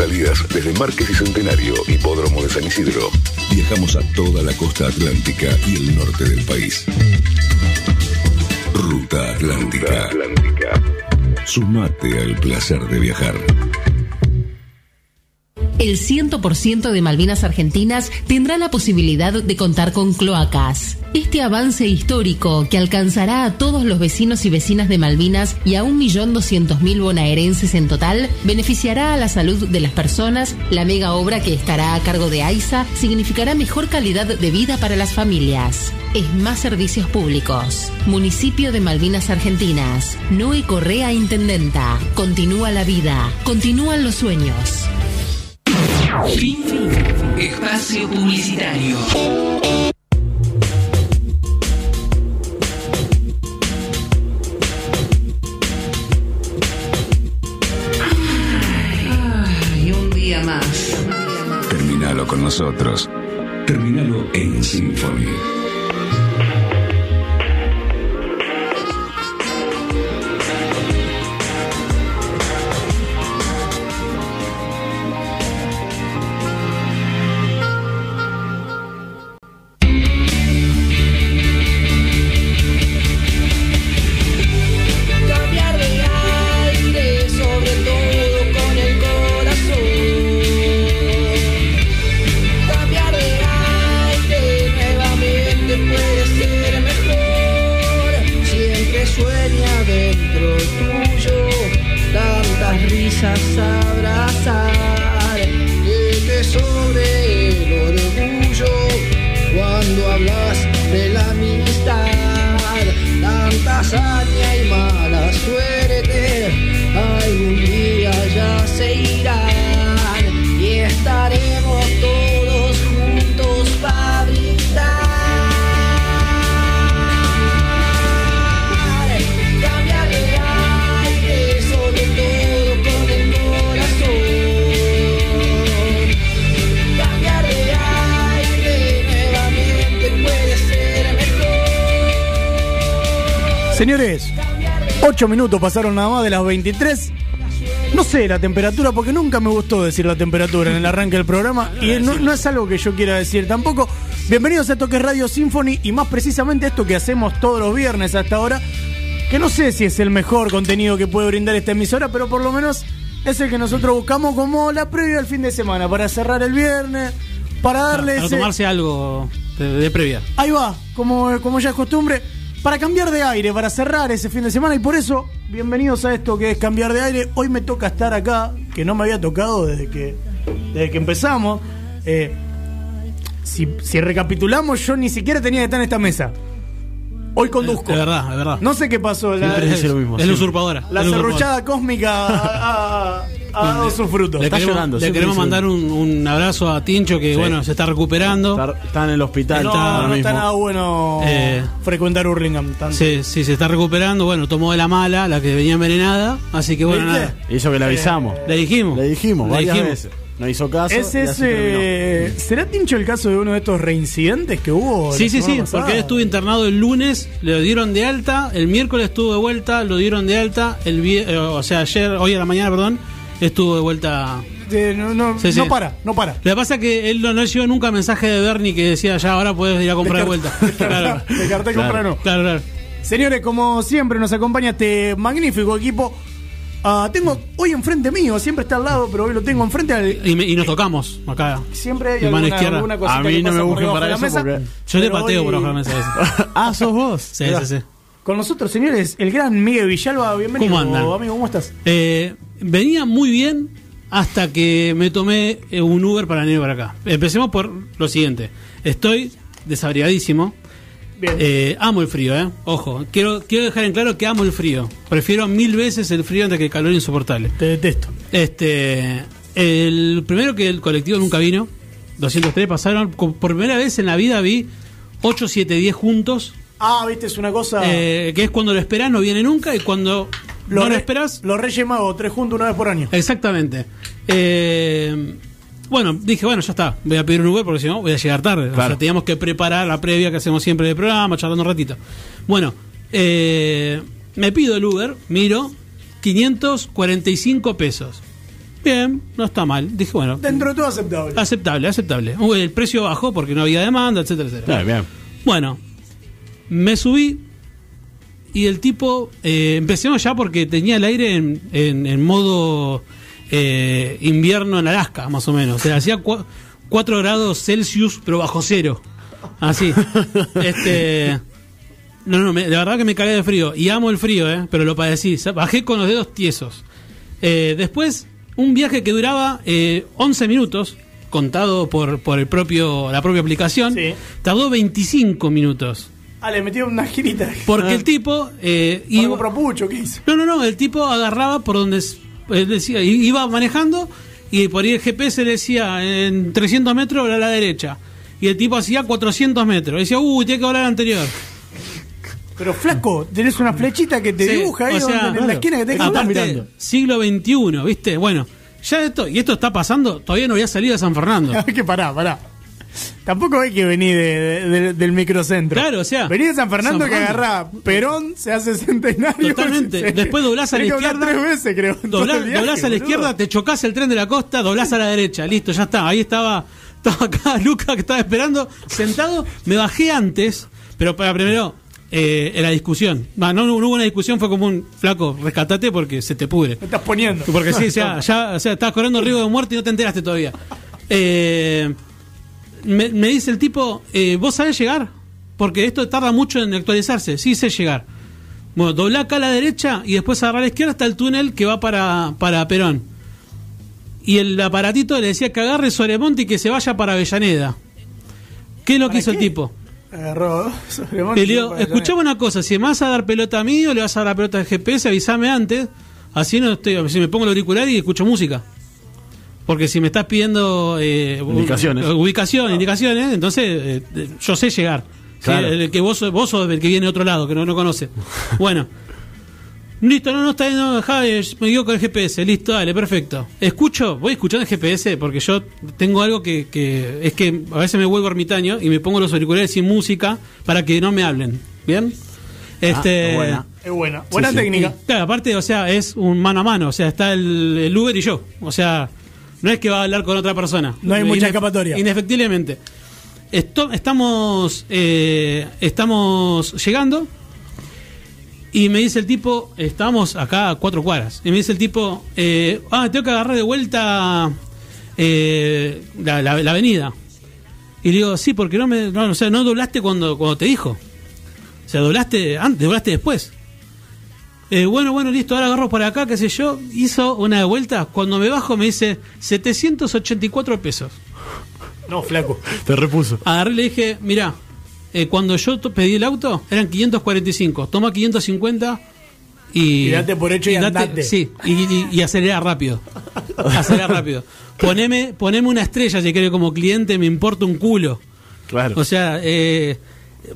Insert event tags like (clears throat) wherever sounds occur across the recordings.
Salidas desde Márquez y Centenario, Hipódromo de San Isidro. Viajamos a toda la costa atlántica y el norte del país. Ruta Atlántica. Atlántica. Sumate al placer de viajar. El 100% de Malvinas Argentinas tendrá la posibilidad de contar con cloacas. Este avance histórico, que alcanzará a todos los vecinos y vecinas de Malvinas y a 1.200.000 bonaerenses en total, beneficiará a la salud de las personas. La mega obra que estará a cargo de AISA significará mejor calidad de vida para las familias. Es más servicios públicos. Municipio de Malvinas Argentinas. Noe Correa Intendenta. Continúa la vida. Continúan los sueños. Fin. Espacio publicitario. Y un día más. Terminalo con nosotros. Terminalo en Symphony. 8 minutos pasaron nada más de las 23. No sé la temperatura, porque nunca me gustó decir la temperatura en el arranque del programa y no, no es algo que yo quiera decir tampoco. Bienvenidos a esto que es Radio Symphony y más precisamente esto que hacemos todos los viernes hasta ahora, que no sé si es el mejor contenido que puede brindar esta emisora, pero por lo menos es el que nosotros buscamos como la previa al fin de semana, para cerrar el viernes, para darle Para ese- tomarse algo de, de previa. Ahí va, como, como ya es costumbre, para cambiar de aire, para cerrar ese fin de semana. Y por eso, bienvenidos a esto que es cambiar de aire. Hoy me toca estar acá, que no me había tocado desde que, desde que empezamos. Eh, si, si recapitulamos, yo ni siquiera tenía que estar en esta mesa. Hoy conduzco. Es verdad, es verdad. No sé qué pasó. La, dice lo mismo, Es la usurpadora, La es la serruchada cósmica ha, ha- ha dado sus frutos. Le queremos, le queremos mandar un, un abrazo a Tincho que Sí. bueno se está recuperando. Está, en el hospital. No, está nada bueno Eh, frecuentar Hurlingham. tanto. Sí, sí, se está recuperando. Bueno, tomó de la mala, la que venía envenenada. Así que bueno, ¿Viste? nada. Hizo que le avisamos. Le dijimos. Le dijimos Le varias dijimos. veces. No hizo caso. ¿Es y así ese, ¿Será Tincho el caso de uno de estos reincidentes que hubo? Sí, sí, sí, pasada? porque él estuvo internado el lunes, le dieron de alta, el miércoles estuvo de vuelta, lo dieron de alta, el vie- eh, o sea, ayer, hoy a la mañana, perdón, estuvo de vuelta. Eh, no, no, Sí, sí. no para, no para. Lo que pasa es que él no, no recibió nunca mensaje de Bernie que decía ya ahora puedes ir a comprar de vuelta. Claro. (laughs) Descarté comprar no. Claro, claro. Señores, como siempre nos acompaña este magnífico equipo. Ah, tengo hoy enfrente mío, siempre está al lado, pero hoy lo tengo enfrente. al- Y, me- y nos tocamos acá. Siempre hay alguna, izquierda. alguna cosita A mí que no me busquen para de la eso mesa, porque- Yo le pero pateo hoy- por de la mesa (laughs) ah, sos vos. Sí, sí, sí. Con nosotros, señores, el gran Miguel Villalba, bienvenido. ¿Cómo andan? Amigo, ¿cómo estás? Eh, venía muy bien hasta que me tomé eh, un Uber para venir para acá. Empecemos por lo siguiente. Estoy desabrigadísimo. Bien. Eh, amo el frío, ¿eh? Ojo, quiero, quiero dejar en claro que amo el frío. Prefiero mil veces el frío antes que el calor insoportable. Te detesto. Este, el primero que el colectivo nunca vino. 203 pasaron. Por primera vez en la vida vi 8, 7, 10 juntos. Ah, viste, es una cosa. eh, que es cuando lo esperás no viene nunca y cuando no lo esperás Los Reyes Magos, tres juntos una vez por año. Exactamente. Eh, bueno, dije, bueno, ya está. Voy a pedir un Uber porque si no voy a llegar tarde. O sea, teníamos que preparar la previa que hacemos siempre del programa, charlando un ratito. Bueno, eh, me pido el Uber, miro, 545 pesos. Bien, no está mal. Dije, bueno, Dentro de todo aceptable. aceptable, aceptable. Uh, El precio bajó porque no había demanda, etcétera, etcétera. Bien, bien. Bueno, me subí y el tipo, eh, empecemos ya porque tenía el aire en, en- en modo eh, invierno en Alaska, más o menos. O sea, hacía 4 grados Celsius, pero bajo cero. Así. (laughs) este. No, no, me- la verdad que me cagué de frío. Y amo el frío, ¿eh? Pero lo padecí. Bajé con los dedos tiesos. Eh, después, un viaje que duraba eh, 11 minutos, contado por, por el propio, la propia aplicación, Sí. tardó 25 minutos. Ah, le metió una girita. Porque el tipo eh, Iba... Propucho, ¿qué hizo? no, no, no, el tipo agarraba por donde él decía, iba manejando y por ahí el GPS le decía en 300 metros a la derecha. Y el tipo hacía 400 metros. Y decía, uy, tiene que hablar anterior. Pero flaco, tenés una flechita que te Sí, dibuja ahí o sea, donde- en la esquina que te. Aparte- Aparte, mirando. siglo XXI, ¿viste? Bueno, ya esto, y esto está pasando, todavía no había salido de San Fernando. (laughs) Hay que pará, pará. Tampoco hay que venir de- de- de- del microcentro. Claro, o sea, Vení de San Fernando San que agarrá Perón, se hace centenario. Totalmente. (laughs) se- Después doblás a la izquierda. tres veces, creo. Doblás, el viaje, doblás a la izquierda, te chocás el tren de la costa, doblás a la derecha, listo, ya está. Ahí estaba, estaba acá (laughs) Luca que estaba esperando, sentado. Me bajé antes, pero para primero, eh, en la discusión. No, no hubo una discusión, fue como un flaco, rescatate porque se te pudre. Me estás poniendo. Porque sí, o sea, (laughs) ya, o sea, estabas corriendo riesgo de muerte y no te enteraste todavía. Eh, me, me dice el tipo, eh, ¿vos sabés llegar? Porque esto tarda mucho en actualizarse. Sí, sé llegar. Bueno, doblá acá a la derecha y después agarrar a la izquierda hasta el túnel que va para, para Perón. Y el aparatito le decía que agarre Sobremonte y que se vaya para Avellaneda. ¿Qué es lo que ¿Para hizo qué? el tipo? Agarró (laughs) sobre Y le digo, escuchame una cosa, si me vas a dar pelota a mí o le vas a dar la pelota al GPS, avísame antes, así no estoy, si me pongo el auricular y escucho música. Porque si me estás pidiendo eh, Indicaciones. ubicación, indicaciones, entonces eh, yo sé llegar. Sí, Claro. el que vos, sos- vos sos el que viene de otro lado, que no, no conoce. (laughs) bueno. Listo, no, no está no, me guío con el GPS, listo, dale, perfecto. Escucho, voy escuchando el GPS porque yo tengo algo que, que es que a veces me vuelvo ermitaño y me pongo los auriculares sin música para que no me hablen. ¿Bien? Este, Ah, buena. Es buena. Buena sí. técnica. y, claro, aparte, o sea, es un mano a mano, o sea, está el, el Uber y yo. O sea, no es que va a hablar con otra persona. No hay mucha escapatoria. Indefectiblemente. Esto, estamos, eh, estamos llegando y me dice el tipo, estamos acá a cuatro cuadras, y me dice el tipo, eh, ah, tengo que agarrar de vuelta eh, la, la- la avenida. Y le digo, sí, porque no me, no, o sea, no doblaste cuando, cuando te dijo. O sea, doblaste antes, doblaste después. Eh, bueno, bueno, listo, ahora agarro por acá, qué sé yo. Hizo una vuelta. Cuando me bajo me dice 784 pesos. No, flaco. Te repuso. Agarré y le dije, mira, cuando yo pedí el auto eran 545. Toma 550 y... Y date por hecho y andate. Sí, y, y, y acelera rápido. Acelera rápido. Poneme, poneme una estrella si querés como cliente, me importa un culo. Claro. O sea, eh,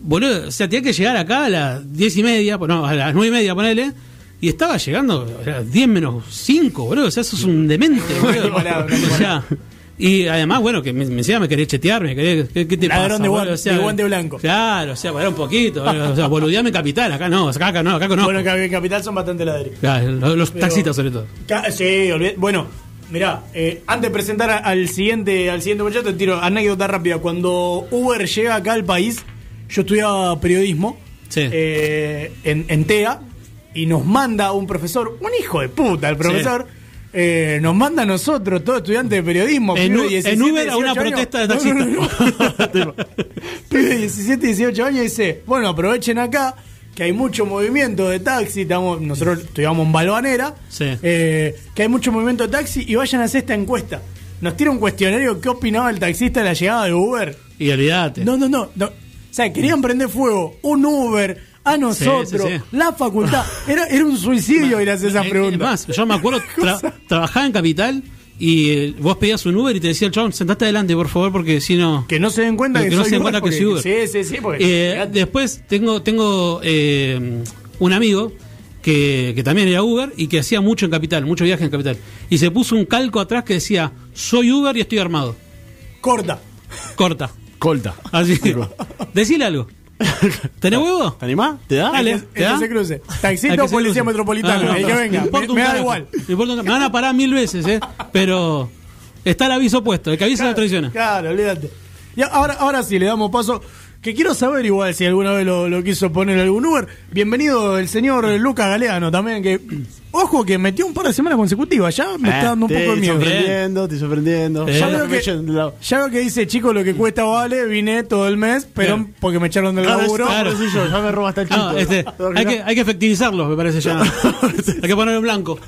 boludo, o sea, tenía que llegar acá a las diez y media, no, a las nueve y media, ponele, y estaba llegando a las 10 menos 5, boludo, o sea, eso es un demente, boludo. No o sea, y además, bueno, que me, me encima me querés chetear, me querés, ¿qué, qué te Ladrón pasa, de boludo? de guante blanco. Claro, o sea, para un poquito, boludo, o sea, boludeame capital, acá no, acá, acá no, acá conozco. Bueno, en Capital son bastante ladrillos. Claro, los, los taxistas sobre todo. Sí, olvidé- bueno, mirá, eh, antes de presentar al siguiente al siguiente muchacho, te tiro anécdota rápida. Cuando Uber llega acá al país, yo estudiaba periodismo Sí. eh, en, en TEA y nos manda un profesor, un hijo de puta, el profesor. eh, nos manda a nosotros, todos estudiantes de periodismo, En pibe U- de 17, en Uber a una 18 años. protesta de No, no, no, taxistas. (laughs) no. Pibe de 17, 18 años y dice, bueno, aprovechen acá que hay mucho movimiento de taxi, estamos, nosotros estudiamos en Balvanera, Sí. eh, que hay mucho movimiento de taxi y vayan a hacer esta encuesta. Nos tira un cuestionario qué opinaba el taxista de la llegada de Uber. Y olvídate. No, no, no, no. O sea, querían prender fuego un Uber a nosotros, Sí, sí, sí. la facultad. (laughs) Era, era un suicidio ir a hacer esas preguntas. Más, yo me acuerdo, (laughs) tra- trabajaba en Capital y eh, vos pedías un Uber y te decía el chabón, sentate adelante, por favor, porque si no... que no se den cuenta Que que, no soy se den cuenta que soy Uber. Sí, sí, sí. Porque, Eh, después tengo tengo eh, un amigo que, que también era Uber y que hacía mucho en Capital, mucho viaje en Capital. Y se puso un calco atrás que decía, soy Uber y estoy armado. Corta. Corta. Colta. Así. Decile algo. ¿Tenés huevo? ¿Te animás? ¿Te da? Dale. ¿te da? se cruce. Hay Taxista o policía metropolitana. Ah, que venga. me da igual. Me importa un- me van a parar mil veces, ¿eh? Pero está el aviso puesto. El que avisa la traiciona. Claro, olvídate. Y ahora, ahora sí, le damos paso. Que quiero saber igual si alguna vez lo, lo quiso poner algún Uber. Bienvenido el señor Lucas Galeano también, que, ojo, que metió un par de semanas consecutivas. Ya me Eh, está dando un poco de miedo. sorprendiendo, te sorprendiendo. Eh. Ya Ya veo, que, ya veo que dice, chicos, lo que cuesta vale, vine todo el mes, pero Claro. porque me echaron del Claro, laburo. claro, soy yo, ya me roba hasta el chico. No, este, hay, que, hay que efectivizarlo, me parece ya. (laughs) hay que ponerlo en blanco.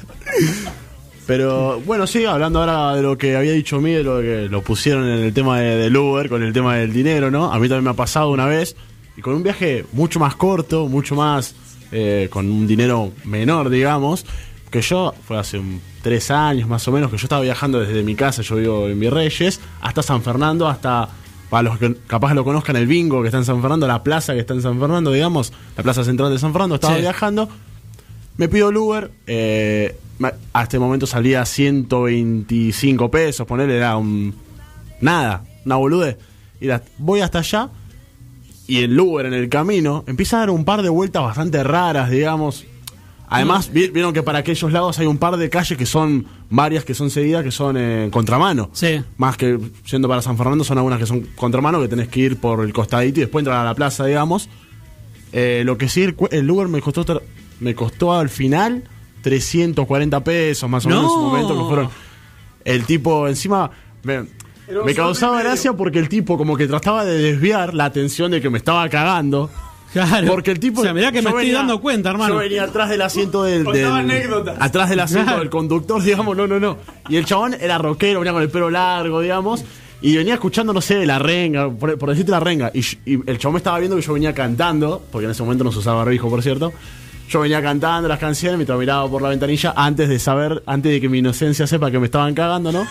Pero bueno, sí, hablando ahora de lo que había dicho mí, de lo que lo pusieron en el tema de, del Uber, con el tema del dinero, ¿no? A mí también me ha pasado una vez, y con un viaje mucho más corto, mucho más, eh, con un dinero menor, digamos, que yo, fue hace un- tres años más o menos, que yo estaba viajando desde mi casa, yo vivo en Virreyes, hasta San Fernando, hasta, para los que capaz lo conozcan, el bingo que está en San Fernando, la plaza que está en San Fernando, digamos, la plaza central de San Fernando, estaba Sí. viajando, me pido el Uber, eh, a este momento salía 125 pesos, ponerle era un. Nada, una boludez. Y la- voy hasta allá y el Uber en el camino empieza a dar un par de vueltas bastante raras, digamos. Además, vi- vieron que para aquellos lados hay un par de calles que son varias que son seguidas, que son en contramano. Sí. Más que yendo para San Fernando, son algunas que son contramano, que tenés que ir por el costadito y después entrar a la plaza, digamos. Eh, lo que sí, el, el Uber me costó me costó al final 340 pesos más o menos en su momento que fueron el tipo encima me, me causaba gracia porque el tipo como que trataba de desviar la atención de que me estaba cagando Claro. porque el tipo O sea, mirá que me estoy venía- dando cuenta, hermano. yo venía atrás del asiento del, del- Contaba anécdotas. atrás del asiento Claro. del conductor digamos no no no y el chabón era rockero venía con el pelo largo digamos y venía escuchando, no sé, la renga, por, por decirte la renga. Y, y el chabón me estaba viendo que yo venía cantando, porque en ese momento no se usaba barbijo, por cierto. Yo venía cantando las canciones mientras miraba por la ventanilla antes de saber, antes de que mi inocencia sepa que me estaban cagando, ¿no?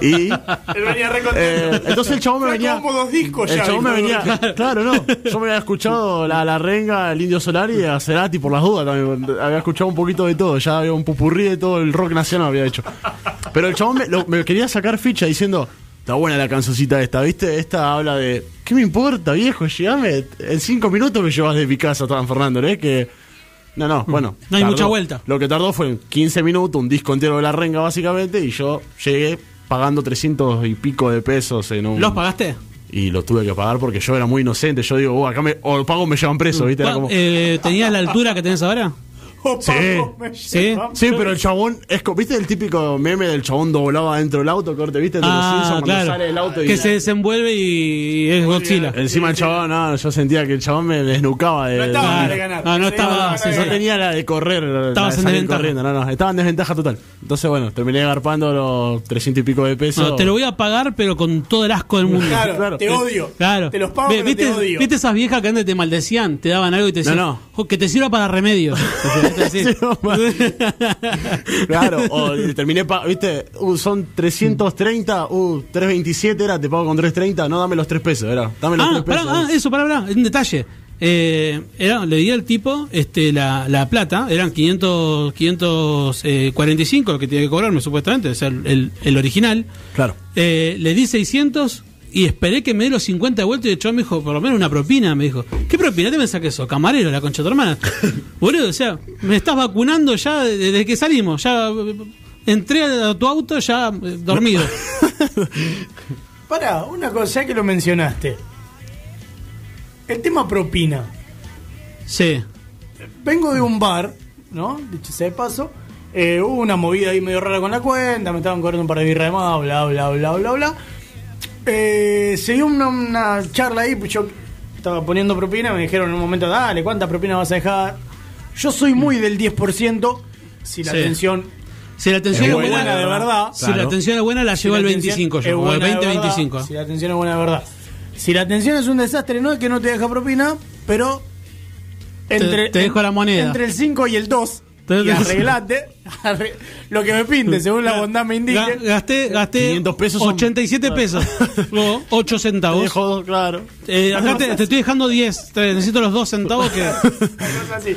Y. (laughs) Él venía re eh, entonces el chabón me venía. dos discos el ya, chabón me venía. (laughs) Claro, no. Yo me había escuchado la, la renga, el indio solar y a Cerati por las dudas también. Había escuchado un poquito de todo. Ya había un pupurrí de todo el rock nacional había hecho. Pero el chabón me, lo- me quería sacar ficha diciendo. Está buena la cancioncita esta, ¿viste? Esta habla de. ¿Qué me importa, viejo? Llegame. En cinco minutos me llevas de mi casa San Fernando, ¿eh? Que. No, no, bueno. No hay mucha vuelta. Lo que tardó fue 15 minutos, un disco entero de la renga, básicamente, y yo llegué pagando 300 y pico de pesos en un. ¿Los pagaste? Y lo tuve que pagar porque yo era muy inocente. Yo digo, "Uh, acá me, o pago me llevan preso, ¿viste? Era como. Eh, ¿Tenías la altura que tenés ahora? (laughs) Sí. me Sí. lleva. Sí, pero el chabón, es, co- ¿viste el típico meme del chabón doblado adentro del auto? Corte, ¿viste? De los Simpsons Ah, cuando claro. sale del auto y Que se desenvuelve y es Godzilla. Encima el chabón, no, yo sentía que el chabón me desnucaba de. No estaba de ganar. No, no Sí, estaba- sí. No tenía la de correr, la de Estabas en salir desventaja. corriendo, no, no, estaba en desventaja total. Entonces, bueno, terminé agarpando los 300 y pico de pesos. No, te lo voy a pagar, pero con todo el asco del mundo. Claro, Claro. te odio. Claro. Te los pago, Ve- pero ¿viste, te odio. ¿Viste esas viejas que antes te maldecían? Te daban algo y te decían, No, no. "Jo, que te sirva para remedio. (laughs) Así. (laughs) Sí, (laughs) Claro, o terminé, viste, uh, son 330, uh, 327 era, te pago con 330, no dame los 3 pesos, era, dame los ah, 3 pesos. pará, ah, eso, pará, pará, un detalle. Eh, era, le di al tipo este, la, la plata, eran 500, 545 lo que tiene que cobrarme supuestamente, o sea, el, el- el original. Claro. Eh, le di 600 y esperé que me dé los 50 de vuelta y el chaval me dijo, por lo menos una propina, me dijo. ¿Qué propina te pensás que eso? Camarero, la concha de tu hermana. (laughs) Boludo, o sea, me estás vacunando ya de- desde que salimos, ya entré a tu auto ya eh, dormido. (laughs) Pará, una cosa, que lo mencionaste. El tema propina. Sí. Vengo de un bar, ¿no? Dicho sea de paso. eh, hubo una movida ahí medio rara con la cuenta, me estaban cobrando un par de birra de más, bla, bla, bla, bla, bla. Eh, se dio una, una charla ahí, pues yo estaba poniendo propina, me dijeron en un momento, dale, ¿cuánta propina vas a dejar? Yo soy muy del 10%, si la Sí. atención Si la atención es es, buena, de verdad. Si la atención es buena, la Si llevo la al atención 25 es yo, o al buena de 20, verdad, 25. Si la atención es buena de verdad. Si la atención es un desastre, no es que no te deja propina, pero entre, te dejo la moneda. Entre el 5 y el 2. Te- Y arreglate. (laughs) arre- lo que me pinte, según la bondad me indique. Gasté, gasté 500 pesos son- 87 pesos. (laughs) o 8 Te centavos. dejo, claro. Eh, acá te, te estoy dejando 10. Te- necesito los 2 centavos que. Una (laughs) cosa así.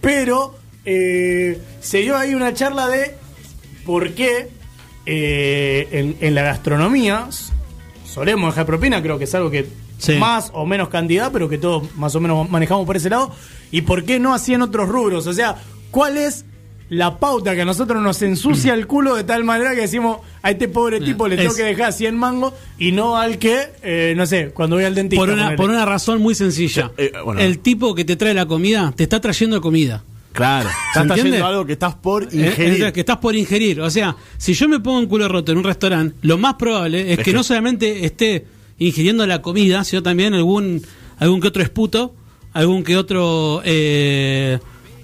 Pero eh, se dio ahí una charla de por qué eh, en, en la gastronomía, solemos dejar propina, creo que es algo que Sí. más o menos cantidad, pero que todos más o menos manejamos por ese lado. ¿Y por qué no así en otros rubros? O sea, ¿cuál es la pauta que a nosotros nos ensucia el culo de tal manera que decimos a este pobre tipo le tengo Es- que dejar 100 mangos y no al que, eh, no sé, cuando voy al dentista? Por una, por una razón muy sencilla. Eh, eh, bueno. El tipo que te trae la comida te está trayendo comida. Claro. ¿Se Estás trayendo algo que estás por Eh, ingerir. que estás por ingerir. O sea, si yo me pongo un culo roto en un restaurante, lo más probable es, Es que, que- no solamente esté ingiriendo la comida, sino también algún algún que otro esputo, algún que otro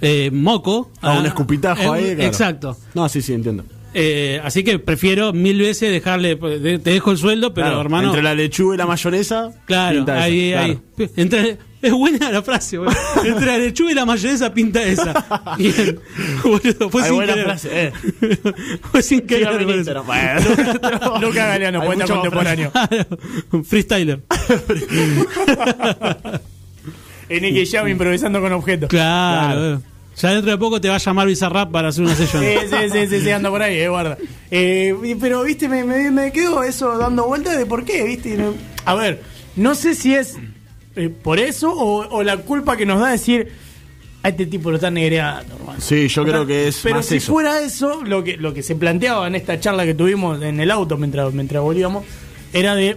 eh, moco. Ah, un Ah, escupitajo eh, ahí. claro. Exacto. No, sí, sí, entiendo. Eh, así que prefiero mil veces dejarle, de- te dejo el sueldo, pero Claro, hermano. Entre la lechuga y la mayonesa. Claro, pinta esa, ahí, claro. ahí. Entre, es buena la frase, boludo. Entre la lechuga y la mayonesa pinta esa. (laughs) Bien. Boludo, fue Ay, sin buena querer. frase, eh. (laughs) fue sin querer. Instagram. Bueno. Luca Galeano, poeta contemporáneo. (laughs) Freestyler. En Nicky Jam improvisando con objetos. Claro. eh. Ya dentro de poco te va a llamar Bizarrap para hacer una sesión. Sí, sí, sí, sí, sí, anda por ahí, eh, guarda. Eh, pero, viste, me, me, me quedo eso dando vueltas de por qué, viste. A ver, no sé si es eh, por eso o, o la culpa que nos da decir a este tipo lo están negreando, hermano. Sí, yo creo que es Pero más si eso. fuera eso, lo que, lo que se planteaba en esta charla que tuvimos en el auto mientras, mientras volvíamos, era de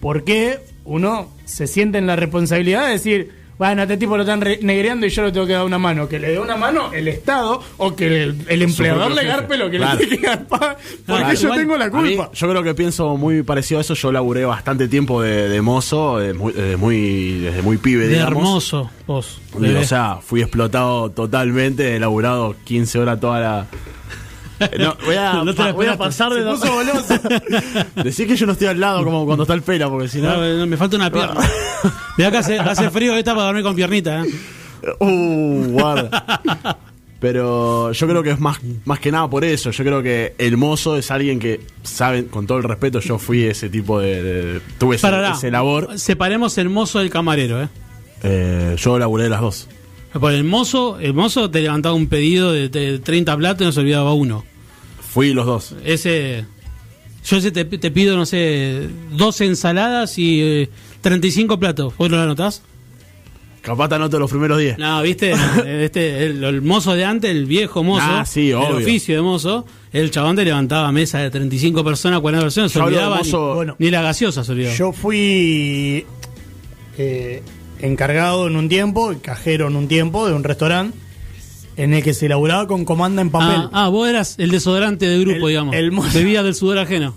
por qué uno se siente en la responsabilidad de decir, bueno, a este tipo lo están re- negreando y yo le tengo que dar una mano. Que le dé una mano el Estado o que el, el empleador le garpe lo que Claro. le (laughs) tiene que garpar. Porque Claro, yo igual, tengo la mí, culpa. yo creo que pienso muy parecido a eso. Yo laburé bastante tiempo de, de mozo, de muy, desde, muy, desde muy pibe, De digamos. hermoso, vos. Y, o sea, fui explotado totalmente, he laburado 15 horas toda la... (laughs) No, voy a, No te la voy a pasar de goloso. (laughs) Decir que yo no estoy al lado como cuando está el pela, porque si no... No, no, me falta una pierna. (laughs) Mirá que hace, hace frío esta para dormir con piernita. ¿eh? Uh, guarda. Pero yo creo que es más, más que nada por eso. Yo creo que el mozo es alguien que, saben, con todo el respeto, yo fui ese tipo de. de- tuve ese, Parará. ese labor. Separemos el mozo del camarero. ¿eh? Eh, yo laburé las dos. Por el mozo, el mozo te levantaba un pedido de, de 30 platos y no se olvidaba uno. Fui los dos. Ese. Yo ese te, te pido, no sé, 12 ensaladas y eh, 35 platos. ¿Vos lo anotás? Capaz te anoto los primeros 10. No, viste, (laughs) este, el, el mozo de antes, el viejo mozo, Ah, sí, el obvio. oficio de mozo, el chabón te levantaba mesa de 35 personas, 40 personas, se olvidaba mozo- ni, Bueno. ni la gaseosa se olvidaba. Yo fui eh, encargado en un tiempo, cajero en un tiempo de un restaurante en el que se elaboraba con comanda en papel. ah, ah, vos eras el desodorante del grupo, El- digamos. el mozo. Bebías del sudor ajeno,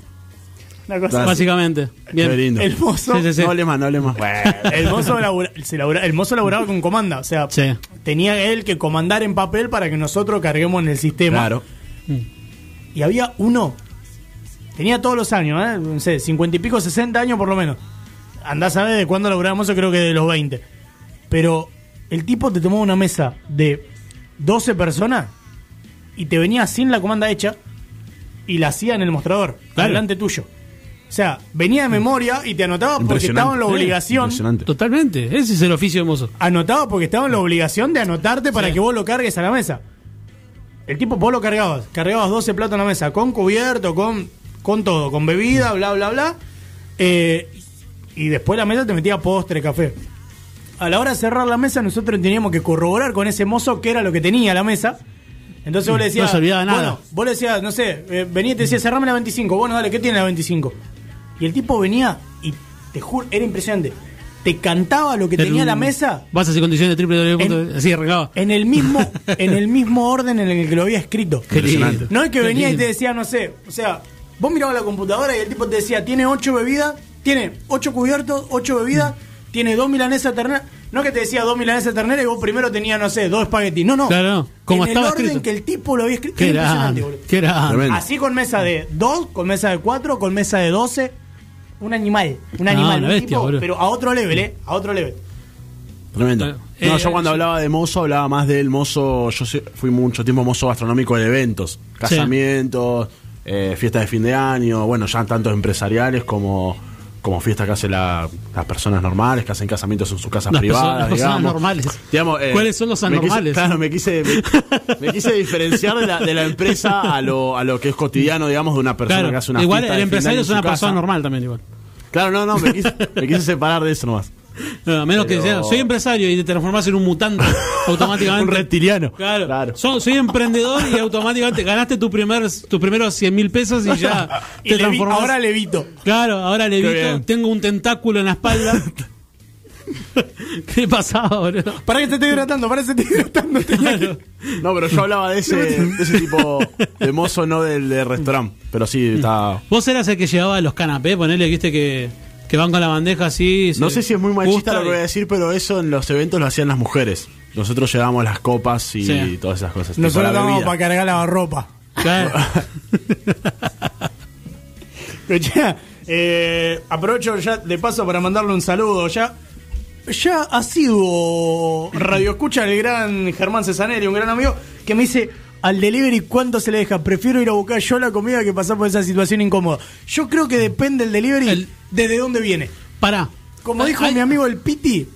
Una cosa básicamente. Bien. Qué lindo. El mozo, Sí, sí, sí. No hable más, no hable más. el mozo labura- se labura- el mozo laburaba con comanda, o sea, Sí. tenía él que comandar en papel para que nosotros carguemos en el sistema. Claro. Y había uno, tenía todos los años, ¿eh? no sé, 50 y pico, 60 años por lo menos. Andás a ver de cuándo laburamos, yo creo que de los 20. Pero el tipo te tomaba una mesa de 12 personas y te venía sin la comanda hecha y la hacía en el mostrador, Claro. delante tuyo. O sea, venía de memoria y te anotaba porque estaba en la Sí, obligación. Impresionante. Totalmente, ese es el oficio de mozo. Anotaba porque estaba en la obligación de anotarte para Sí. que vos lo cargues a la mesa. El tipo vos lo cargabas, cargabas 12 platos en la mesa, con cubierto, con, con todo, con bebida, bla, bla, bla. Eh, y después la mesa te metía postre, café. A la hora de cerrar la mesa, nosotros teníamos que corroborar con ese mozo qué era lo que tenía la mesa. Entonces vos le decías. No se olvidaba nada. Bueno, vos le decías, no sé, eh, venía y te decía, cerrame la 25. Bueno, dale, ¿qué tiene la 25? Y el tipo venía y te juro, era impresionante. Te cantaba lo que tenía la mesa Bases y condiciones de www. En- Así arrancaba. en el mismo (laughs) en el mismo orden en el que lo había escrito. Lindo. No es que Qué venía y te decía, no sé, o sea, vos mirabas la computadora y el tipo te decía, tiene ocho bebidas, tiene ocho cubiertos, ocho bebidas, tiene dos milanesas ternera. No que te decía dos milanesas ternera y vos primero tenías, no sé, dos espaguetis. No, no. Claro, no. Como en estaba el orden escrito. que el tipo lo había escrito. Qué Era. Qué. Tremendo. Así con mesa de dos, con mesa de cuatro, con mesa de doce. Un animal, un Ah, animal, una un bestia, tipo, boludo. pero a otro level, ¿eh? A otro level. Tremendo. No, eh, yo cuando hablaba de mozo, hablaba más del mozo. Yo fui mucho tiempo mozo gastronómico de eventos, casamientos, eh, fiestas de fin de año, bueno, ya tanto empresariales como, como fiestas que hacen la- las personas normales, que hacen casamientos en sus casas Las privadas. personas- las personas digamos. normales. Digamos, eh, ¿Cuáles son los anormales? claro, me quise, me, me quise diferenciar de la, de la empresa a lo, a lo que es cotidiano, digamos, de una persona Claro, que hace una igual fiesta el empresario es una persona casa. normal también, igual. Claro, no, no, me quise, me quise separar de eso nomás. No, a menos que sea, soy empresario y te transformás en un mutante (laughs) automáticamente. Un reptiliano. Claro. Claro. So- soy emprendedor y automáticamente ganaste tu primer, tus primeros 100 mil pesos y ya (laughs) Y te transformás. ahora levito. Claro, ahora le Qué bien. tengo un tentáculo en la espalda. (laughs) ¿Qué pasaba, boludo? Para que te estoy hidratando, para que te estoy hidratando. que- No, pero yo hablaba de ese, de ese tipo de mozo, no del de restaurante. Pero sí, está. Vos eras el que llevaba los canapés, ponele, viste que, que van con la bandeja así. No sé si es muy machista lo que voy a decir, pero eso en los eventos lo hacían las mujeres. Nosotros llevábamos las copas y Sí. todas esas cosas. tipo Nosotros la bebida. para cargar la ropa. Claro. (laughs) Eh, aprovecho ya de paso para mandarle un saludo. Ya, ya ha sido radio escucha el gran Germán Cesaneri, un gran amigo, que me dice. Al delivery, ¿cuánto se le deja? Prefiero ir a buscar yo la comida que pasar por esa situación incómoda. Yo creo que depende el delivery El- desde dónde viene. Pará. Como Ay, dijo ay, mi amigo el Piti,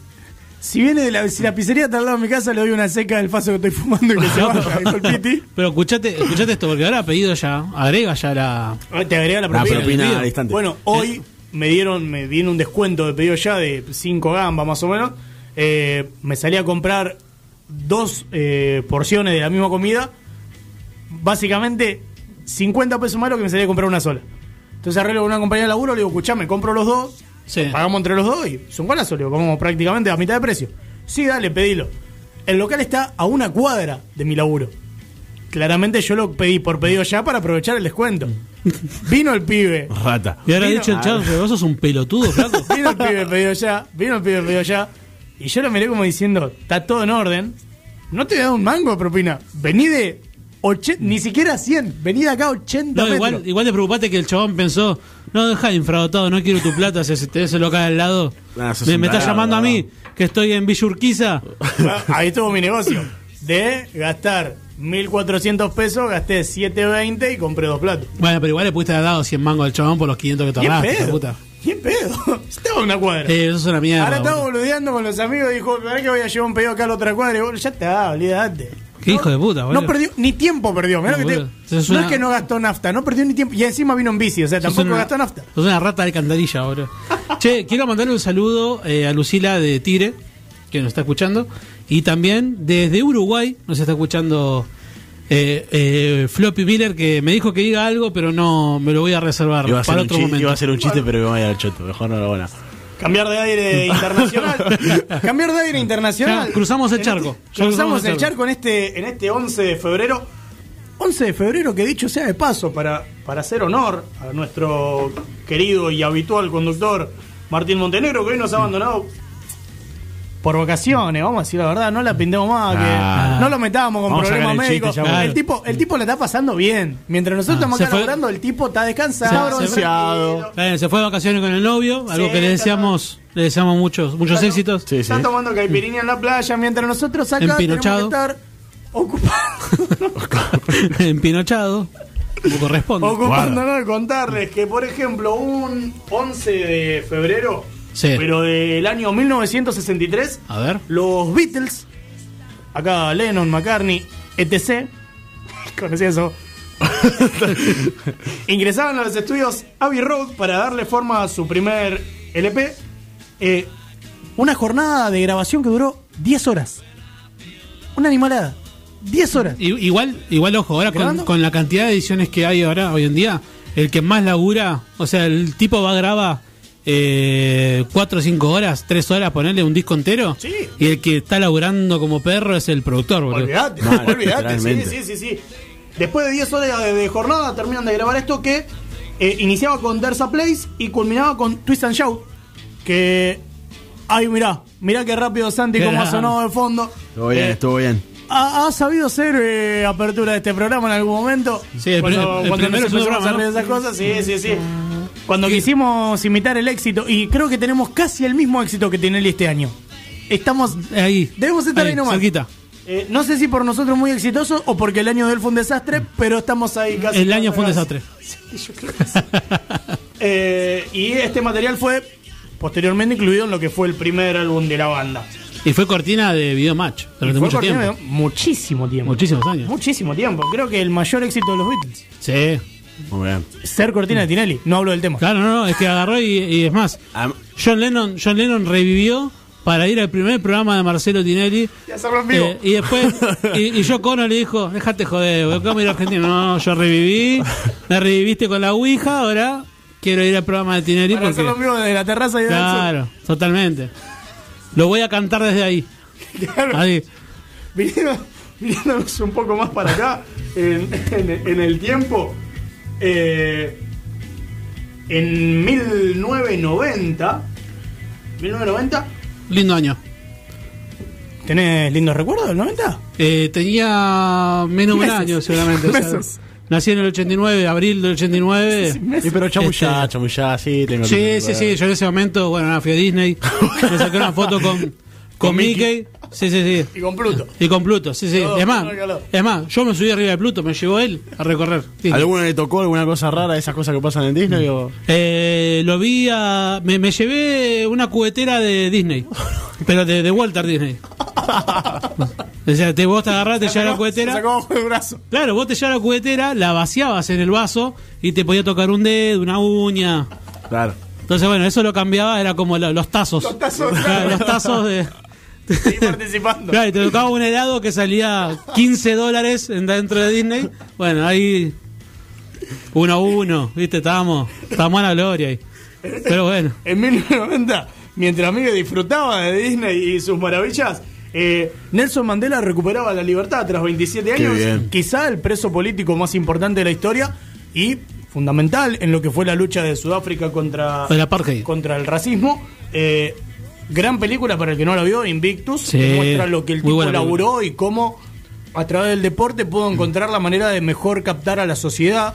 si viene de la, si la pizzería está al lado de mi casa, le doy una seca del faso que estoy fumando y que se (laughs) vaya, dijo el Piti. Pero escuchate, escuchate esto, porque ahora ha pedido ya, agrega ya la. Ah, Te agrega la La propina. al instante. Bueno, hoy me dieron, me viene un descuento de pedido ya de 5 gambas más o menos. Eh, me salí a comprar dos eh, porciones de la misma comida. Básicamente 50 pesos más lo que me salía a comprar una sola. Entonces arreglo con una compañía de laburo, le digo, escuchame, compro los dos, Sí. pagamos entre los dos y son golazo, le digo, comemos prácticamente a mitad de precio. Sí, dale, pedilo. El local está a una cuadra de mi laburo. Claramente yo lo pedí por pedido ya para aprovechar el descuento. (laughs) Vino el pibe, Rata. Y ahora ha Vino- dicho el chavo vos sos un pelotudo, flaco. (laughs) Vino el pibe pedido ya, vino el pibe pedido ya. Y yo lo miré como diciendo, está todo en orden. No te voy a dar un mango de propina. Vení de 80, ni siquiera 100. Vení de acá 80 No, metros. igual, te preocupaste que el chabón pensó, no, deja de infradotado, no quiero tu plata, si se te ese local al lado. Me me estás llamando a mí, que estoy en Villa Urquiza. Ah, Ahí estuvo mi negocio. De gastar 1.400 pesos, gasté 7.20 y compré dos platos. Bueno, pero igual le pudiste haber dado 100 mangos al chabón por los 500 que ¿Quién tornaste, hijo de pedo? puta. ¿Quién pedo? (laughs) Estaba en una cuadra. Eh, eso es una mierda. Ahora estaba boludeando con los amigos y dijo, ¿verdad que voy a llevar un pedido acá a la otra cuadra? Y bueno, ya está, olvídate. Qué hijo de puta, boludo. No perdió, ni tiempo perdió. mirá No, que te- es no una- es que no gastó nafta, no perdió ni tiempo. Y encima vino en bici, o sea, tampoco una- gastó nafta. Sos una rata de alcantarilla, boludo. (laughs) che, quiero mandarle un saludo eh, a Lucila de Tigre, que nos está escuchando. Y también desde Uruguay nos está escuchando eh, eh, Floppy Miller, que me dijo que diga algo, pero no me lo voy a reservar Iba a, para un otro chi- momento. iba a ser un chiste, pero que me vaya al choto. Mejor no lo van a. Cambiar de aire (laughs) internacional. Cambiar de aire internacional. Ya, cruzamos el charco. este- Ya cruzamos cruzamos el el charco en este, en este 11 de febrero. 11 de febrero, que dicho sea de paso, para, para hacer honor a nuestro querido y habitual conductor Martín Montenegro, que hoy nos ha abandonado por vacaciones, vamos a decir la verdad, no la pintemos más, Ah. que no lo metamos con Vamos problemas chiste médicos. el tipo, el tipo la está pasando bien. Mientras nosotros Ah, estamos acá fue- laburando, el tipo está descansado, Se- se- tranquilo. Eh, se fue de vacaciones con el novio, algo Sí, que le deseamos, le deseamos muchos, muchos Claro. éxitos. Sí, sí. Está tomando caipirinha en la playa mientras nosotros acá tenemos que Empinochado. estar (laughs) ocupados. Empinochado, como corresponde. ocupándonos de contarles que, por ejemplo, un 11 de febrero, Sí. pero del año 1963, A ver. los Beatles, acá Lennon, McCartney, etc., (laughs) conocí eso, (laughs) ingresaban a los estudios Abbey Road para darle forma a su primer LP. Eh, una jornada de grabación que duró 10 horas. Una animalada. 10 horas. Igual, igual ojo, ahora con, la cantidad de ediciones que hay ahora, hoy en día, el que más labura, o sea, el tipo va a grabar eh, 4 o 5 horas, 3 horas, ponerle un disco entero, Sí. y el que está laburando como perro es el productor, boludo. Olvídate, Mal, (laughs) olvídate, sí, literalmente. sí, sí, sí. Después de 10 horas de, de jornada terminan de grabar esto que eh, iniciaba con There's a Place y culminaba con Twist and Shout. Que. Ay, mirá, mirá qué rápido Santi Qué como ha sonado de fondo. Estuvo bien, Eh, estuvo bien. ¿Ha, ha sabido hacer eh, apertura de este programa en algún momento? Sí, el cuando, primer- el cuando primero nos es un empezamos a drama, hacer ¿no? esas cosas, sí, sí, sí. Cuando quisimos imitar el éxito, y creo que tenemos casi el mismo éxito que Tinelli este año. Estamos. Ahí. Debemos estar ahí, nomás. cerquita. Eh, no sé si por nosotros muy exitosos o porque el año de él fue un desastre, pero estamos ahí casi. El año fue un desastre. (laughs) Sí, yo creo que sí. (laughs) Eh, y este material fue posteriormente incluido en lo que fue el primer álbum de la banda. Y fue cortina de video match durante fue mucho cortina tiempo. de- Muchísimo tiempo. Muchísimos años. Muchísimo tiempo. Creo que el mayor éxito de los Beatles. Sí. Muy bien. Ser cortina de Tinelli, no hablo del tema. Claro, no, no, es que agarró y, y es más. Am- John Lennon, John Lennon revivió para ir al primer programa de Marcelo Tinelli. Y hacerlo en vivo. Eh, y después, y, y yo Cono le dijo, déjate joder, güey, ¿cómo ir a Argentina? No, yo reviví, me reviviste con la Ouija, ahora quiero ir al programa de Tinelli Para porque... hacerlo en vivo desde la terraza y de Claro, totalmente. Lo voy a cantar desde ahí. (laughs) Claro. Ahí. Viniendo- viniéndonos un poco más para acá en, en- en el tiempo eh, en 1990 1990 Lindo año. ¿tenés lindos recuerdos del 90? Eh, tenía menos de un año seguramente. (laughs) o sea, nací en el 89, abril del 89. Y pero chamullá, Este- chamullá, sí, tengo Sí, sí, sí. Yo en ese momento, bueno, nada, fui a Disney. (laughs) me saqué una foto con, con, Con Mickey. Mickey. Sí, sí, sí. y con Pluto Y con Pluto, sí, sí. Todo, es más, es más, yo me subí arriba de Pluto, me llevó él a recorrer. Disney. ¿Alguno le tocó alguna cosa rara de esas cosas que pasan en Disney? O... Eh, lo vi a. Me, me llevé una cubetera de Disney. Pero de, de Walter Disney. (laughs) O sea, te, vos te agarrás, te llevas la Se cubetera. sacó abajo del brazo Claro, vos te llevas la cubetera, la vaciabas en el vaso y te podía tocar un dedo, una uña. Claro. Entonces, bueno, eso lo cambiaba, era como lo- los tazos. Los tazos, claro. los tazos de. Seguí participando Claro, y te tocaba un helado que salía 15 dólares en- dentro de Disney. Bueno, ahí. Uno a uno, ¿viste? Estábamos, estábamos a la gloria ahí. Pero bueno. en 1990 mientras Miguel disfrutaba de Disney y sus maravillas eh, Nelson Mandela recuperaba la libertad tras 27 Qué años quizá el preso político más importante de la historia y fundamental en lo que fue la lucha de Sudáfrica contra, El apartheid. contra el racismo. Eh, gran película para el que no la vio, Invictus, Sí, que muestra lo que el tipo laburó y cómo a través del deporte pudo encontrar la manera de mejor captar a la sociedad.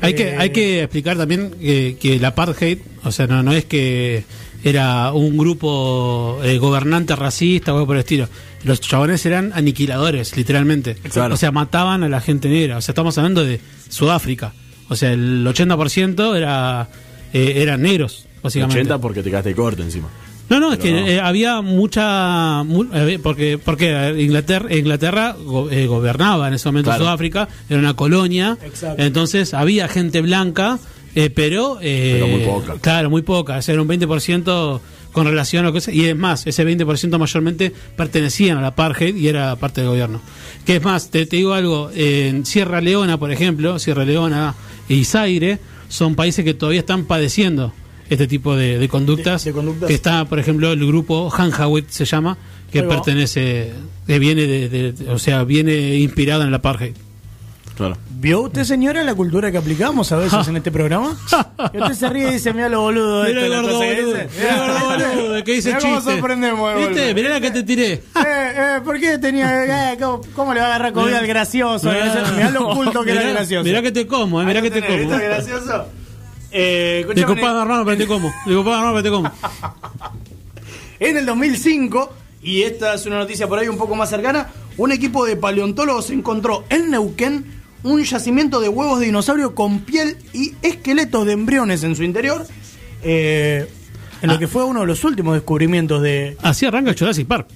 Hay que, Eh, hay que explicar también que, que el apartheid, o sea, no, no es que era un grupo eh, gobernante racista o algo por el estilo. Los chabones eran aniquiladores, literalmente. Claro. O sea, mataban a la gente negra. O sea, estamos hablando de Sudáfrica. O sea, el 80% era, eh, eran negros, básicamente. 80 porque te quedaste corto encima. No, no, es que no. eh, había mucha. mu- eh, porque porque Inglaterra, Inglaterra go- eh, gobernaba en ese momento Claro. Sudáfrica, era una colonia. Exacto. Entonces había gente blanca, eh, pero. eh, Pero muy poca. Claro, muy poca. O sea, era un 20% con relación a lo que. Y es más, ese 20% mayormente pertenecían a la apartheid y era parte del gobierno. Que es más, te, te digo algo. En Sierra Leona, por ejemplo, Sierra Leona y Zaire son países que todavía están padeciendo este tipo de, de conductas. De- de conductas. Que está, por ejemplo, el grupo Hanjawit se llama, que pertenece, que viene de, de- de- o sea, viene inspirado en el apartheid. Claro. ¿Vio usted, señora, la cultura que aplicamos a veces (laughs) en este programa? Y usted se ríe y dice, mira lo boludo. Mira el gordo boludo, dice". mira el gordo (laughs) boludo, que dice Mirá cómo chiste. sorprendemos. ¿Viste? Mirá la que te tiré. (laughs) Eh, eh, ¿Por qué tenía.? eh, ¿cómo, cómo le va a agarrar comida al gracioso? Mirá lo oculto que era el Mirá- gracioso. Mirá que te como, eh, mirá que te tenés, como. ¿viste el gracioso? Eh, Disculpame, hermano, pero te como. Disculpame, hermano, pero te como. (laughs) En el 2005, y esta es una noticia por ahí un poco más cercana, un equipo de paleontólogos encontró en Neuquén un yacimiento de huevos de dinosaurio con piel y esqueletos de embriones en su interior. eh, en lo Ah. que fue uno de los últimos descubrimientos de. Así arranca Jurassic Park.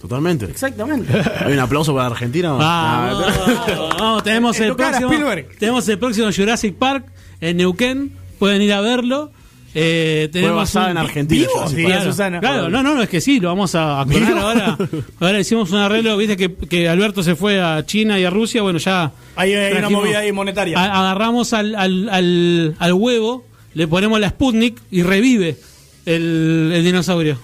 Totalmente. Exactamente. (laughs) ¿Hay un aplauso para Argentina? Ah, vamos, vamos, tenemos (laughs) En el próximo. Tenemos el próximo Jurassic Park en Neuquén. Pueden ir a verlo. Eh, tenemos basada un- en Argentina, Claro, Susana. claro, no, no, no, es que sí, lo vamos a, a ahora. Ahora hicimos un arreglo, viste que, que Alberto se fue a China y a Rusia, bueno, ya. Ahí hay una movida ahí monetaria. a- agarramos al, al, al, al huevo, le ponemos la Sputnik y revive el, el dinosaurio.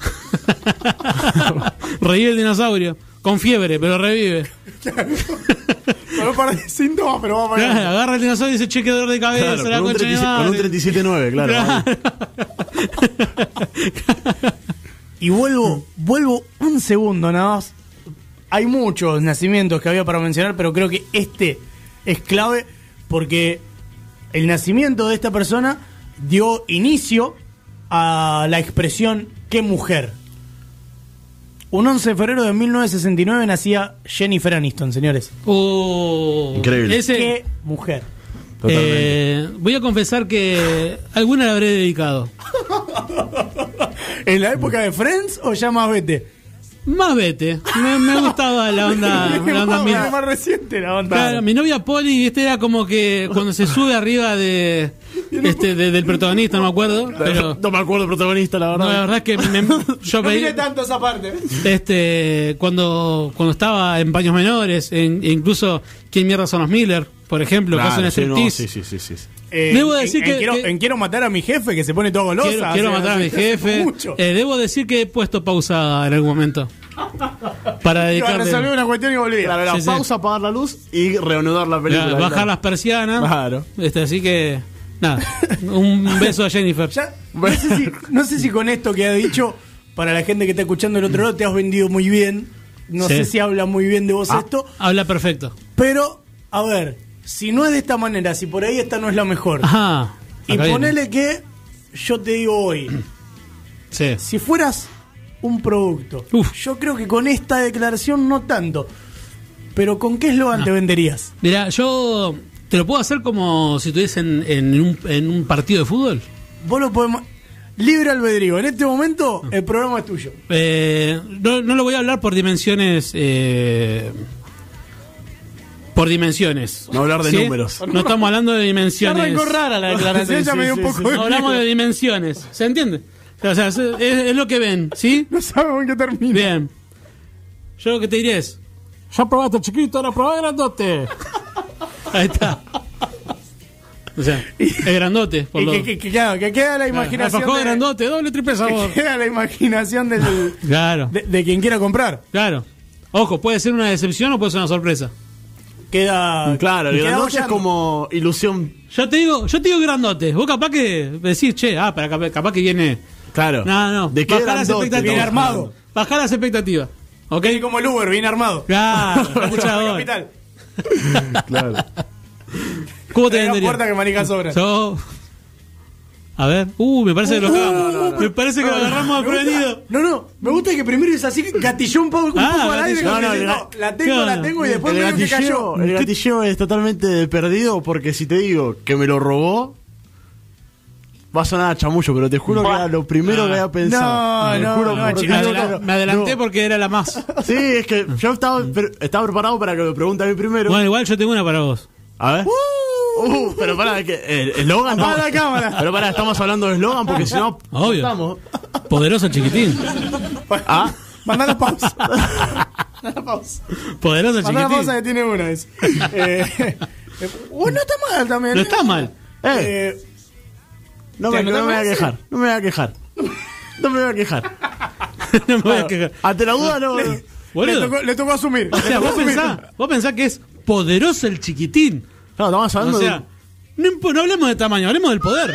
(laughs) revive el dinosaurio, con fiebre, pero revive. Con un par de síntomas, pero vamos a Claro, ver. agarra el dinosaurio y dice, che, qué dolor de cabeza, Claro, la con, un concha de mi 37 con un madre". 37.9, claro. (laughs) Y vuelvo, vuelvo un segundo nada más. Hay muchos nacimientos que había para mencionar, pero creo que este es clave porque el nacimiento de esta persona dio inicio a la expresión qué mujer. Un 11 de febrero de 1969 nacía Jennifer Aniston, señores. Oh, Increíble. Ese, ¿Qué mujer? Eh, voy a confesar que alguna la habré dedicado. ¿En la época de Friends o ya más vete? Más vete. Me, me gustaba la onda, (laughs) la onda más, reciente la onda. Claro, mi novia Poli, este era como que cuando se sube arriba de, (laughs) este, de- del protagonista, no me acuerdo, pero No me acuerdo el protagonista, la no, verdad. la verdad es que me- (laughs) yo no tanto esa parte. este, cuando, cuando estaba en paños menores, en- e incluso ¿Quién mierda son los Miller? Por ejemplo, que Claro, hacen sí, no, sí, sí, sí, sí. Eh, Debo decir en, que- quiero, que- en quiero matar a mi jefe que se pone todo golosa. Quiero, matar a mi (laughs) jefe. mucho. Eh, debo decir que he puesto pausa en algún momento. Para a resolver dedicarle una cuestión y. Claro, era Sí, sí. pausa, apagar la luz y reanudar la película. bajar claro. las persianas. Claro. Este, así que, nada. Un beso a Jennifer. Ya, no, sé si, no sé si con esto que ha dicho, para la gente que está escuchando el otro lado, te has vendido muy bien. No Sí. sé si habla muy bien de vos Ah. esto. Habla perfecto. Pero, a ver, si no es de esta manera, si por ahí esta no es la mejor. Ajá. y viene. ponele que yo te digo hoy, Sí. si fueras un producto, Uf. yo creo que con esta declaración no tanto. Pero ¿con qué eslogan Ah. te venderías? Mira, yo te lo puedo hacer como si estuviese en, en un, en un partido de fútbol. Vos lo podemos. Libre albedrío. En este momento, el programa es tuyo. Eh, no, no lo voy a hablar por dimensiones. eh, por dimensiones. No hablar de ¿Sí? números. No estamos hablando de Ya dimensiones. arrancó rara la (laughs) declaración, Sí, ya sí, me dio un sí, poco No hablamos de dimensiones. ¿Se entiende? O sea, es, es lo que ven, ¿sí? No sabemos en qué termina. Bien. Yo lo que te diré es. Ya probaste chiquito, ahora probá grandote. Ahí está. O sea, es grandote. Por Y lo... que, que, que, claro, que queda la imaginación. Alfajor de- grandote, doble, triple sabor. que queda la imaginación del, Claro, de, de quien quiera comprar. claro. Ojo, puede ser una decepción o puede ser una sorpresa. Queda. Claro, el queda grandote es bollando. como ilusión. Yo te digo, yo te digo grandote. Vos capaz que decís, che, ah, pero capaz, capaz que viene. Claro. No, no. ¿De qué Bajá las expectativas. Viene armado. Bajá las expectativas. ¿Ok? Viene como el Uber, viene armado. Claro. (laughs) Capital. (laughs) Claro. ¿Cómo te vendería? puerta que maneja sobra. Yo. A ver. Uh, me parece que lo agarramos. Me parece que lo agarramos Me desprevenido. No, no, me gusta que primero es así, gatilló un poco, un Ah, poco al aire. No, no, que no, ga- la tengo, Claro. la tengo y después medio que cayó. el gatilleo es totalmente perdido porque si te digo que me lo robó, va a sonar a chamullo, pero te juro que era lo primero Ah. que había pensado. No, no, juro no, chico, Me, adela- adelanté No. porque era la más. (laughs) Sí, es que yo estaba, pre- estaba preparado para que me pregunte a mí primero. Bueno, igual yo tengo una para vos. A ver. Uh, pero pará, que el eslogan. Apaga la cámara. Pero pará, estamos hablando de eslogan porque si no. Obvio. Estamos. Poderoso chiquitín. Ah, Mandá la pausa. (laughs) Mandá la pausa. Poderoso Mandá la pausa chiquitín. que tiene una. Es. Eh, (laughs) eh, uh, no está mal también. No ¿eh? está mal. eh, Eh, no, ¿te me, no me voy a quejar. No me voy a quejar. No me voy a quejar. (laughs) no me voy a quejar. Ante la duda, no. le, tocó, le tocó asumir. O sea, vos pensás, vos pensás que es poderoso el chiquitín. Claro, estamos hablando O sea, no, imp- no hablemos de tamaño, hablemos del poder.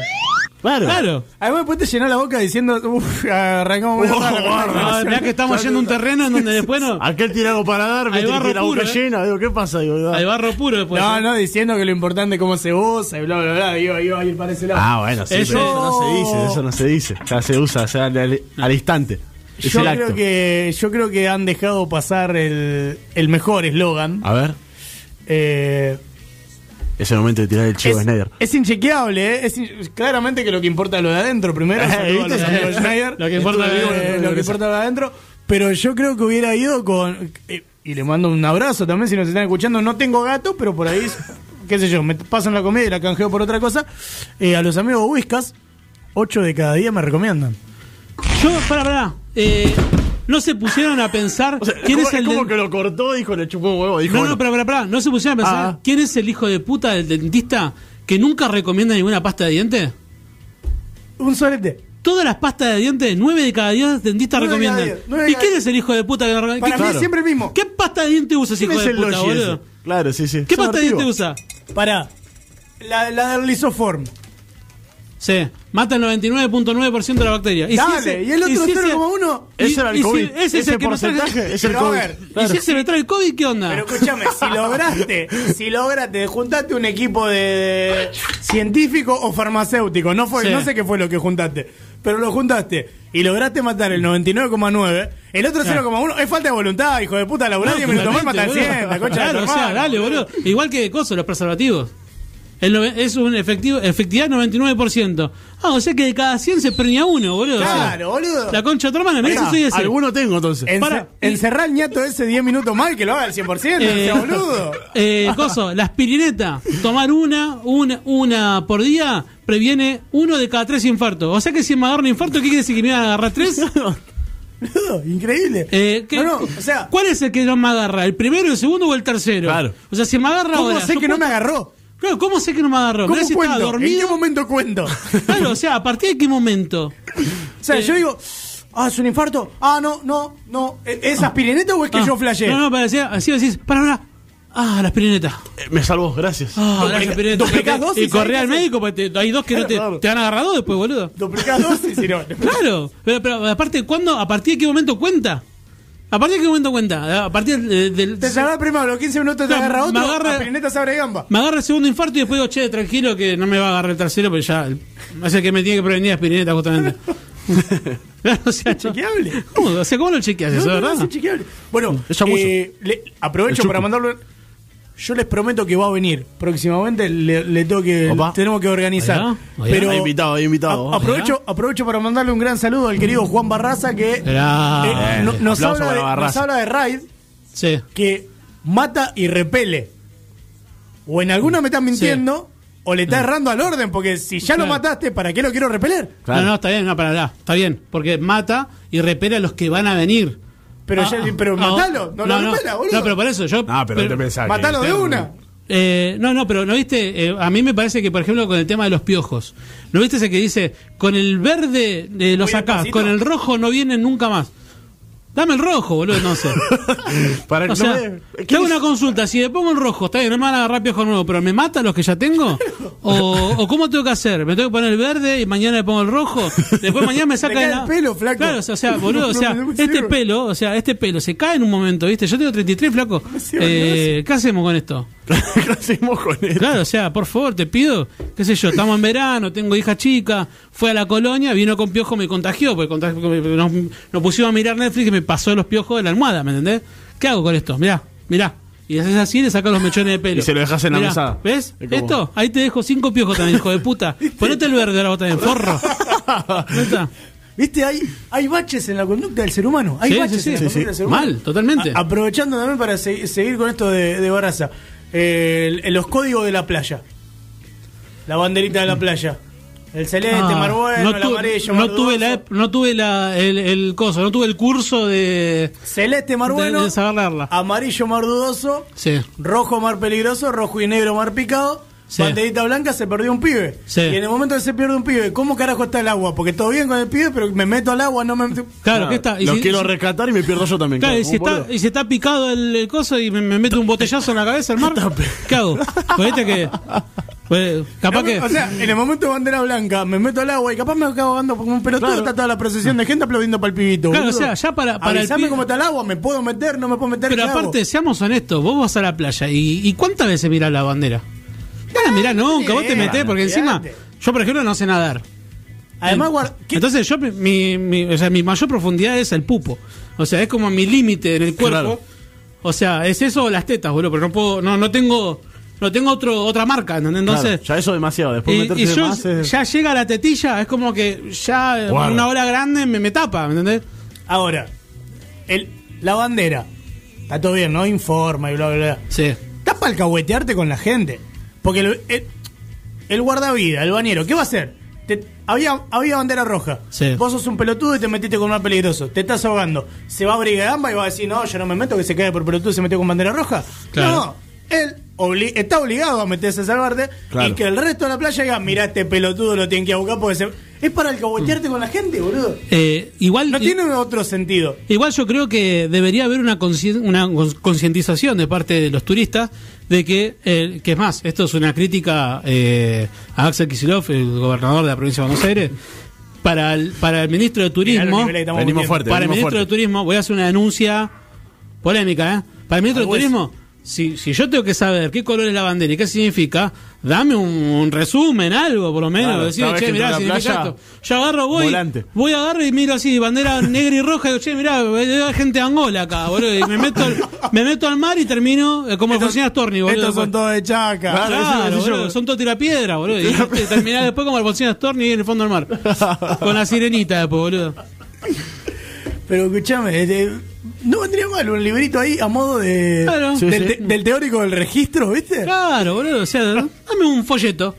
Claro. Claro. Además, después te llenó la boca diciendo, uff, arrancamos muy Oh, raro. (laughs) No, que estamos yendo a un terreno en donde después no. (laughs) Aquel tiene algo para dar, me barro la boca puro, ¿eh? llena. Digo, ¿qué pasa? Digo, Hay barro puro después. No, no, diciendo que lo importante es cómo se usa y bla, bla, bla. Iba, iba a ir para ese lado. Ah, bueno, sí, Eso- pero eso no se dice, eso no se dice. Ya se usa, o sea, al, instante. Es yo, el creo acto. que, yo creo que han dejado pasar el, el mejor eslogan. A ver, Eh, es el momento de tirar el chivo de es, Snyder. es inchequeable, ¿eh? Es in- claramente que lo que importa es lo de adentro primero. (laughs) Eh, saludo a los ¿viste? amigos de (laughs) Schneider. Lo que importa es- lo que importa lo de adentro. Pero yo creo que hubiera ido con. eh, y le mando un abrazo también si nos están escuchando. No tengo gato, pero por ahí, (laughs) qué sé yo, me pasan la comida y la canjeo por otra cosa. Eh, a los amigos Whiskas, 8 de cada día me recomiendan. Yo, para, para. Eh, no se pusieron a pensar (laughs) O sea, quién es el. como den- que lo cortó, dijo, le chupó un huevo. Dijo, No, bueno, no, pero para, para. No se pusieron a pensar Ah. quién es el hijo de puta del dentista que nunca recomienda ninguna pasta de dientes. Un solete. Todas las pastas de dientes, 9 de cada 10 dentistas recomiendan. diez, ¿Y quién diez. es el hijo de puta que no Para recomienda? mí Claro. siempre el mismo. ¿Qué pasta de dientes usa ese ¿quién hijo es de puta, boludo? ese? Claro, sí, sí. ¿Qué pasta de dientes usa? Para. La, la del lisoform. Sí, mata el 99.9% de la bacteria. si Dale, ese- y el otro si ese- 0,1. y- Ese era el y si COVID. ese es el que me porcentaje es el Pero a COVID. ver, ¿Y si ese me trae el COVID, qué onda? Pero escúchame, si (laughs) lograste, si lograste, juntaste un equipo de científico o farmacéutico, no fue, Sí. no sé qué fue lo que juntaste, pero lo juntaste y lograste matar el 99,9, el otro Claro. 0,1 es falta de voluntad, hijo de puta, laburar No, 10 minutos más y matar totalmente, 100, la concha de Claro, o sea, hermano, dale, boludo. boludo. Igual que coso, los preservativos. El es un efectivo, efectividad 99%. Ah, o sea que de cada 100 se premia uno, boludo. O sea, Claro, boludo. La concha de tu hermana, si soy ese. Alguno tengo entonces. Ence- Para. encerrar al ñato ese 10 minutos más y que lo haga al 100%, no Eh, boludo. (laughs) eh, coso, la aspirineta, tomar una, una, una por día previene uno de cada tres infartos. O sea que si me agarro un infarto, ¿qué quiere decir que me van a agarrar tres? (laughs) Boludo, Increíble. Eh, ¿qué- no, no, o sea, ¿Cuál es el que no me agarra? ¿El primero, el segundo o el tercero? Claro. O sea, si me agarra ¿cómo ahora. sé que no me agarró? Claro, ¿cómo sé que no me agarró? ¿Cómo si cuento? ¿En dormido. qué momento cuento? (laughs) Claro, o sea, ¿a partir de qué momento? O sea, Eh. yo digo, ah, es un infarto. Ah, no, no, no. ¿Es aspirineta o es que Ah, yo flasheé? No, no, parecía, así decís, para, para. Ah, la aspirineta. Eh, me salvó, gracias. Ah, Duplica- la aspirineta. duplicás dosis, Y ¿sabes al médico porque te- hay dos que no te, Claro. te van a agarrar dos después, boludo. Duplicás dosis y no. Claro, pero, pero aparte, ¿cuándo? ¿A partir de qué momento cuenta? ¿A partir de qué momento cuenta? A partir del. del- Te salva primero, a los 15 minutos te No, agarra me otro, agarra- aspirineta se abre gamba. me agarra el segundo infarto y después digo, che, tranquilo que no me va a agarrar el tercero, pero ya. Es el que me tiene que prevenir aspirineta, justamente. (laughs) claro, o sea, Chequeable. ¿Cómo? O sea, ¿cómo lo chequeas No, eso, no, no, verdad? es inchequeable. Bueno, eh, le- aprovecho para mandarlo. Yo les prometo que va a venir próximamente. Le, le tengo que, Opa. tenemos que organizar. Allá, allá. Pero Hay invitado, hay invitado. a- aprovecho, aprovecho para mandarle un gran saludo al querido Juan Barraza que eh, no- nos, habla de, nos Barraza. habla de Raid Sí. que mata y repele. O en alguna me estás mintiendo, o le estás errando al orden, porque si ya lo mataste, ¿para qué lo quiero repeler? Claro. No, no, está bien, no, para allá. Está bien, porque mata y repele a los que van a venir. Pero, Ah, ya, ah, pero ah, matalo, no, lo repela, boludo. No, pero por eso yo. Ah, pero, no te pensás matalo de una. Eh, no, no, pero ¿no viste? Eh, a mí me parece que, por ejemplo, con el tema de los piojos, ¿no viste ese que dice, con el verde eh, lo sacás, con el rojo no vienen nunca más? Dame el rojo, boludo, no sé. (laughs) Para que O no sea, me- te hago una consulta, si le pongo el rojo, está bien, no me van a agarrar piojos nuevos, pero ¿me mata los que ya tengo? (laughs) ¿O, o cómo tengo que hacer? ¿Me tengo que poner el verde y mañana le pongo el rojo? Después mañana me (laughs) saca el la- pelo, flaco. Claro, o sea, boludo, o No, sea, no me este pelo, o sea, este pelo se cae en un momento, ¿viste? Yo tengo 33, flaco. sirve, Eh, ¿Qué hacemos con esto? (laughs) Claro, o sea, por favor, te pido, qué sé yo, estamos en verano, tengo hija chica, fue a la colonia, vino con piojo, me contagió, porque contag- nos, nos pusimos a mirar Netflix y me pasó los piojos de la almohada, ¿me entendés? ¿Qué hago con esto? Mirá, mirá. Y haces así y le sacas los mechones de pelo. Y se lo dejas en la Mirá, mesada. ¿Ves? Es como- Esto, ahí te dejo cinco piojos también, hijo de puta. (laughs) Ponete el verde ahora vos también, forro. (laughs) ¿No está? ¿Viste? Hay, hay baches en la conducta del ser humano. Hay Sí, baches sí, en la sí, conducta sí. del ser humano. Mal, totalmente. A- aprovechando también para se- seguir con esto de, de Barraza. Eh, los códigos de la playa. La banderita de la playa. El celeste, Ah, mar bueno, el amarillo, no tuve la, no tuve la, el, el coso, no tuve el curso de, Celeste, mar de- bueno. de leerla. Amarillo, mar dudoso. Sí. Rojo, mar peligroso. Rojo y negro, mar picado. Sí. Banderita blanca, se perdió un pibe. Sí. Y en el momento que se pierde un pibe, ¿cómo carajo está el agua? Porque todo bien con el pibe, pero me meto al agua, no me meto. Claro, ¿qué está? Y Los si- quiero si- rescatar y me pierdo yo también. Claro, y si, está, y si está picado el, el coso y me, me meto un botellazo en la cabeza al mar, ¿qué hago? Pues viste que. Pues, capaz que. O sea, en el momento de bandera blanca, me meto al agua y capaz me acabo dando como un pelotudo. Claro. Está toda la procesión de gente aplaudiendo para el pibito. Claro, boludo. o sea, ya para- para el Avisame pibe- cómo está el agua, ¿me puedo meter? ¿No me puedo meter? pero aparte, seamos honestos, vos vas a la playa y, y ¿cuántas veces mirás la bandera? No la mirás nunca, vos te metés, porque encima, yo por ejemplo no sé nadar. Además, ¿qué- Entonces yo, mi, mi, o sea, mi mayor profundidad es el pupo. O sea, es como mi límite en el cuerpo. Claro. O sea, es eso o las tetas, boludo, pero no puedo, no, no tengo, no tengo otro, otra marca, ¿entendés? Claro, Entonces, ya eso demasiado. Después y, meterse y yo más es- ya llega la tetilla, es como que ya Guarda. una ola grande me, me tapa, ¿me entendés? ahora, el, la bandera. Está todo bien, ¿no? Informa y bla, bla, bla. Sí. Está para alcahuetearte con la gente. Porque el, el, el guardavida, el bañero, ¿qué va a hacer? Te- había, había bandera roja. Sí. Vos sos un pelotudo y te metiste con un mar peligroso. Te estás ahogando. Se va a abrir gamba y va a decir, no, yo no me meto que se cae por pelotudo y se metió con bandera roja. Claro. No. Él obli- está obligado a meterse a salvarte Claro. y que el resto de la playa diga, mirá, este pelotudo lo tienen que buscar porque se... Es para alcahuetearte con la gente, boludo. Eh, igual, No tiene otro sentido. igual yo creo que debería haber una, concientización de parte de los turistas de que, eh, que es más, esto es una crítica eh, a Axel Kicillof, el gobernador de la provincia de Buenos Aires, para el, para el ministro de Turismo. Venimos fuerte. para el ministro de. Turismo, voy a hacer una denuncia polémica, ¿eh? Para el ministro de. Turismo, si, si yo tengo que saber qué color es la bandera y qué significa, dame un, un resumen, algo por lo menos. Claro, decir, che, mirá, significa playa, esto. Yo agarro, voy, volante. voy, agarro y miro así, bandera negra y roja, y digo, che, mirá, hay gente de Angola acá, boludo. Y me meto, al- (laughs) me meto al mar y termino eh, como el Alfonsín Astorni, boludo. Estos son todos de chaca. Claro, Claro, boludo, son todo tirapiedra, boludo. Y te- terminás después como Alfonsín Astorni en el fondo del mar. Con la sirenita después, boludo. (laughs) Pero escúchame, este, no vendría mal un librito ahí a modo de Claro. Sí, del, sí. te- del teórico del registro, ¿viste? Claro, boludo. O sea, (laughs) dame un folleto.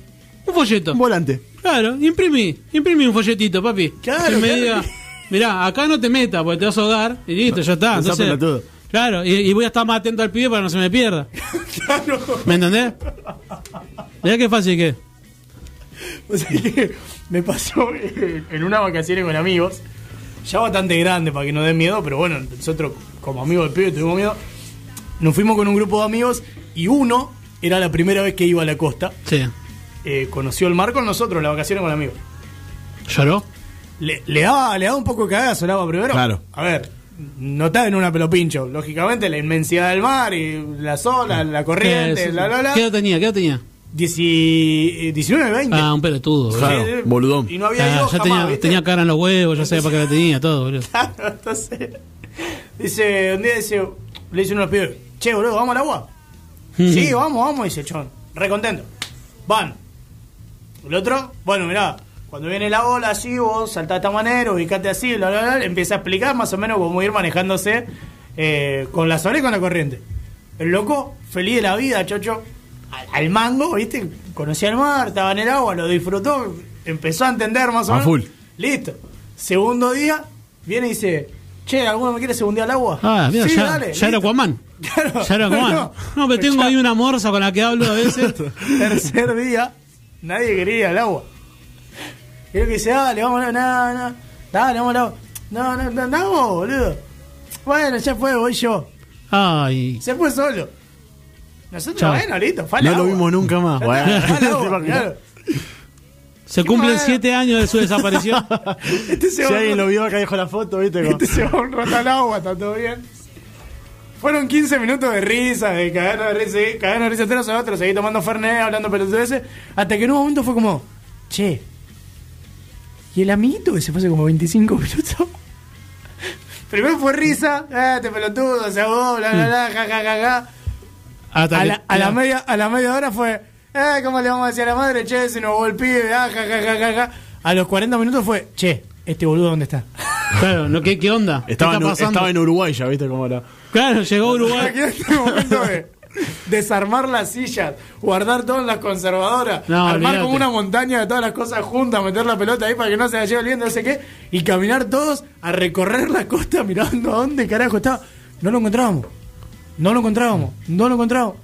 Un folleto. Un volante. Claro, imprimí, imprimí un folletito, papi. Claro, que me claro. diga, mirá, acá no te metas porque te vas a ahogar y listo, ya está. Entonces, pelotudo. claro, y, y voy a estar más atento al pibe para que no se me pierda. (laughs) ¿Me entendés? Mirá qué fácil que es. (laughs) O sea que me pasó en una vacaciones con amigos, ya bastante grande para que no den miedo, pero bueno, nosotros como amigos del pibe tuvimos miedo. Nos fuimos con un grupo de amigos y uno era la primera vez que iba a la costa. Sí. eh, conoció el mar con nosotros, las vacaciones con amigos. ¿Lloró? Le, le daba, le daba un poco de cagazo agua primero. Claro. A ver, no está en una pelopincho. Lógicamente, la inmensidad del mar y las olas, la corriente, ¿Qué, bla, bla, bla. ¿Qué edad tenía? ¿Qué edad tenía? Dieci- eh, 19, 20. Ah, un pelotudo. boludo. Claro, Sí, boludón. Y no había Ah, ido ya jamás, tenía, tenía cara en los huevos, ya sabía para qué la tenía, todo, boludo. (laughs) Claro, entonces, dice, un día dice, le dice uno de los pibes, che, boludo, ¿vamos al agua? (laughs) sí, vamos, vamos, dice el chon, re contento. Van. El otro, bueno, mirá, cuando viene la ola así, vos saltás de esta manera, ubicate así, bla, bla, bla, empieza a explicar más o menos cómo ir manejándose eh, con la olas y con la corriente. El loco, feliz de la vida, chocho, al, al mango, ¿viste? Conocía el mar, estaba en el agua, lo disfrutó, empezó a entender más o A menos. full. Listo. Segundo día, viene y dice, che, ¿alguno me quiere segundear al agua? Ah, mira, Sí, ya, dale, ya era. Aquaman. (laughs) Claro. Ya era Aquaman. No, No, pero tengo ya- ahí una morsa con la que hablo a veces. (laughs) Tercer día, nadie quería ir al agua. Creo que dice, dale, vamos, no, no, no, dale, vamos al agua. No, no, no, no, boludo. Bueno, ya fue, voy yo. Ay. Se fue solo. Nosotros, Chao. bueno, listo, fue al No lo agua. vimos nunca más. Fue Bueno. al agua, (laughs) claro. Se cumplen bueno. siete años de su desaparición. (laughs) Este se Si va alguien lo vio acá dejó la foto, ¿viste? Como- Este se va un rato al agua, está todo bien. Fueron 15 minutos de risa, de cagarnos de risa, sí, cagarnos de risa entre nosotros, seguí tomando Fernet, hablando pelotudeces, hasta que en un momento fue como, che, ¿y el amiguito que se fue hace como 25 minutos? (laughs) Primero fue risa, eh, este pelotudo, se ahogó, bla, bla, bla, ja, ja, ja, ja. Hasta A que- la, a, la media, a la media hora fue, eh, ¿cómo le vamos a decir a la madre? Che, se nos pibe, ah, ja, ja, ja, ja, ja. A los 40 minutos fue, che, este boludo, ¿dónde está? (laughs) Claro, ¿no? ¿Qué, ¿qué onda? ¿Qué Estaba, está en, pasando? estaba en Uruguay ya, ¿viste? Cómo era. Claro, llegó a Uruguay. (laughs) Aquí en este momento de desarmar las sillas, guardar todo en las conservadoras, No, armar olvídate. como una montaña de todas las cosas juntas, meter la pelota ahí para que no se la lleve el viento, no sé qué, y caminar todos a recorrer la costa mirando a dónde carajo estaba. No lo encontrábamos. No lo encontrábamos. No lo encontrábamos.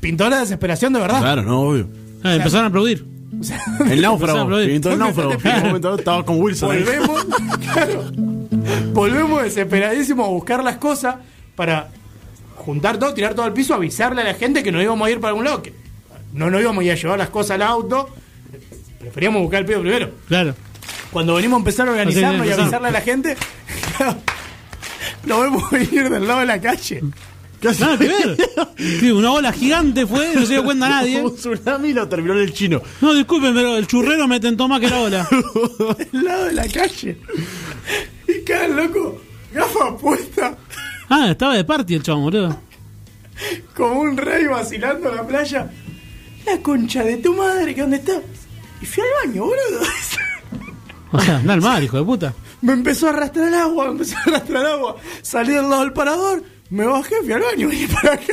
Pintó la desesperación de verdad. Claro, no, obvio. Ah, empezaron a aplaudir. (laughs) El náufrago. Pintó el náufrago. (laughs) En un momento estaba con Wilson. Volvemos, (laughs) claro, volvemos desesperadísimos a buscar las cosas para juntar todo, tirar todo al piso, avisarle a la gente que nos íbamos a ir para algún lado. Que no nos íbamos a ir a llevar las cosas al auto. Preferíamos buscar el piso primero. Claro. Cuando venimos a empezar a organizarnos y avisarle a la gente, lo vemos venir del lado de la calle. Nada que ver. Sí, una ola gigante fue, no se dio cuenta (laughs) nadie. Un tsunami lo terminó en el chino. No, disculpen, pero el churrero me tentó más que la ola. (laughs) Del lado de la calle. Y cada loco, gafa puesta, Ah, estaba de party el chabón, boludo. como un rey vacilando en la playa. La concha de tu madre, ¿que dónde está? Y fui al baño, boludo. O sea, anda al mar, hijo de puta. Me empezó a arrastrar el agua, me empezó a arrastrar el agua. Salí del lado del parador, me bajé, fui al baño, vení para acá.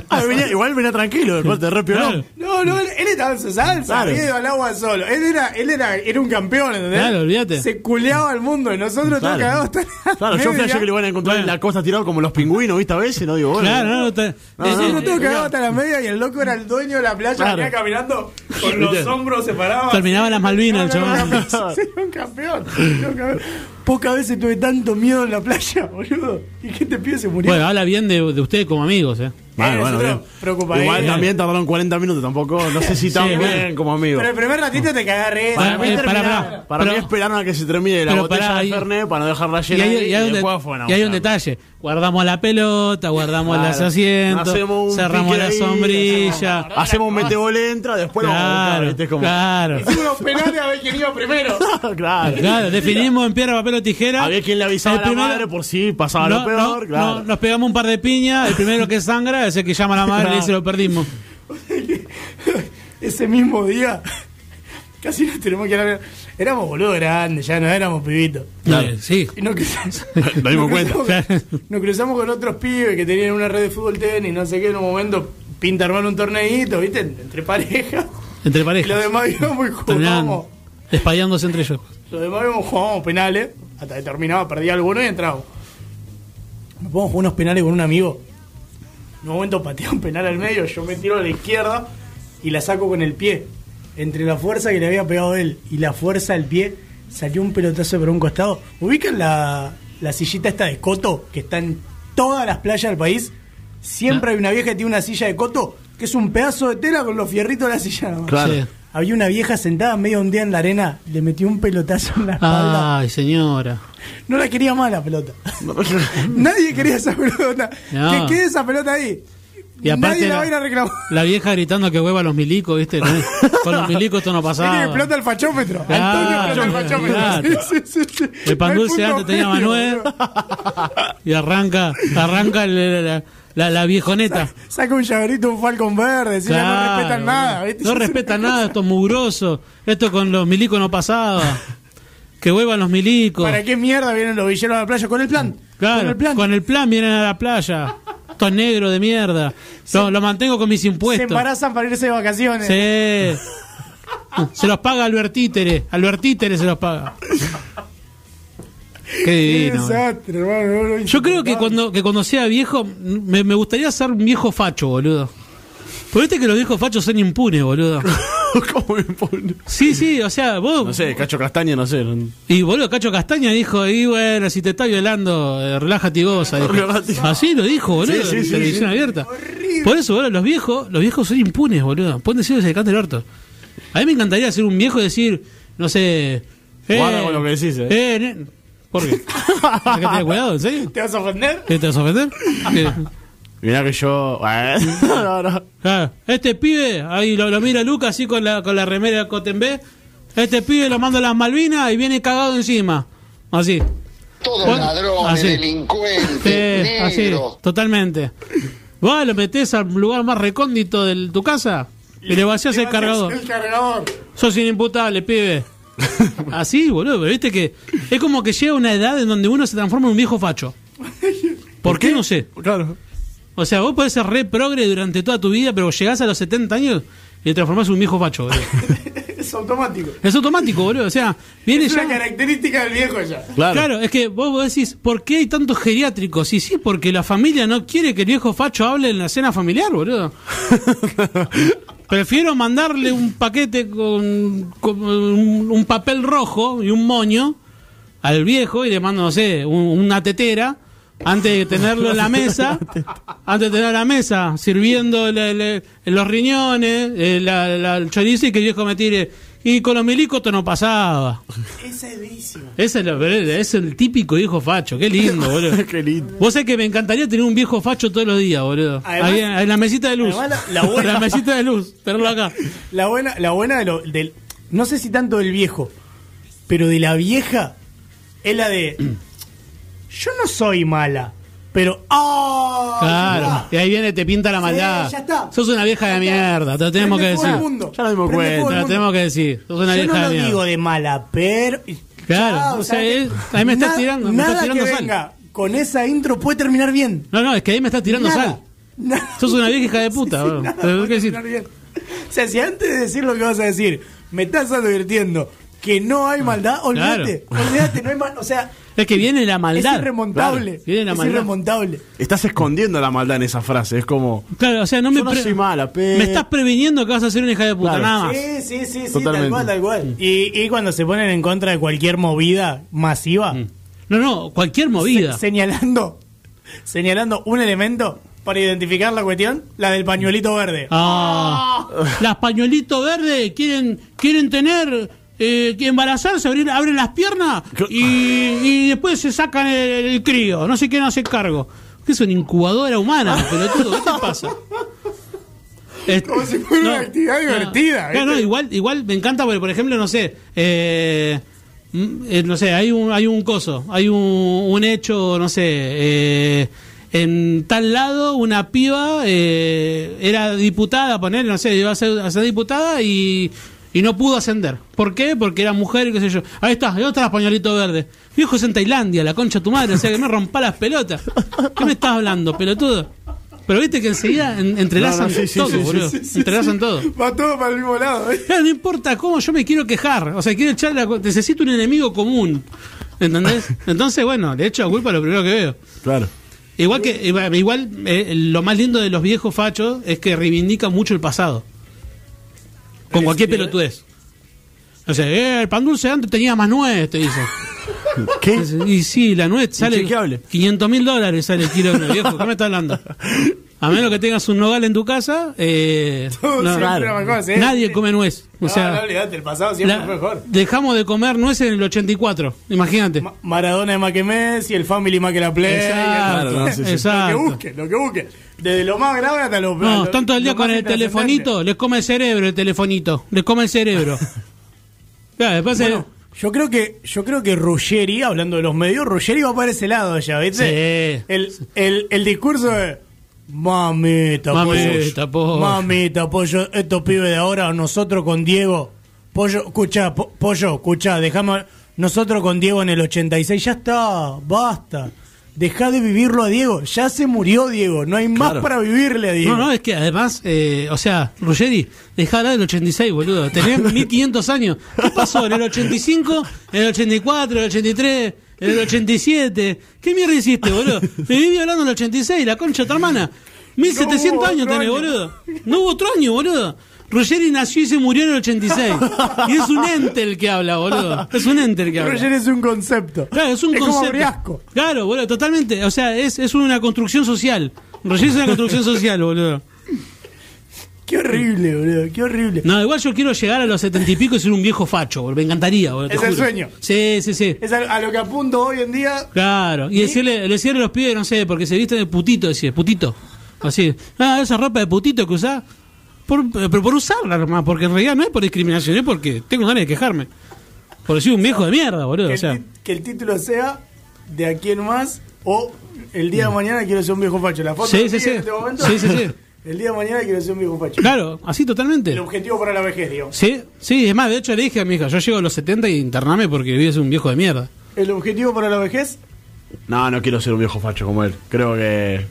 (laughs) Ah, venía- igual venía tranquilo, después de re piolón. No, no, él, él estaba en su salsa, Claro. ido al agua solo. Él era, él era, era un campeón, ¿entendés? Claro, olvídate. Se culeaba al mundo y nosotros todos Claro. cagados hasta la Claro, yo flashé que lo iban a encontrar en la costa tirado como los pingüinos, ¿viste? A veces, no digo, bueno. Claro, no, te- Nosotros eh, todos eh, cagados hasta la media y el loco era el dueño de la playa, venía caminando con los hombros separados. Terminaba las Malvinas, el No, no, no, no, sí, un campeón. un campeón. Pocas veces tuve tanto miedo en la playa, (laughs) boludo. ¿Y qué te pides? Se. Bueno, habla bien de, de ustedes como amigos, eh. Bueno, Eh, bueno, nosotros bien. Igual también tardaron 40 minutos, tampoco, no sé si tan Sí, bien bueno. como amigos. Pero el primer ratito te risa. Para- eh, para- terminás. para- Para Pero- mí esperaron a que se termine la botella de Fernet para no dejarla Y llena hay, y hay un, de- y hay un detalle. Guardamos la pelota, guardamos Claro. los asientos, cerramos la ahí, sombrilla. Hacemos un metebol entra, después lo vamos a buscar, Claro, claro. Hicimos unos penales a ver quién iba primero. (laughs) claro. Claro, definimos en piedra, papel o tijera. Había quien le avisaba El a la primero- madre por si pasaba lo peor, claro. no, nos pegamos un par de piñas. El primero que sangra es el que llama a la madre y dice lo perdimos. (laughs) Ese mismo día, casi nos tenemos que ir a Éramos boludos grandes, ya no éramos pibitos. Claro. Sí. Y nos cruzamos, (laughs) Nos dimos (laughs) cuenta. cruzamos- nos cruzamos con otros pibes que tenían una red de fútbol tenis, no sé qué, en un momento pinta armar un torneito, ¿viste? Entre parejas. Entre Y los parejas. demás íbamos y jugábamos. espallándose entre ellos. Los demás íbamos jugábamos penales, hasta que terminaba, perdía alguno y entraba. Nos podemos jugar unos penales con un amigo. En un momento patea un penal al medio, yo me tiro a la izquierda y la saco con el pie. Entre la fuerza que le había pegado él y la fuerza del pie, salió un pelotazo por un costado. ¿Ubican la, la sillita esta de coto que está en todas las playas del país? Siempre hay una vieja que tiene una silla de coto que es un pedazo de tela con los fierritos de la silla. nada más. Claro. Sí. Había una vieja sentada medio un día en la arena, le metió un pelotazo en la espalda. Ay, señora. No la quería más la pelota. (laughs) Nadie quería esa pelota. No. Que quede esa pelota ahí. Y aparte Nadie la la, va a ir a reclamar. la vieja gritando que hueva a los milicos, ¿viste? Con, los milicos esto no pasaba. explota el fachómetro. Antonio explota el fachómetro. Sí, sí, sí. El pan dulce antes tenía Manuel. (laughs) Y arranca, arranca el- la, la viejoneta. Saca un llaverito, un falcon verde. Si ya no Claro, respetan nada. No (laughs) respetan nada, esto es mugroso. Esto con los milicos no pasaba. (laughs) Que huevan los milicos. ¿Para qué mierda vienen los villeros a la playa? Con el plan. Claro, Con el plan. vienen a la playa. Estos negros de mierda. Lo, lo mantengo con mis Se impuestos. embarazan para irse de vacaciones. Sí. (laughs) Se los paga Albertítere. Albertítere se los paga. Qué Qué divino. desastre, hermano. no, no, Yo creo que cuando, que cuando sea viejo, me, me gustaría ser un viejo facho, boludo. Porque viste que los viejos fachos son impunes, boludo. (laughs) ¿Cómo pone? Sí, sí, o sea, vos. No sé, Cacho Castaña, no sé. no- Y boludo, Cacho Castaña dijo, y bueno, si te está violando, eh, relájate y goza. Así lo dijo, boludo, Sí, sí, en sí, televisión sí. abierta. Por eso, boludo, los viejos, los viejos son impunes, boludo. Pueden decir que se cante el orto. A mí me encantaría ser un viejo y decir, no sé. Guarda con lo que decís, eh. eh, ne- ¿Por qué? ¿Hay que tener cuidado, en serio? ¿Te vas a ofender? ¿Qué te vas a ofender? ¿Qué? Mirá que yo. Bueno, no, no. Claro, este pibe, ahí lo, lo mira Lucas así con la, con la remera Cotembe. Este pibe lo manda a las Malvinas y viene cagado encima. Así. Todos Bueno, ladrones, así. delincuentes, Sí, así, negros. totalmente. Vos lo metés al lugar más recóndito de tu casa y le vacías el cargador. El cargador. Sos inimputable, pibe. (laughs) Así, boludo, pero viste que es como que llega una edad en donde uno se transforma en un viejo facho. (laughs) ¿Por qué? No sé. Claro. O sea, vos podés ser re progre durante toda tu vida, pero llegás a los 70 años y te transformás en un viejo facho, boludo. (laughs) Es automático. Es automático, boludo. O sea, viene Es ya. una característica del viejo ya. Claro. Claro, es que vos, vos decís, ¿por qué hay tantos geriátricos? Y sí, porque la familia no quiere que el viejo facho hable en la cena familiar, boludo. Prefiero mandarle un paquete con, un, papel rojo y un moño al viejo y le mando, no sé, un- una tetera antes de tenerlo en la mesa, antes de tener la mesa, sirviendo le- le- los riñones, eh, la, la- el chorizo y que el viejo me tire. Y con los milicos esto no pasaba. Esa es bellísima. Ese es, lo- es el típico viejo facho, qué lindo, (laughs) boludo. Qué lindo. Vos sabés que me encantaría tener un viejo facho todos los días, boludo. Además- Ahí en, la mesita de luz. además la- la buena- (laughs) mesita de luz, tenerlo acá. (laughs) La buena, la buena de lo- del. No sé si tanto del viejo, pero de la vieja es la de. (clears throat) Yo no soy mala, pero. ¡Ah! Claro. Y ahí viene, te pinta la maldad. Sí, ya está. Sos una vieja de mierda, te lo tenemos que Prende decir. mundo. Ya nos dimos Prende cuenta, Te lo tenemos que decir. Sos una Yo vieja no de lo mierda. digo de mala, pero. Claro, Chao, o sea, que es- ahí me estás tirando, me Nada estás tirando que sal. venga con esa intro puede terminar bien. No, no, es que ahí me estás tirando Nada. sal. Nada. Sos una vieja hija de (laughs) puta, Sí, boludo. nada Te lo tengo puede que decir. bien. O sea, si antes de decir lo que vas a decir, me estás advirtiendo que no hay maldad, olvídate. Olvídate, no hay mal. O sea, Es que viene la maldad. es irremontable. Claro, viene la es maldad. irremontable. Estás escondiendo la maldad en esa frase. Es como. Claro, o sea, no me, no soy mala, pero- me estás previniendo que vas a ser una hija de puta, Claro. nada más. Sí, sí, sí, sí, tal cual, tal cual. Y, y cuando se ponen en contra de cualquier movida masiva, No, no, cualquier movida. se- señalando, señalando un elemento, para identificar la cuestión? La del pañuelito verde. Ah, las pañuelitos verdes quieren quieren tener eh, que embarazarse, abrir, abren las piernas y, y después se sacan el, el crío, no se quieren hacer cargo. ¿Qué es una incubadora humana, (laughs) pelotudo? ¿Qué te pasa? Es- Como si fuera una actividad divertida, no, igual, igual me encanta porque, por ejemplo, no sé, eh, mm, eh, no sé, hay un, hay un coso, hay un, un hecho, no sé, eh, en tal lado una piba eh, era diputada, poner, no sé, iba a ser, a ser diputada y, y no pudo ascender. ¿Por qué? Porque era mujer y qué sé yo. Ahí está, ¿dónde está el pañuelito verde? Viejo es en Tailandia, la concha de tu madre, o sea que me rompa las pelotas. ¿Qué me estás hablando, pelotudo? Pero viste que enseguida en- entrelazan No, no, sí, sí, todo, sí, sí, boludo. Entrelazan todo. Va todo para el mismo lado. ¿eh? Claro, no importa cómo, yo me quiero quejar. O sea, quiero echar la, necesito un enemigo común. ¿Entendés? Entonces, bueno, le echo la culpa a lo primero que veo. Claro. Igual que igual igual, eh, lo más lindo de los viejos fachos es que reivindican mucho el pasado. Con cualquier pelotudez. O sea, eh, el pan dulce antes tenía más nuez, te dicen. (laughs) ¿Qué? Y sí, la nuez sale Inchequeable. 500 mil dólares sale el kilo de nuez, viejo. ¿Qué me estás hablando? (laughs) A menos que tengas un nogal en tu casa, eh, (laughs) no, era mejor, ¿sí? nadie come nuez. O No, sea, no, olvidate, el pasado siempre la- fue mejor. dejamos de comer nueces en el 84, imagínate. Ma- Maradona es más que Messi, el Family más que la Play. Exacto, el- no, sí, sí. exacto. Lo que busque, lo que busque. Desde lo más grave hasta lo No, están todo el día con el telefonito, les come el cerebro el telefonito, les come el cerebro. (laughs) Claro, después se- yo creo que yo creo que Ruggeri, hablando de los medios, Ruggeri va para ese lado ya, ¿viste? Sí. El, el, el discurso de Mamita, Mamita, pollo. pollo. Mamita, pollo, estos pibes de ahora, nosotros con Diego. Pollo, escucha, po- pollo, escucha, dejame. Nosotros con Diego en el 86, ya está, basta. Deja de vivirlo a Diego. Ya se murió Diego. No hay más Claro. para vivirle a Diego. No, no, es que además, eh, o sea, Ruggeri, dejá hablar del 86, boludo. Tenés (laughs) 1500 años. ¿Qué pasó? ¿En el 85? ¿En el 84? ¿En el 83? ¿En el 87? ¿Qué mierda hiciste, boludo? Me viví hablando en el 86, la concha de tu hermana. 1700 No años tenés, año. boludo. No hubo otro año, boludo. Ruggeri nació y se murió en el 86. Y es un ente el que habla, boludo. Es un ente el que habla. Ruggeri es un concepto. Claro, es un como concepto. Briasco. Claro, boludo, totalmente. O sea, es, es una construcción social. Roger es una construcción social, boludo. Qué horrible, boludo. Qué horrible. No, igual yo quiero llegar a los setenta y pico y ser un viejo facho, boludo. Me encantaría, boludo. Es el sueño. Sí, sí, sí. Es a, a lo que apunto hoy en día. Claro. Y decirle, decirle a los pibes, no sé, porque se visten de putito, decir, putito. Así. Ah, esa ropa de putito que usás. Por, pero por usarla nomás, porque en realidad no es por discriminación, es porque tengo ganas de quejarme. Por soy un viejo de mierda, boludo. Que, O sea. el, que el título sea de aquí en más o el día de mañana quiero ser un viejo facho. La foto Sí, que sí, sí. en este momento. Sí, sí, sí. (laughs) El día de mañana quiero ser un viejo facho. Claro, así totalmente. El objetivo para la vejez, digamos. Sí, sí, es más, de hecho le dije a mi hija, yo llego a los 70 y intername porque vives un viejo de mierda. El objetivo para la vejez. No, no quiero ser un viejo facho como él. Creo que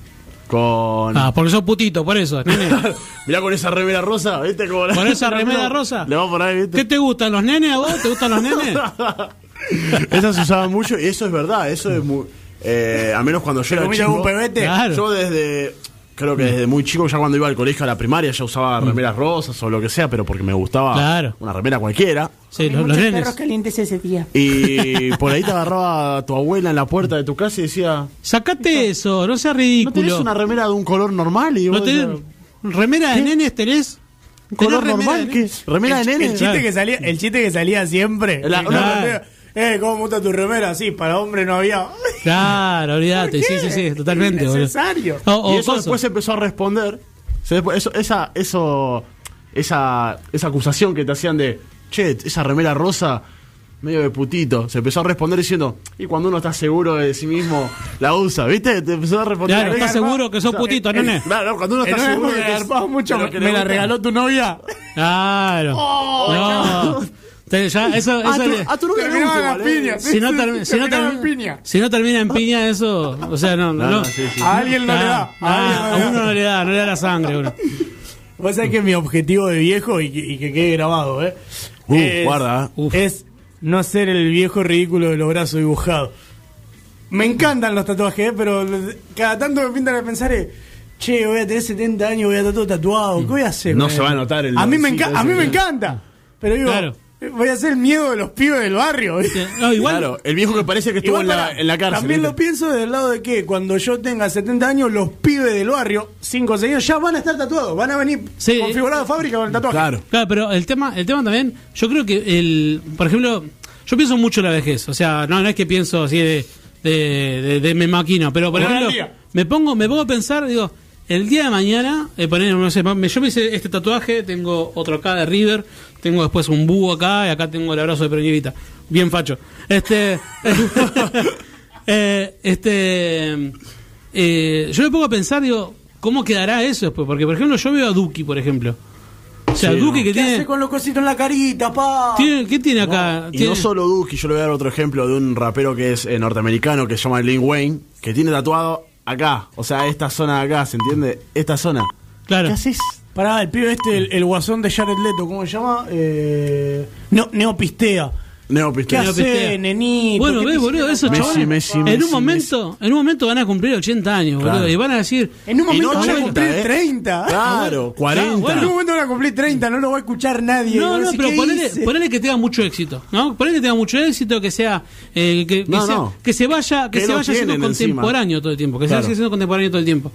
con... Ah, porque sos putito, por eso, nene. (laughs) Mirá con esa remera rosa, ¿viste? Como la- Con esa (laughs) remera rosa. Le va por ahí, ¿viste? ¿Qué te gustan los nenes a vos? ¿Te gustan los nenes? (laughs) Esas se usaban mucho y eso es verdad, eso es muy... eh, al menos cuando yo era chico... algún pebete? Claro. Yo desde... Creo que desde muy chico, ya cuando iba al colegio a la primaria, ya usaba remeras rosas o lo que sea, pero porque me gustaba Mm. Claro. una remera cualquiera. Sí, los, los nenes. calientes ese día. Y (laughs) por ahí te agarraba tu abuela en la puerta de tu casa y decía, Sacate eso, no seas ¿no tenés ridículo. una remera de un color normal? Y ¿No tenés decías, remera de nenes tenés? ¿Un color ¿Tenés remera normal? de ¿Qué? nenes? ¿Remera de nene? El chiste que salía, el chiste que salía siempre. La- el- una- eh, ¿cómo me gusta tu remera? Sí, para hombre no había. Claro, olvídate, sí, sí, sí, totalmente. boludo. Necesario. O, o y eso coso. después se empezó a responder. Eso, esa, eso, esa, esa acusación que te hacían de, che, esa remera rosa, medio de putito. Se empezó a responder diciendo, y cuando uno está seguro de sí mismo, la usa, ¿viste? Te empezó a responder. Claro, ¿estás seguro que sos putito, nene? Claro, cuando uno Eh, está es seguro de que es- garpabas mucho, me, que me la regaló tu novia. Claro. no. Ya, eso, Ah, eso tú, le- ah, tú nunca igual, ¿eh? piñas. si no, termi- si, no termi- en piña. si no termina en piña, eso. O sea, no. no, No, sí, sí. A alguien no le da. Ah, A ah, no a da. uno no le da, no le da la sangre, uno. Vos sabés que mi objetivo de viejo y que, y que quede grabado, ¿eh? Uh, es, guarda, ¿eh? Uf. es no ser el viejo ridículo de los brazos dibujados. Me encantan los tatuajes, ¿eh? pero cada tanto me pintan a pensar, eh, che, voy a tener 70 años, voy a estar todo tatuado, ¿qué voy a hacer? No se va a notar el A mí me, enca- a mí me encanta, pero digo, Claro. Voy a ser el miedo de los pibes del barrio. No, igual. Claro, el viejo que parece que estuvo en la, pará, en la cárcel. También ¿viste? lo pienso del lado de que cuando yo tenga 70 años, los pibes del barrio, 5 o 6 años, ya van a estar tatuados. Van a venir Sí. configurados de fábrica con el tatuaje. Claro. Claro, pero el tema, el tema también, yo creo que el, por ejemplo, yo pienso mucho en la vejez, o sea, no, no es que pienso así de, de, de, de me maquino, pero por ejemplo, día. me pongo, me pongo a pensar, digo, el día de mañana, eh, poner, no sé, me- yo me hice este tatuaje, tengo otro acá de River, tengo después un búho acá y acá tengo el abrazo de Peñevita, bien facho. Este, (laughs) eh, este, eh, yo me pongo a pensar, digo, ¿cómo quedará eso después? Porque, por ejemplo, yo veo a Duki, por ejemplo. O sea, Sí, Duki no. que ¿Qué hace tiene... con los cositos en la carita, pa? Tiene- ¿Qué tiene acá? Y Tiene- no solo Duki, yo le voy a dar otro ejemplo de un rapero que es eh, norteamericano que se llama Lil Wayne, que tiene tatuado acá, o sea, esta zona de acá, ¿se entiende? Esta zona. Claro. ¿Qué haces? Pará, el pibe este, el, el guasón de Jared Leto, ¿cómo se llama? Eh, no, Neopistea. ¿Qué Neopistea. Neopistea. hace, nenito? Bueno, ¿Qué ves, te boludo, esos? Messi, chavales Messi, en Messi, un momento, en un momento van a cumplir 80 años, boludo, Claro. y van a decir, En un momento no van a 80, cumplir ¿eh? 30. Claro, 40. bueno. En un momento van a cumplir 30, no lo va a escuchar nadie. no, no, decir, pero ¿qué ponele, ponele que tenga mucho éxito, ¿no? Ponele que tenga mucho éxito, que sea, eh, que, que No, sea- no. que se vaya, que Que se vaya siendo tienen encima. contemporáneo todo el tiempo, que se Claro. vaya siendo contemporáneo todo el tiempo.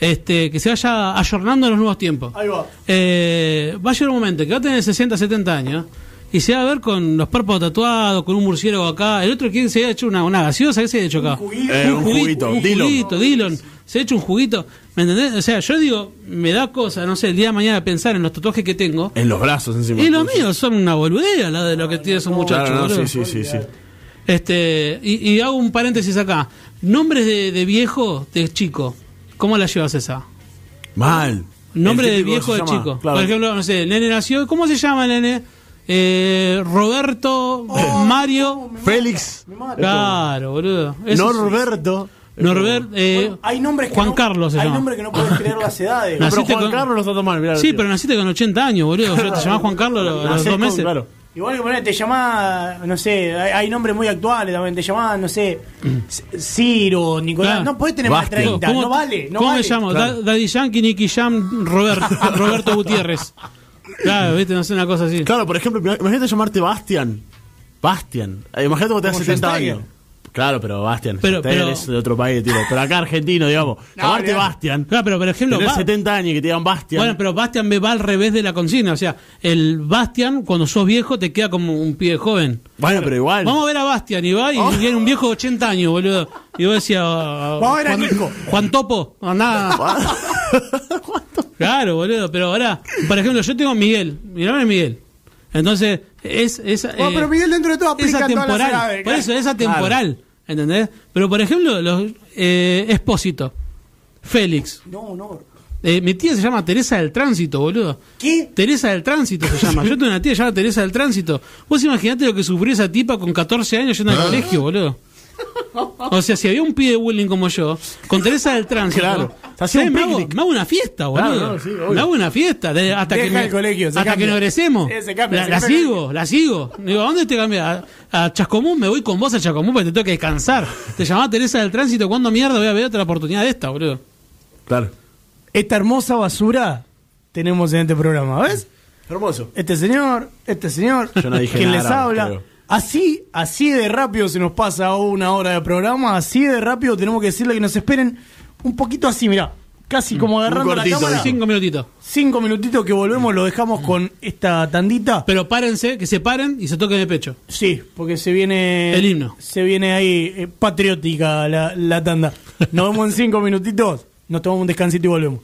Este, que se vaya ayornando a los nuevos tiempos. Ahí va. Eh, va a llegar un momento que va a tener 60, 70 años y se va a ver con los párpados tatuados, con un murciélago acá. El otro que se ha hecho una, una gaseosa, ¿qué se ha hecho acá? juguito. Eh, un juguito, un Dillon. juguito, Dillon. Se ha hecho un juguito. ¿Me entendés? O sea, yo digo, me da cosa, no sé, el día de mañana pensar en los tatuajes que tengo. En los brazos encima. Y los míos son una boludera, la de lo que tiene esos muchachos. Claro, no, sí, sí, sí, sí. Este, y, y hago un paréntesis acá. Nombres de, de viejo, de chico. ¿Cómo la llevas esa? Mal. Nombre de viejo de chico. claro. Por ejemplo, no sé, el nene nació. ¿Cómo se llama el nene? Eh, Roberto, Oh, Mario. Félix. Claro, boludo. Eso es- Norberto. Norbert, eh, Bueno, hay nombres que Juan no, Carlos se Hay llama. nombres que no puedes creer las edades. Pero Naciste Juan con- Carlos no está mirá, Sí, pero naciste con 80 años, boludo. Yo te llamás Juan Carlos a los- dos con- meses. claro. Igual que poner, te llamás, no sé, hay, hay nombres muy actuales también. Te llamás, no sé, (clears throat) Ciro, Nicolás. Claro. No podés tener más de Bastian. 30. ¿Cómo- no vale. No ¿Cómo vale. me llamo? Claro. Da- Daddy Yankee, Nicky Jam, Robert, (laughs) Roberto Gutiérrez. Claro, viste, no sé, una cosa así. Claro, por ejemplo, imagínate llamarte Bastian. Bastian. Eh, Imagínate cuando tengas Como 70 Schweinsteiger. años. Claro, pero Bastian. Pero- es de otro país, tío. Pero acá argentino, digamos. (laughs) llamarte olvidate. Bastian. Claro, pero por ejemplo, Tener Ba- 70 años y que te digan Bastian. Bueno, pero Bastian me va al revés de la consigna. O sea, el Bastian, cuando sos viejo, te queda como un pibe joven. Bueno, pero igual. Vamos a ver a Bastian y va y Oh. viene un viejo de 80 años, boludo. Y vos decías, ah, Vamos a ver a Juan. Juan Topo, andá. (laughs) Claro, boludo, pero ahora, por ejemplo, yo tengo a Miguel, mi nombre es Miguel. Entonces, es, es Bueno, eh, pero Miguel dentro de todo aplica es en todas las edades, Por eso es atemporal, ¿entendés? Pero por ejemplo, los eh, Espósito, Félix. No, no. Eh, mi tía se llama Teresa del Tránsito, boludo. ¿Qué? Teresa del Tránsito se llama. Yo tengo una tía llamada Teresa del Tránsito. Vos imaginate lo que sufrió esa tipa con 14 años yendo al colegio, boludo. (laughs) O sea, si había un pibe de bullying como yo, con Teresa del Tránsito, Claro. Se hacía un me, hago, picnic. me hago una fiesta, boludo. Claro, no, sí, obvio. me hago una fiesta de- hasta que, me- el colegio, se hasta cambia. que nos egresemos. Eh, la, sigo, la sigo. Digo, ¿a dónde te cambias? A, a Chascomún, me voy con vos a Chascomún porque te tengo que descansar. Te llamaba Teresa del Tránsito, ¿cuándo mierda voy a ver otra oportunidad de esta, boludo? Claro. Esta hermosa basura tenemos en este programa, ¿ves? Hermoso. Este señor, este señor, Yo no dije quien nada les habla. creo. Así, así de rápido se nos pasa una hora de programa, así de rápido tenemos que decirle que nos esperen un poquito así, mirá, casi como agarrando la cámara. Cinco minutitos. Cinco minutitos que volvemos, lo dejamos con esta tandita. Pero párense, que se paren y se toquen el pecho. Sí, porque se viene. El himno. Se viene ahí eh, patriótica la, la tanda. Nos vemos en cinco minutitos. Nos tomamos un descansito y volvemos.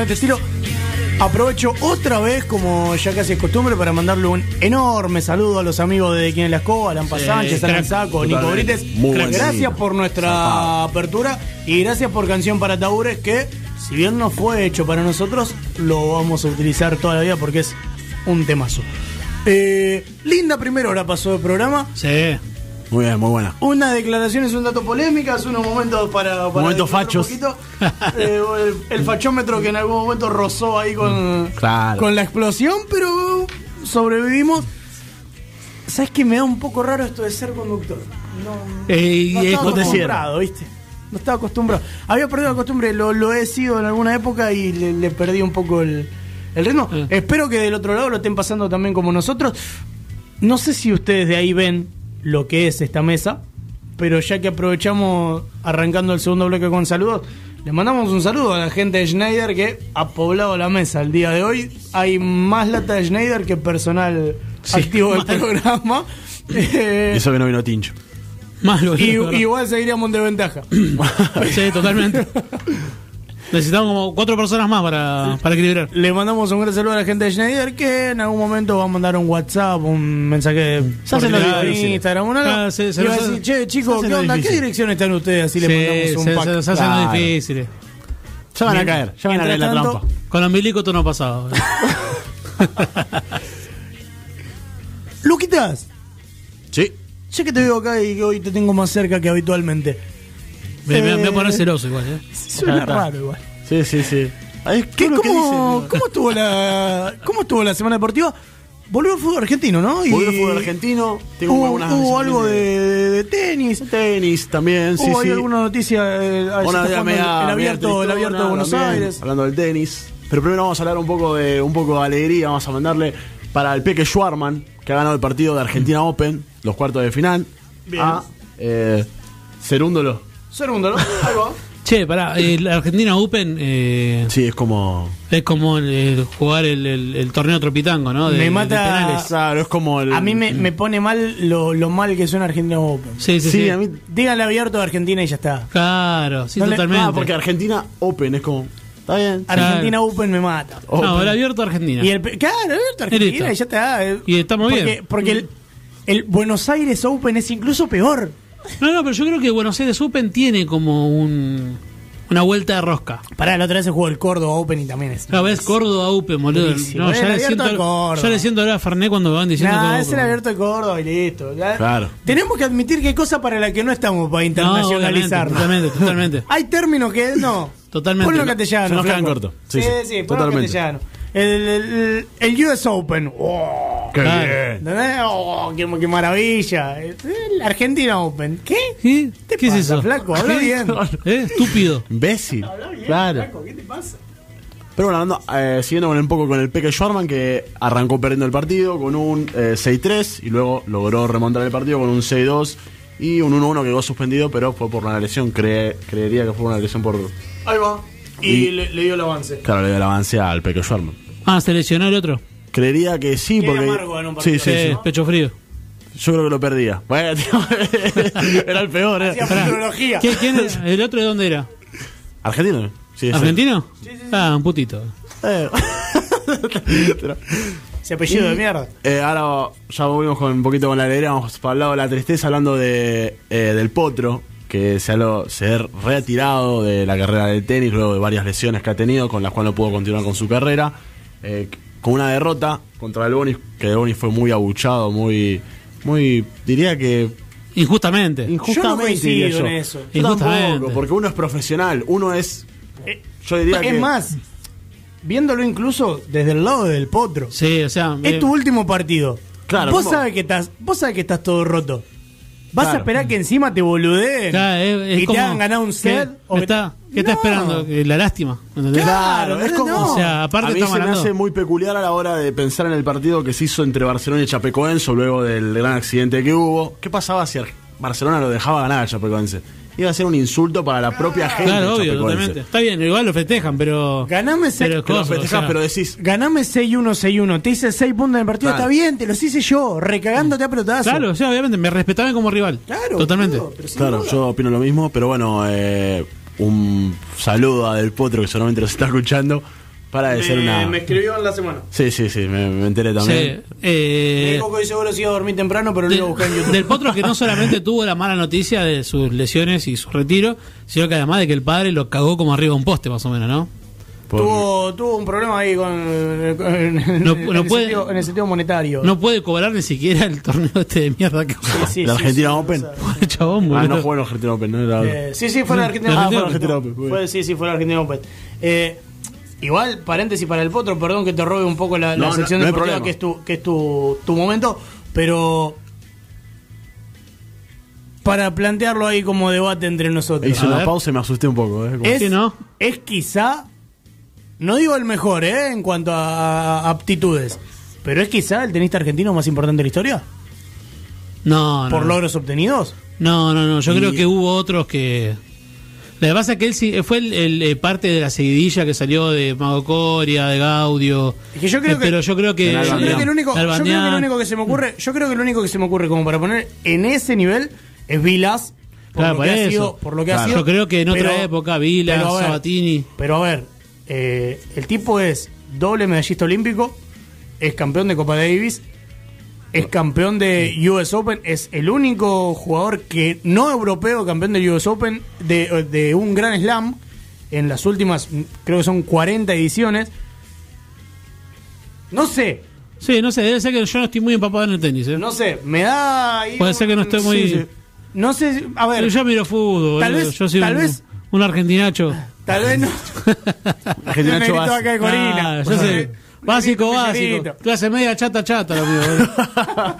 Con este estilo. Aprovecho otra vez, como ya casi es costumbre, para mandarle un enorme saludo a los amigos de Quien en la Escoba, Alan Sí, Sánchez. Saco, Nico. Brites. Muy Gracias por nuestra apertura y gracias por Canción para Taures, que si bien no fue hecho para nosotros, lo vamos a utilizar toda la vida porque es un temazo. Eh, linda primera hora pasó el programa. Sí. Muy bien, muy buena. Una declaración es un dato polémicas, unos momentos para. para Momentos fachos. un poquito. Eh, el, el fachómetro que en algún momento rozó ahí con, Claro. con la explosión, pero sobrevivimos. ¿Sabes que me da un poco raro esto de ser conductor? No, Eh, no es estaba acostumbrado, ¿viste? No estaba acostumbrado. Había perdido la costumbre, lo, lo he sido en alguna época y le, le perdí un poco el, el ritmo. Eh. Espero que del otro lado lo estén pasando también como nosotros. No sé si ustedes de ahí ven lo que es esta mesa, pero ya que aprovechamos arrancando el segundo bloque con saludos, le mandamos un saludo a la gente de Schneider que ha poblado la mesa el día de hoy. Hay más lata de Schneider que personal Sí, activo del (laughs) programa. Eh, eso que no vino Tincho. Más lo y- igual seguiríamos en desventaja. Sí, totalmente. (laughs) Necesitamos como cuatro personas más para, para equilibrar. Le mandamos un gran saludo a la gente de Schneider que en algún momento va a mandar un WhatsApp, un mensaje Se hacen los difíciles. Instagram, una Ah, se- se y va a decir, che, chicos, ¿qué onda? ¿Qué dirección están ustedes? Así le Sí, mandamos un se, pack. se- se hacen Claro. los difíciles. Ya van a caer, ya van a caer la mientras trampa. tanto- Con umbilico tú no pasado. (laughs) Luquitas, Sí. ya que te veo acá y que hoy te tengo más cerca que habitualmente. Me, me- me voy a poner Eh, celoso igual, ¿eh? Suena raro igual. Sí, sí, sí. Ay, ¿Qué, todo lo que cómo, ¿Cómo estuvo la cómo estuvo la semana deportiva? Volvió el fútbol argentino, ¿no? Y Volvió el fútbol argentino. Tengo hubo, algunas hubo algo de, tenis. tenis también, sí, Hubo sí. alguna noticia eh, jugando el, abierto, media el abierto de Buenos también, Aires. Hablando del tenis. Pero primero vamos a hablar un poco de un poco de alegría. Vamos a mandarle para el Peque Schwarman, que ha ganado el partido de Argentina Open, los cuartos de final. Bien. A eh, Cerúndolo. Segundo, ¿no? (laughs) Ahí va. Che, pará, eh, la Argentina Open eh, Sí, es como. es como el- jugar el, el- el torneo tropitango, ¿no? De, Me de mata- penales. Claro, es como el. A mí me, me pone mal lo, lo mal que suena Argentina Open. Sí, sí, Sí, sí. a mí. Díganle abierto de Argentina y ya está. Claro, sí, No le- totalmente. Ah, porque Argentina Open es como. Está bien. Argentina Open me mata. Open. No, el abierto Argentina. Y el, claro, abierto Argentina listo. y ya está. eh. Y estamos porque, bien. Porque el, el Buenos Aires Open es incluso peor. No, no, pero yo creo que Buenos Aires Open tiene como un, una vuelta de rosca. Pará, la otra vez se jugó el Córdoba Open y también es. La vez Córdoba Open, boludo. No, El ya, le siento, ya le siento ahora a Fernet cuando me van diciendo Nah, es el abierto de Córdoba y listo. Ya- Claro. Tenemos que admitir que hay cosas para las que no estamos para No, internacionalizar. obviamente, totalmente, totalmente. (laughs) Hay términos que no. Totalmente. Ponlo en castellano. Se nos quedan cortos. Sí, Sí, sí, sí, ponlo en totalmente. castellano. El, el, el US Open. Oh, Qué bien. Oh, qué, qué maravilla. El Argentina Open. ¿Qué? ¿Qué? ¿Qué, ¿Qué es pasa, eso? flaco? Habla bien. (laughs) ¿Eh? Estúpido. Imbécil. Habla bien, Claro. flaco, ¿Qué te pasa? Pero bueno, hablando, eh, siguiendo con un poco con el Peque Schwarman, que arrancó perdiendo el partido con un eh, 6-3 y luego logró remontar el partido con un 6-2 y un 1-1 que quedó suspendido, pero fue por una lesión. Cree- creería que fue una lesión por. Ahí va. Y, Y- le, le dio el avance. Claro, le dio el avance al Peque Schwarman. Ah, ¿se lesionó el otro? Creería que sí, Qué porque. amargo en un partido sí, sí, Sí, sí. pecho frío. Yo creo que lo perdía. (laughs) Bueno, tío, (laughs) era el peor, ¿eh? Hacía Pará. futurología. ¿Quién, era? (laughs) ¿El otro de dónde era? ¿Argentino? Sí, sí. ¿Argentino? Ah, un putito. Eh. Ese apellido de mierda. Eh, ahora ya volvimos con un poquito con la alegría, vamos para el lado de la tristeza, hablando de, eh, del Potro, que se ha, lo- se ha retirado de la carrera de tenis luego de varias lesiones que ha tenido, con las cuales no pudo continuar con su carrera, eh, con una derrota contra el Bonis, que el Bonis fue muy abuchado, muy, muy, diría que Injustamente. injustamente. coincido diría yo. en eso. Yo Injustamente. tampoco, porque uno es profesional, uno es, Eh, yo diría es que... más, viéndolo incluso desde el lado del potro. Sí, o sea. Es eh, tu último partido. Claro, vos ¿cómo? sabés que estás, vos sabés que estás todo roto. ¿Vas a esperar que encima te boludeen claro, es- es y como te hagan ganar un set? o ¿Qué que- está, ¿qué está esperando? Eh, La lástima. ¿entendés? Claro, es como. no. O sea, aparte a mí se me hace muy peculiar a la hora de pensar en el partido que se hizo entre Barcelona y Chapecoense luego del gran accidente que hubo. ¿Qué pasaba si Ar- Barcelona lo dejaba ganar a Chapecoense? Iba a ser un insulto para la propia gente. Claro, obvio, totalmente. Está bien, igual lo festejan, pero. Ganame seis, Pero Que lo Coso, festejás, o sea, pero decís. ganame 6-1, 6-1. Te hice 6 puntos en el partido. Claro. Está bien, te los hice yo. Recagándote a pelotazo. Claro, o sea, obviamente, me respetaban como rival. Claro. Totalmente. sin Claro, duda. yo opino lo mismo, pero bueno, eh, un saludo a Del Potro que solamente nos está escuchando para decir una. Me escribió en la semana. Sí, sí, sí, me, me enteré Sí, también. Me eh, dijo que hoy seguro se iba a dormir temprano, pero lo iba a buscar en YouTube. del Potro que no solamente (laughs) tuvo la mala noticia de sus lesiones y su retiro, sino que además de que el padre lo cagó como arriba de un poste, más o menos, ¿no? Por- Tuvo, tuvo un problema ahí con, con- en, No- en no el puede- sentido, en el sentido monetario. No puede cobrar ni siquiera el torneo este de mierda que Sí, sí, ¿La sí, Argentina sí, Open? o sea, Chabón, Ah, no jugó en el Argentina Open, no era. eh, sí, sí, fue la Argentina La ah, Argentina la Open. Fue- Sí, sí, fue la Argentina Open. Eh, igual, paréntesis para el potro, perdón que te robe un poco la, No, no, sección no hay deportiva, que es, tu, que es tu, tu momento, pero para plantearlo ahí como debate entre nosotros. Hice una ver. pausa y me asusté un poco. ¿eh? Es, ¿no? es quizá, no digo el mejor, ¿eh? En cuanto a, a aptitudes, pero es quizá el tenista argentino más importante de la historia, No, no. por no. logros obtenidos. No, no, no. Yo Y- creo que hubo otros que. Lo que pasa es que él sí, fue el, el, eh, parte de la seguidilla que salió de Mago Coria, de Gaudio. Es que yo creo Eh, que- pero yo creo que. Yo creo, que el único, yo creo que Nalbandián. lo único que se me ocurre, yo creo que lo único que se me ocurre como para poner en ese nivel es Vilas por Claro, lo por que ha eso. sido, por lo que ha sido. Yo creo que en otra época, Vilas, pero ver, Sabatini. Pero a ver, eh, el tipo es doble medallista olímpico, es campeón de Copa Davis, es campeón de US Open, es el único jugador que no europeo campeón de US Open de, de un Gran Slam en las últimas, creo que son 40 ediciones. No sé, Sí, no sé, debe ser que yo no estoy muy empapado en el tenis. ¿eh? no sé, me da. ahí Puede ser que no esté muy- sí. No sé, a ver, Pero yo miro fútbol. Tal vez- yo soy tal un, vez- un argentinacho. tal vez no. Argentina Un negrito Chovas. acá de Corina. Ah, yo sé. Básico, básico. Clase media, chata, chata. Lo mío. (laughs)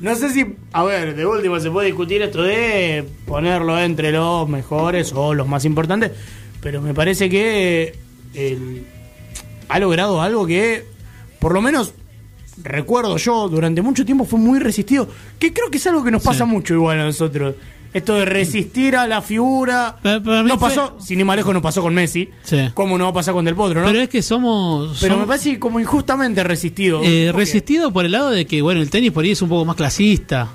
No sé si, a ver, de último se puede discutir esto de ponerlo entre los mejores o los más importantes, pero me parece que él ha logrado algo que, por lo menos, recuerdo yo, durante mucho tiempo fue muy resistido, que creo que es algo que nos pasa mucho igual a nosotros. Esto de resistir a la figura. Pero- pero no fue- pasó, sin ir más lejos, no pasó con Messi. Sí. ¿Cómo no va a pasar con Del Potro, no? Pero Pero, es que somos. me somos- parece como injustamente resistido. Eh, resistido por el lado de que, bueno, el tenis por ahí es un poco más clasista.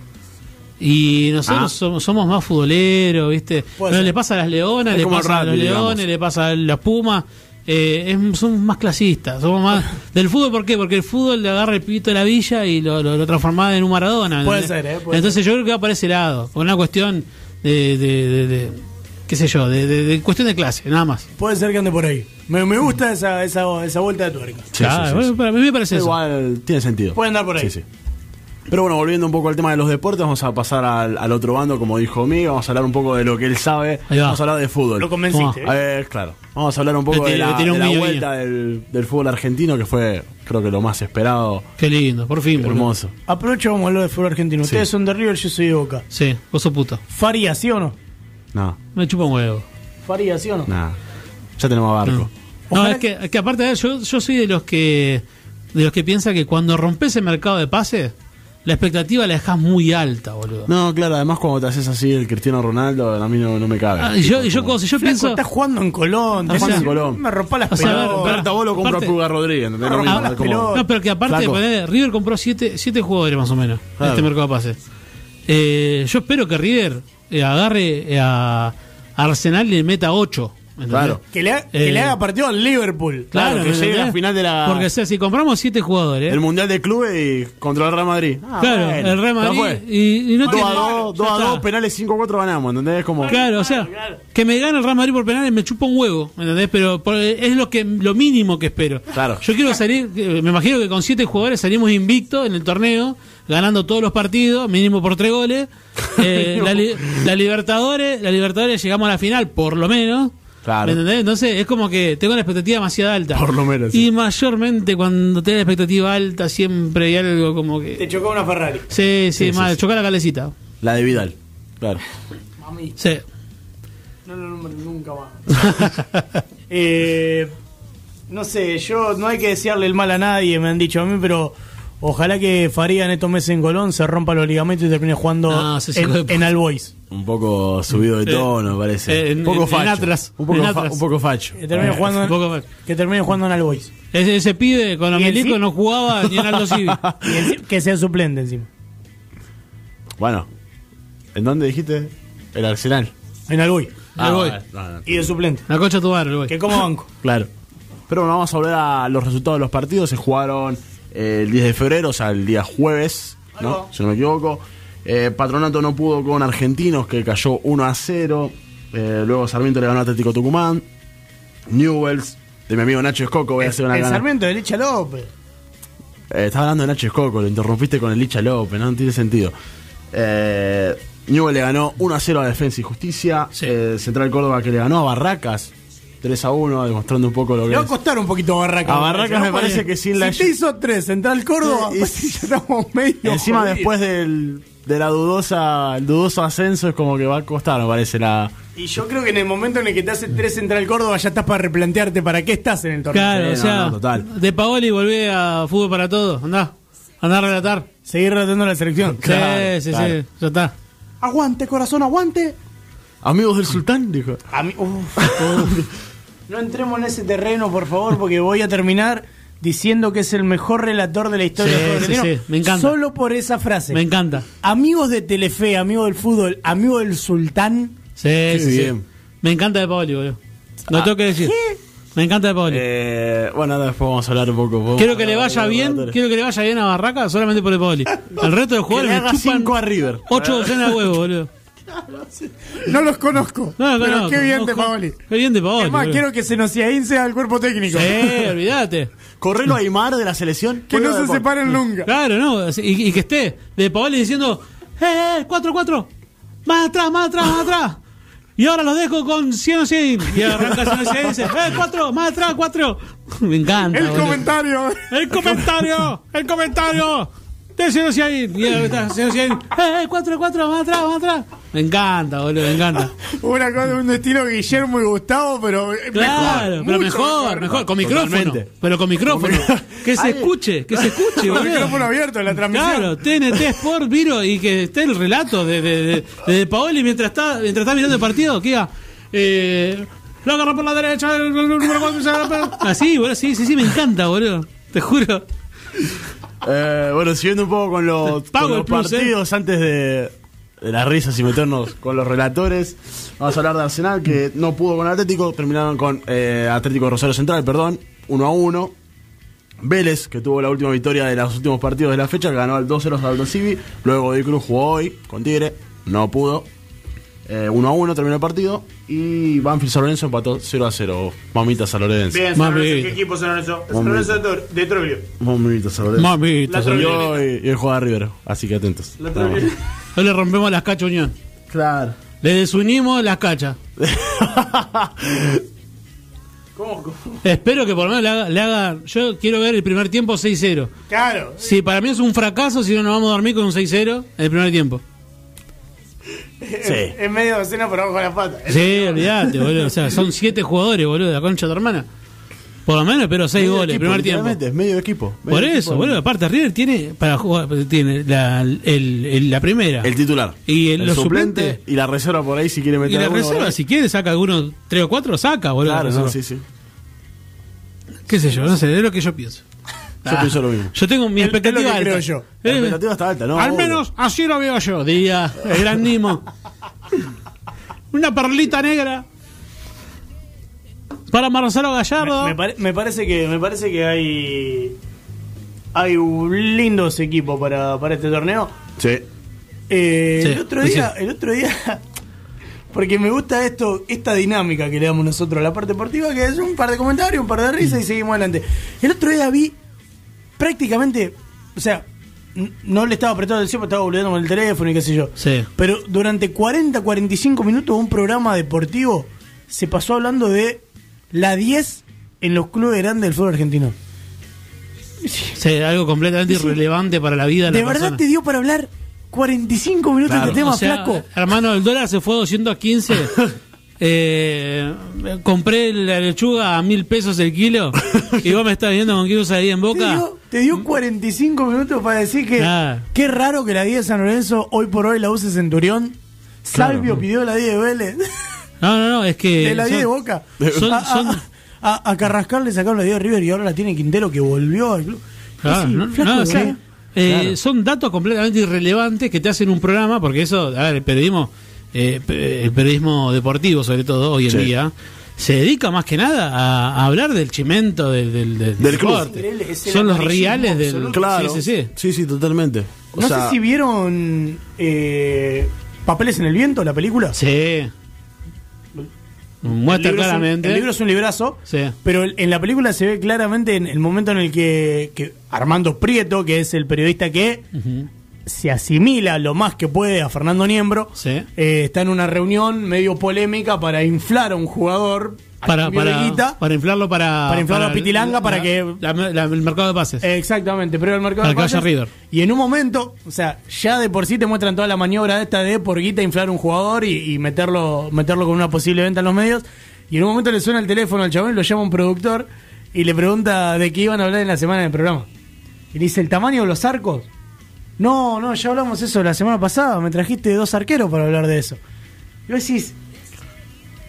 Y nosotros Ah. somos, somos más futboleros, ¿viste? Pero ser. le pasa a las leonas, Es le pasa a los digamos. leones, le pasa a las pumas. Eh, es- somos más clasistas, somos más (laughs) del fútbol, ¿por qué? Porque el fútbol le agarra el pibito de la villa y lo, lo, lo transforma en un Maradona. Puede ¿entendés? ser, ¿eh? Puede Entonces yo creo que va por ese lado, por una cuestión de, de, de- de- qué sé yo, de, de- de cuestión de clase, nada más. Puede ser que ande por ahí. Me, me gusta esa, esa, esa vuelta de tuerca. Sí, Claro, sí, sí, bueno, sí. para mí me parece eso. Igual tiene sentido. Puede andar por ahí. Sí, sí. Pero bueno, volviendo un poco al tema de los deportes, vamos a pasar al, al otro bando, como dijo Miguel, vamos a hablar un poco de lo que él sabe, vamos a hablar de fútbol. Lo convenciste. ¿eh? A ver, claro. Vamos a hablar un poco de la, de vuelta del, del fútbol argentino, que fue, creo que lo más esperado. Qué lindo, por fin. boludo. Hermoso. Aprovecho vamos a hablar de fútbol argentino. Sí. Ustedes son de River, yo soy de Boca. Sí, vos sos puto. Faría, ¿sí o no? No, Me chupa un huevo. Faría, ¿sí o no? nada. Ya tenemos a Barco. No, es que, es que aparte de eso, yo, yo soy de los que de los que piensa que cuando rompes el mercado de pases, la expectativa la dejás muy alta, boludo. No, claro, además cuando te haces así el Cristiano Ronaldo, a mí no, no me cabe. Ah, yo, yo, como, si yo pienso. Estás jugando en Colón, estás jugando en Colón. Me rompa las pelotas. Vos lo compró Rodríguez. No, no, no, no, pero que aparte, River compró 7 siete, siete, jugadores más o menos en este mercado de pases. Eh, yo espero que River eh, agarre eh, a Arsenal y le meta 8 Claro. Que le, ha- que Eh, le haga partido al Liverpool. Claro, que ¿me llegue a la final de la- Porque o sea, si compramos siete jugadores. El Mundial de Clubes y contra el Real Madrid. Ah, claro, bueno, el Real Madrid. Y, y no 2 tiene- a 2, ya 2 a está. 2, penales 5-4 ganamos, como. Claro, o sea, que me gane el Real Madrid por penales me chupa un huevo. Pero por- es lo que lo mínimo que espero. Claro. Yo quiero salir, eh, me imagino que con siete jugadores salimos invictos en el torneo, ganando todos los partidos, mínimo por tres goles. (laughs) Eh, la, li- la Libertadores, la Libertadores llegamos a la final, por lo menos. Claro. ¿Me entendés? Entonces es como que tengo la expectativa demasiado alta. Por lo menos, Y sí. mayormente cuando tenés la expectativa alta siempre hay algo como Te que... chocó una Ferrari. Sí, sí, Sí, mal, sí. chocar la calecita. La de Vidal. Claro. Mami, Sí. no lo nombres nunca más. (laughs) eh, no sé, yo no hay que desearle el mal a nadie, me han dicho a mí, pero ojalá que Faría en estos meses en Colón se rompa los ligamentos y termine jugando No, de en, en Albois. Un poco subido de Eh, tono, parece. eh, en- un poco en- en facho. Atlas, Un poco, en fa- Atlas. un poco facho. Que termine, Eh, jugando, un poco mal. que termine jugando en Albois. Ese, ese pibe con ¿Y Amelico no jugaba ni en Aldo (laughs) Civi. Que sea suplente encima. Bueno, ¿en dónde dijiste? El Arsenal. En Albois. Le voy. no, no, Y de suplente. La concha tu voy. Que como banco. Claro. Pero bueno, vamos a volver a los resultados de los partidos. Se jugaron el 10 de febrero, o sea, el día jueves, ¿no? Si no me equivoco. Eh, Patronato no pudo con Argentinos, que cayó 1 a 0. Eh, luego Sarmiento le ganó a Atlético Tucumán. Newells, de mi amigo Nacho Escoco, voy a hacer una El gana. Sarmiento de Licha López. Eh, estaba hablando de Nacho Escoco, lo interrumpiste con el Licha López, no, No tiene sentido. Eh, Newell le ganó 1 a 0 a Defensa y Justicia. Sí. Eh, Central Córdoba que le ganó a Barracas 3 a 1, demostrando un poco lo que Le va a costar un poquito a Barracas. A Barracas me parece que sin la- Si te hizo tres, Central Córdoba, Y- pues (laughs) ya estamos medio. Encima después del, de la dudosa, el dudoso ascenso es como que va a costar, me parece la. Y yo creo que en el momento en el que te hace tres Central Córdoba ya estás para replantearte para qué estás en el torneo. Claro, Sí, o no, sea, no, total. de Paoli volvé a fútbol para todos. Andá, andá a relatar. Seguir relatando la selección. (laughs) sí, sí, claro. sí, ya está. Aguante, corazón, aguante. Amigos del Sultán, dijo. A mí, uf, uf. (laughs) No entremos en ese terreno, por favor, porque voy a terminar diciendo que es el mejor relator de la historia Sí, sí, sí, me encanta. Solo por esa frase. Me encanta. Amigos de Telefe, amigos del fútbol, amigos del sultán. Sí, sí, sí. bien. Me encanta de Paoli, boludo. Lo tengo que decir. Me encanta de Paoli. Eh, bueno, después vamos a hablar un poco. vamos quiero a que le vaya bien, quiero que le vaya bien a Barraca solamente por el Paoli. (laughs) El resto de jugadores le me chupan 5 a River. ocho docenas de huevos, boludo. No los conozco. No, no, pero no, qué bien de Paoli. Qué bien de Paoli. Es más, boludo. quiero que se nos sea el cuerpo técnico. Sí, olvídate. (laughs) Correlo a Aymar de la selección. Que no se separen nunca. Claro, ¿no? Y, y que esté de Paoli diciendo, ¡eh, eh, 4-4! ¡Más atrás, más atrás, más atrás! Y ahora los dejo con 100 o 100. Y arranca 100 o 100 y dice, ¡eh, 4! ¡Más atrás, 4! (laughs) Me encanta. El boludo. comentario. ¡El comentario! ¡El comentario! De 100 o 100. Y ahora está 100 o 100. ¡Eh, eh, 4, 4! ¡Más atrás, más atrás! Me encanta, boludo, me encanta. (laughs) Una cosa, un estilo Guillermo y Gustavo, pero Claro, mejor, pero mucho mejor, mejor, con micrófono. Totalmente. Pero con micrófono. Que se escuche, que se escuche, (laughs) Con boludo. micrófono abierto en la transmisión. Claro, TNT Sport, Viro, y que esté el relato de, de, de, de Paoli mientras está, mientras está mirando el partido, que diga, eh, lo agarra por la derecha, el número cuatro, se agarra por- (laughs) Así, boludo, sí, sí, sí, me encanta, boludo. Te juro. Eh, bueno, siguiendo un poco con los, Pago con el los plus, ¿eh? partidos antes de, de las risas y meternos con los relatores, vamos a hablar de Arsenal que no pudo con Atlético, terminaron con eh, Atlético Rosario Central, perdón, 1 a 1. Vélez, que tuvo la última victoria de los últimos partidos de la fecha, ganó al 2-0 a Aldo Civi. Luego Di Cruz jugó hoy con Tigre, no pudo. Eh, 1 a 1 terminó el partido. Y Banfield San Lorenzo empató 0 a 0. Mamita San Lorenzo. Bien. San Lorenzo, ¿qué equipo San Lorenzo? San. Lorenzo de, Troglio. Mamita San Lorenzo. Mamita, La señor. Y y juega River, así que atentos. La. Hoy le rompemos las cachas Unión. Claro. Le desunimos las cachas. (laughs) ¿Cómo? cómo? Espero que por lo menos le haga, le haga- Yo quiero ver el primer tiempo 6-0. Claro. Si para mí es un fracaso, si no nos vamos a dormir con un 6-0 en el primer tiempo. Sí. En medio de cena por abajo de la pata. Sí, olvídate, boludo. O sea, son siete jugadores, boludo, de la concha de tu hermana. Por lo menos espero seis Medio goles, equipo, primer tiempo. es medio equipo. medio Por equipo. eso, boludo. Aparte, River tiene para jugar, tiene la, el- el- la primera. El titular. Y el- los suplente suplentes. y la reserva por ahí si quiere y meter la alguno por reserva, si quiere, saca algunos tres o cuatro, saca, boludo. la Claro, no, sí, sí. Qué sé yo, no sé, es lo que yo pienso. Yo pienso lo mismo. Yo tengo mi que expectativa alta. creo yo. La Eh, expectativa está alta, ¿no? Al Obvio. menos así lo veo yo, diría el gran Nimo. Una perlita negra para Marcelo Gallardo. Me, me pare- me parece que me parece que hay hay un lindos equipos para, para este torneo. Sí. Eh, Sí, el otro sí. día, el otro día porque me gusta esto, esta dinámica que le damos nosotros a la parte deportiva, que es un par de comentarios, un par de risas y seguimos adelante. El otro día vi prácticamente, o sea, no le estaba prestando atención, estaba volviendo con el teléfono y qué sé yo. Sí. Pero durante 40, 45 minutos un programa deportivo se pasó hablando de la 10 en los clubes grandes del fútbol argentino. Sí, algo completamente irrelevante para la vida de, ¿De la verdad persona. te dio para hablar 45 minutos Claro, de tema O sea, flaco? Hermano, el dólar se fue a 215. (laughs) eh, compré la lechuga a mil pesos el kilo. (laughs) y vos me estás viendo con qué usa ahí en Te boca. dio, te dio 45 minutos para decir que Claro. qué raro que la 10 de San Lorenzo hoy por hoy la use Centurión. Salvio pidió la 10 de Vélez. No, no, no, es que. de la 10 de Boca. son- a, son- a- a Carrascal le sacaron la 10 de River y ahora la tiene Quintero que volvió al club. Claro, Sí, no, no, ¿eh? eh, Claro. Son datos completamente irrelevantes que te hacen un programa, porque eso, a ver, periodismo eh, el periodismo deportivo, sobre todo hoy en Sí. día, se dedica más que nada a, a hablar del chimento del, del, del Del club. deporte. Son los reales del. absoluto. Claro. Sí, sí, sí. Sí, sí, totalmente. O no sea, sé si vieron eh, Papeles en el Viento, la película. Sí. Muestra un- claramente. el libro es un librazo, Sí. pero en la película se ve claramente en el momento en el que, que Armando Prieto, que es el periodista que. Se asimila lo más que puede a Fernando Niembro, Sí. eh, está en una reunión medio polémica para inflar a un jugador a Para, para, guita. para inflarlo para. Para inflarlo a Pitilanga para que- la- la- el mercado de pases. Exactamente, pero el mercado Para de que vaya pases, River. Y en un momento, o sea, ya de por sí te muestran toda la maniobra esta de por guita inflar un jugador y, y meterlo, meterlo con una posible venta en los medios. Y en un momento le suena el teléfono al chabón y lo llama un productor y le pregunta de qué iban a hablar en la semana del programa. Y le dice, ¿el tamaño de los arcos? No, no, ya hablamos eso la semana pasada, me trajiste dos arqueros para hablar de eso. Y vos decís,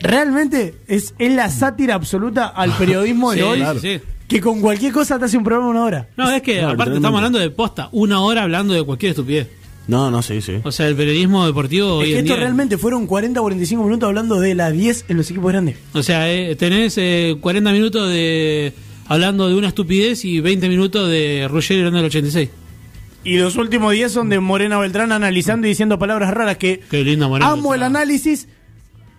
realmente es, es la sátira absoluta al (laughs) periodismo de Sí, hoy, claro. sí. que con cualquier cosa te hace un programa una hora. No, es que No, aparte estamos hablando de posta, una hora hablando de cualquier estupidez. No, no, sí, sí. O sea, el periodismo deportivo Es hoy que en esto día. realmente fueron 40 45 minutos hablando de la 10 en los equipos grandes. O sea, eh, tenés eh, 40 minutos de hablando de una estupidez y 20 minutos de Ruggeri hablando del 86. Y los últimos 10 son de Morena Beltrán analizando y diciendo palabras raras que Qué linda Morena amo el análisis.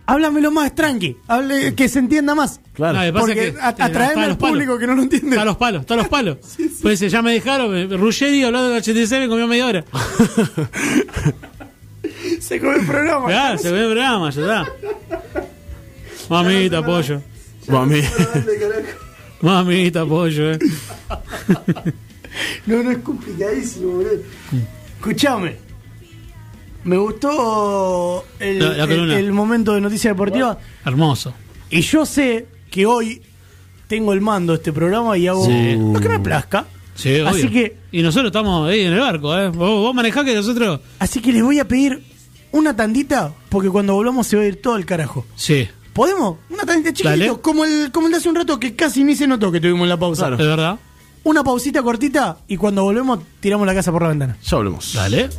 Háblamelo más tranqui, hable, que se entienda más. Claro. No, lo que pasa Porque es que, a- eh, está a al los palos. público que no lo entiende. Está a los palos, está a los (laughs) palos. Pues eh, ya me dejaron, eh, Ruggeri hablando del 86 me comió media hora. (laughs) Se come el programa. Ya, se ve el programa, ya está. Mamita, pollo. Mami. Mamita, pollo, eh. (laughs) No, no es complicadísimo, boludo. Escuchame. Me gustó el, La- la el- columna. el momento de noticia deportiva. Hermoso. Y yo sé que hoy tengo el mando de este programa y hago Sí. lo que me plazca. Sí, Así obvio. que- Y nosotros estamos ahí en el barco, ¿eh? Vos, vos manejás que nosotros. Así que les voy a pedir una tandita, porque cuando volvamos se va a ir todo el carajo. Sí, ¿Podemos? Una tandita chiquitito, Dale. como el, como el de hace un rato que casi ni se notó que tuvimos la pausa. es verdad. Una pausita cortita y cuando volvemos tiramos la casa por la ventana. Ya hablemos. Dale.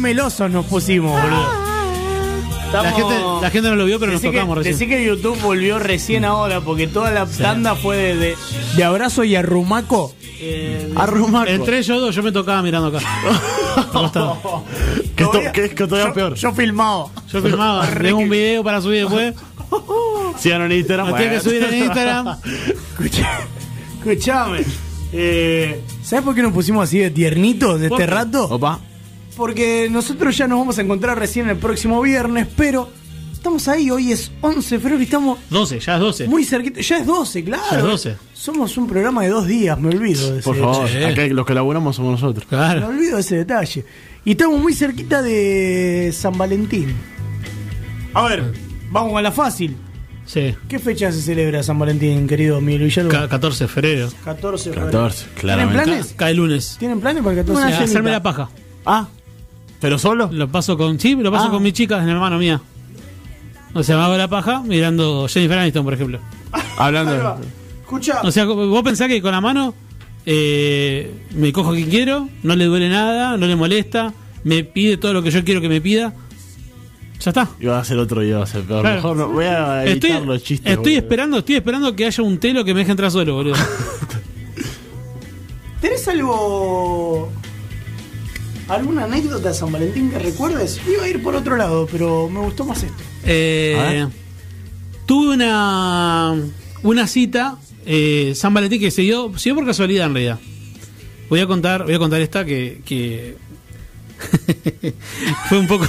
Melosos nos pusimos, boludo. La gente, la gente no lo vio, pero nos Decí que, tocamos recién. decí que YouTube volvió recién ahora, porque toda la tanda fue de, de, de abrazo y arrumaco. Eh, Arrumaco. Entre ellos dos, yo me tocaba mirando acá. (laughs) Que, esto- que es que todavía yo, peor. Yo filmaba. Yo filmaba, tengo un video para subir después. (laughs) Sigan en Instagram. Lo tiene que subir en Instagram. (laughs) Escucha- Escuchame. Eh, ¿Sabes por qué nos pusimos así de tiernitos de ¿Por este qué? rato? Opa. Porque nosotros ya nos vamos a encontrar recién el próximo viernes, pero estamos ahí, hoy es 11 de febrero y estamos 12, ya es 12. muy cerquita. Ya es 12, claro. Ya es 12. Somos un programa de dos días, me olvido de Por ese favor, Sí. acá los que laburamos somos nosotros. Me Claro. olvido de ese detalle. Y estamos muy cerquita de San Valentín. A ver, vamos a la fácil. Sí. ¿Qué fecha se celebra San Valentín, querido Miguel Villalobos? Ca- 14 de febrero. 14 de febrero. 14, claramente. ¿Tienen planes? Cae lunes. ¿Tienen planes para el 14 Bueno, de febrero? hacerme la paja. Ah, ¿pero solo? Lo paso con. Sí, lo paso Ah. con mi chica, es mi hermano mía. O sea, me hago la paja mirando Jennifer Aniston, por ejemplo. Hablando de... va. Escucha, O sea, vos pensás que con la mano eh, me cojo a quien quiero, no le duele nada, no le molesta, me pide todo lo que yo quiero que me pida. Ya está. Iba a ser otro y iba a ser peor. Claro. Mejor no, voy a evitar Estoy, los chistes. estoy boludo. esperando, estoy esperando que haya un telo que me deje entrar solo, boludo. (laughs) ¿tenés algo... ¿Alguna anécdota de San Valentín que recuerdes? Iba a ir por otro lado, pero me gustó más esto. Eh, tuve una una cita eh, San Valentín que se dio, se dio por casualidad en realidad. Voy a contar, voy a contar esta que, que (laughs) fue un poco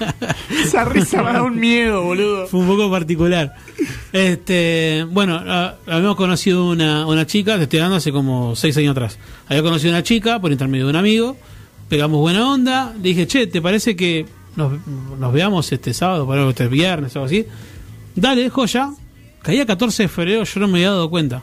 (laughs) Esa risa me da un miedo, boludo. fue un poco particular. Este, bueno, a- habíamos conocido una, una chica, te estoy hablando hace como seis años atrás. Había conocido una chica por intermedio de un amigo, pegamos buena onda, le dije, che, ¿te parece que nos, nos veamos este sábado, por este viernes o algo así? Dale, joya. Caía 14 de febrero, yo no me había dado cuenta.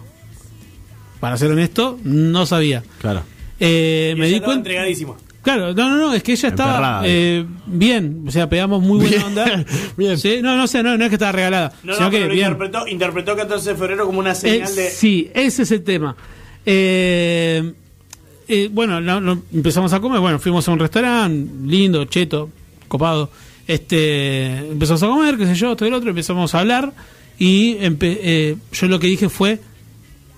Para ser honesto, no sabía. Claro. Eh, me di cuenta. entregadísimo. Claro, no, no, no, es que ella estaba Emperrada. eh, bien, o sea, pegamos muy buena Bien, onda. (laughs) bien. Sí, no, no sé, no, no es que estaba regalada, No, sino no, que pero bien. interpretó, interpretó 14 de febrero como una Eh, señal de... Sí, ese es el tema. Eh, eh, bueno, no- no, empezamos a comer, bueno, fuimos a un restaurante lindo, cheto, copado. Este, empezamos a comer, qué sé yo, todo el otro, empezamos a hablar y eh, yo lo que dije fue,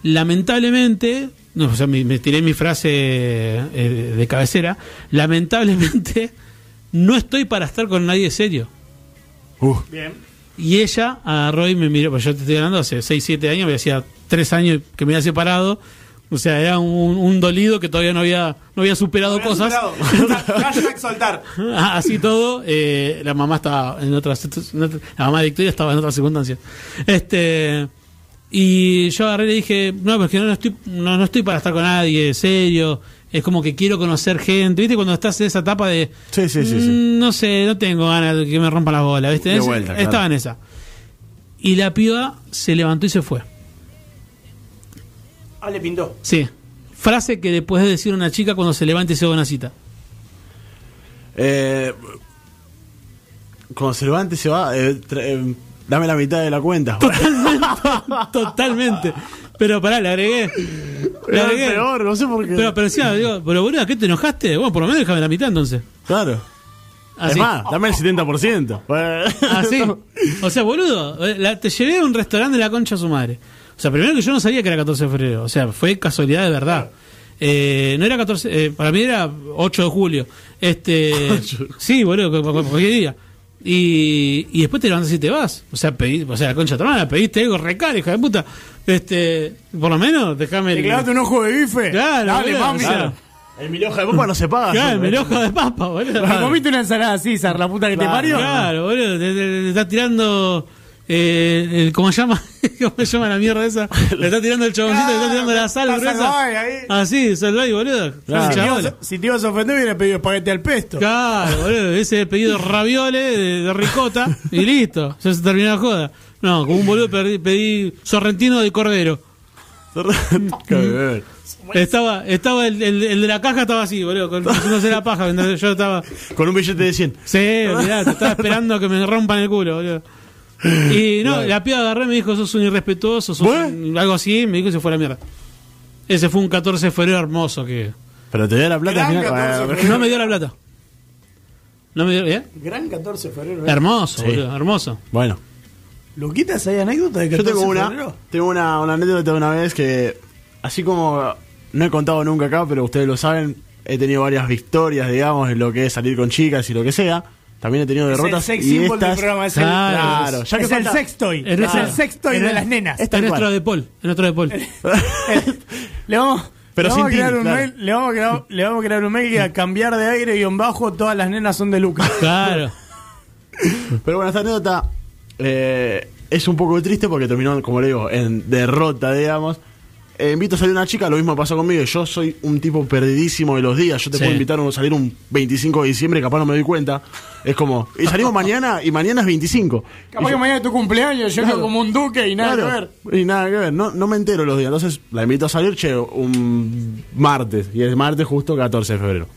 lamentablemente, no, o sea, me, me tiré mi frase eh, de cabecera, (laughs) lamentablemente no estoy para estar con nadie serio. Uh, Bien. Y ella agarró y me miró, pues yo te estoy hablando hace 6, 7 años, me hacía 3 años que me había separado. O sea, era un, un dolido que todavía no había, no había superado Había cosas. superado. (laughs) Hashtag soltar. Así todo, eh, la mamá estaba en otras, en otra- la mamá de Victoria estaba en otras circunstancias. Este, y yo agarré y le dije, no, porque no, no estoy, no, no estoy para estar con nadie, serio. Es como que quiero conocer gente, ¿viste? Cuando estás en esa etapa de, Sí, sí, sí, sí. "Mm, no sé, no tengo ganas de que me rompan las bolas, ¿viste? De vuelta, claro. Estaba en esa. Y la piba se levantó y se fue. Ah, le pintó. Sí. Frase que después de decir una chica cuando se levanta y se va a una cita. eh, cuando se levante se va, eh, eh, dame la mitad de la cuenta. (laughs) Totalmente. Pero pará, le agregué. Le Era agregué. peor, no sé por qué. Pero, pero decía, digo, pero boludo, ¿qué te enojaste? Bueno, por lo menos déjame la mitad entonces. claro. Así. Es más, dame el 70%. Así. O sea, boludo, eh, la- te llevé a un restaurante de la concha a su madre. O sea, primero que yo no sabía que era 14 de febrero. O sea, fue casualidad de verdad. Eh, no era 14, eh, para mí era 8 de julio. Este, (laughs) sí, boludo, cu- cu- cualquier día. Y, y después te levantas y te vas. O sea, pedí, o sea, la concha hermana, pediste algo recal, hija de puta. Este, por lo menos, déjame. ¿Te el- clavaste un ojo de bife? Claro, Dale, boludo, mami. o sea, Claro. El mil hoja de papa no se paga. Claro, solo, el ojo de papa, boludo. ¿Te comiste una ensalada César, la puta que te Claro, parió? Claro, boludo, te, te- te está tirando. Eh, ¿Cómo se llama? (laughs) ¿Cómo se llama la mierda esa? Le está tirando el chaboncito, le está tirando la sal gruesa. salvaje ahí. Ah, sí, salvaje, boludo. Si, te ibas, a ofender, hubiera pedido espagueti al pesto. Claro, boludo, ese pedido ravioles de, ricota y listo, ya se terminó la joda. No, como un boludo pedí, sorrentino de cordero. (laughs) Estaba, estaba el, de la caja estaba así, boludo, con, la paja, yo estaba. Con un billete de 100. Sí, mirá, te estaba esperando a que me rompan el culo, boludo. (laughs) Y no, la piba agarré y me dijo, sos un irrespetuoso, sos ¿Bueno? un- algo así, me dijo y se fue a la mierda. Ese fue un 14 de febrero hermoso que... Pero te dio la plata al Gran final. 14 de Bueno, febrero. No me dio la plata. No me ¿eh? Gran 14 de febrero. ¿eh? Hermoso, Sí. boludo, hermoso. Bueno. Luquitas, ¿hay anécdota de 14 Yo tengo de una, febrero? tengo una, una anécdota de una vez que, así como no he contado nunca acá, pero ustedes lo saben, he tenido varias victorias, digamos, en lo que es salir con chicas y lo que sea. También he tenido Es el derrotas sex y symbol del estas. programa. Es el, Claro, claro, ya que es el falta- sextoy. Es Es el sextoy es de las nenas. es nuestro de Paul. Es nuestro de Paul. (laughs) le vamos, Pero le vamos sin a crear tilde, un claro. mail, le vamos a crear, le vamos a crear un mail y a cambiar de aire y en bajo todas las nenas son de Lucas. (laughs) Claro. Pero bueno, esta anécdota eh, es un poco triste porque terminó, como le digo, en derrota, digamos. Eh, invito a salir una chica, lo mismo pasó conmigo. Yo soy un tipo perdidísimo de los días. Yo te Sí. puedo invitar a salir un 25 de diciembre, capaz no me doy cuenta. Es como, y salimos mañana y mañana es 25. Capaz que mañana es tu cumpleaños, yo Claro. quedo como un duque y nada Claro, que ver. Y nada que ver, no, no me entero los días. Entonces la invito a salir, che, un martes. Y es martes justo 14 de febrero.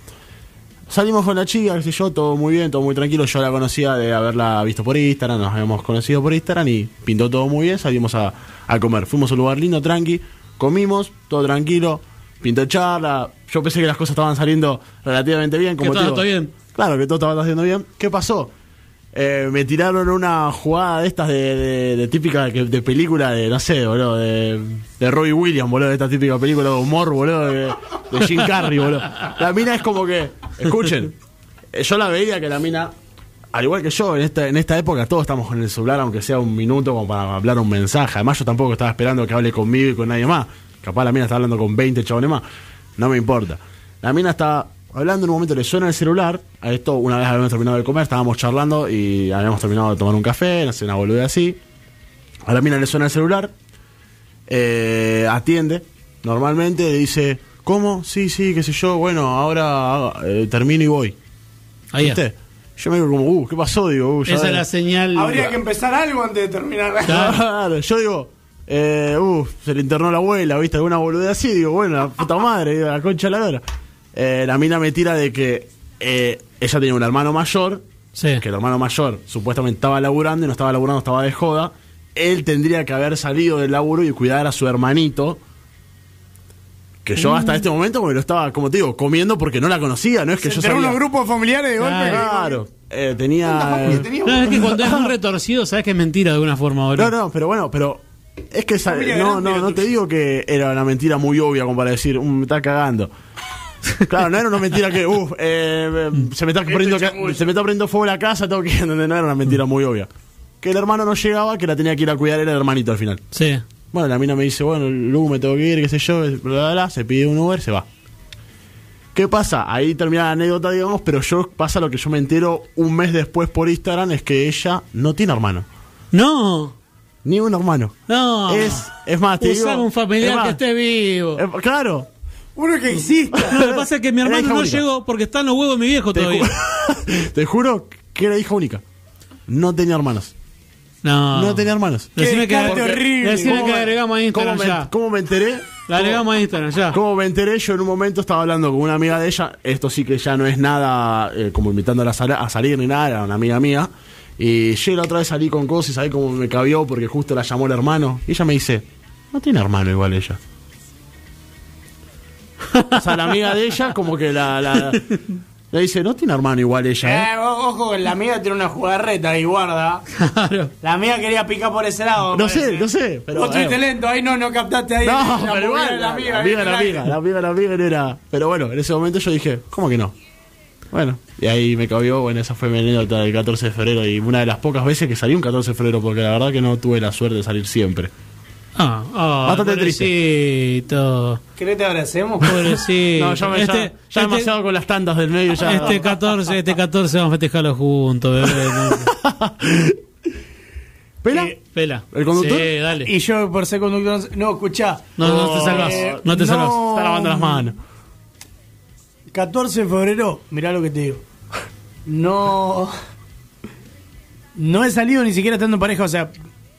Salimos con la chica, qué sé yo, todo muy bien, todo muy tranquilo. Yo la conocía de haberla visto por Instagram, nos habíamos conocido por Instagram y pintó todo muy bien. Salimos a, a comer. Fuimos a un lugar lindo, tranqui, comimos, todo tranquilo, pintó charla. Yo pensé que las cosas estaban saliendo relativamente bien. Como Que todo digo. está bien. Claro, que todo estaba haciendo bien. ¿Qué pasó? Eh, me tiraron una jugada de estas de, de- de típica de película de, no sé, boludo, de, de Robbie Williams, boludo, de esta típica película de humor, boludo, de, de Jim Carrey, boludo. La mina es como que, escuchen, eh, yo la veía que la mina, al igual que yo, en esta, en esta época todos estamos con el celular, aunque sea un minuto como para hablar un mensaje. Además yo tampoco estaba esperando que hable conmigo y con nadie más. Capaz la mina está hablando con 20 chabones más. No me importa. La mina está hablando, en un momento le suena el celular. A esto, una vez habíamos terminado de comer, estábamos charlando y habíamos terminado de tomar un café, no sé, una boludez así. A la mina le suena el celular, eh, atiende, normalmente dice, ¿cómo? Sí, sí, qué sé yo, bueno, ahora eh, termino y voy. Ahí está. Yo me digo como, uh, ¿qué pasó? Digo, uh, ya Esa es la señal. Habría que empezar algo antes de terminar. (laughs) Claro, yo digo, eh, uh, se le internó la abuela, ¿viste? Alguna boludez así, digo, bueno, la puta madre, digo, la concha de la lora. Eh, la mina me tira de que eh, ella tenía un hermano mayor, Sí. que el hermano mayor supuestamente estaba laburando y no estaba laburando, estaba de joda. Él tendría que haber salido del laburo y cuidar a su hermanito. Que yo hasta este momento me lo estaba, como te digo, comiendo porque no la conocía, no es que yo sabía. unos grupos familiares de golpe. Claro, eh, tenía. eh, tenía No, es que cuando es un (laughs) retorcido, sabes que es mentira de alguna forma, boludo. No, no, pero bueno, pero es que esa- Familia no, grande, no, no te digo que era una mentira muy obvia como para decir, "Um, me está cagando. (laughs) Claro, no era una mentira que, uff, eh, se me está poniendo ca- se me está poniendo fuego la casa, tengo que ir, (laughs) ¿entendés? no era una mentira muy obvia. Que el hermano no llegaba, que la tenía que ir a cuidar era el hermanito al final. Sí. Bueno, la mina me dice, bueno, Lu, me tengo que ir, qué sé yo, bla, bla, bla, se pide un Uber, se va. ¿Qué pasa? Ahí termina la anécdota, digamos, pero yo pasa lo que yo me entero un mes después por Instagram, es que ella no tiene hermano. No. Ni un hermano. No. Es, es más, te Usar digo, un familiar es más, que esté vivo. claro. Uno que exista. No, lo que pasa es que mi hermano no única. llegó porque está en los huevos de mi viejo Te, todavía. ju- (laughs) te juro que era hija única. No tenía hermanos. No. No tenía hermanos. Decime que, descarte horrible. decime ¿Cómo que me- agregamos a Instagram ¿Cómo me, ya. cómo me enteré? La agregamos a Instagram ya. ¿Cómo me enteré? Yo en un momento estaba hablando con una amiga de ella. Esto sí que ya no es nada eh, como invitándola a, sal- a salir ni nada, era una amiga mía. Y yo la otra vez salí con cosas y sabés cómo me cabió porque justo la llamó el hermano. Y ella me dice, no tiene hermano igual ella. o sea, la amiga de ella como que la, la- (laughs) le dice, no tiene hermano igual ella. ¿eh?". Eh, ojo, la amiga tiene una jugarreta ahí, guarda. (laughs) Claro. La amiga quería picar por ese lado. No sé, no sé. Pero, Vos eh, lento, ahí no, no captaste ahí. No, la pero igual, la, amiga. la amiga, la amiga, la amiga, la amiga no era. Pero bueno, en ese momento yo dije, ¿cómo que no? Bueno, y ahí me cabió, bueno, esa fue mi anécdota del 14 de febrero y una de las pocas veces que salí un 14 de febrero, porque la verdad que no tuve la suerte de salir siempre. Ah, ah, Bastante triste. pobrecito. ¿Querés te abracemos? Pobrecito. No, ya, me, este, ya, ya este- demasiado con las tandas del medio ya. este 14, este 14 vamos a festejarlo juntos, bebé. ¿no? (laughs) ¿Pela? Eh, Pela. ¿El conductor? Sí, dale. Y yo por ser conductor. No, escuchá. No, no te salvas. Eh, no te salvas. Está lavando las manos. 14 de febrero, mirá lo que te digo. No. No he salido ni siquiera estando en pareja, o sea,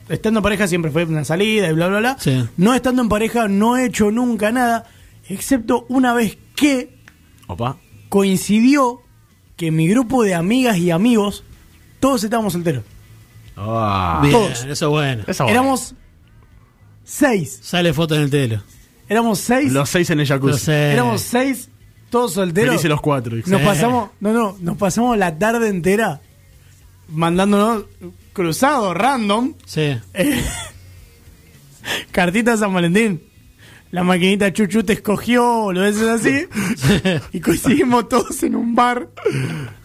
estando en pareja siempre fue una salida y bla, bla, bla. Sí. No estando en pareja no he hecho nunca nada, excepto una vez que Opa. coincidió que mi grupo de amigas y amigos, todos estábamos solteros. Bien, todos. eso es bueno. Esa buena. Éramos seis. Sale foto en el telo. Éramos seis. Los seis en el jacuzzi. Éramos seis todos solteros. Felices los cuatro. Nos pasamos, no, no, nos pasamos la tarde entera mandándonos cruzados, random, Sí. eh, (laughs) cartitas San Valentín. La maquinita Chuchu te escogió, boludeces así. (laughs) y coincidimos todos en un bar.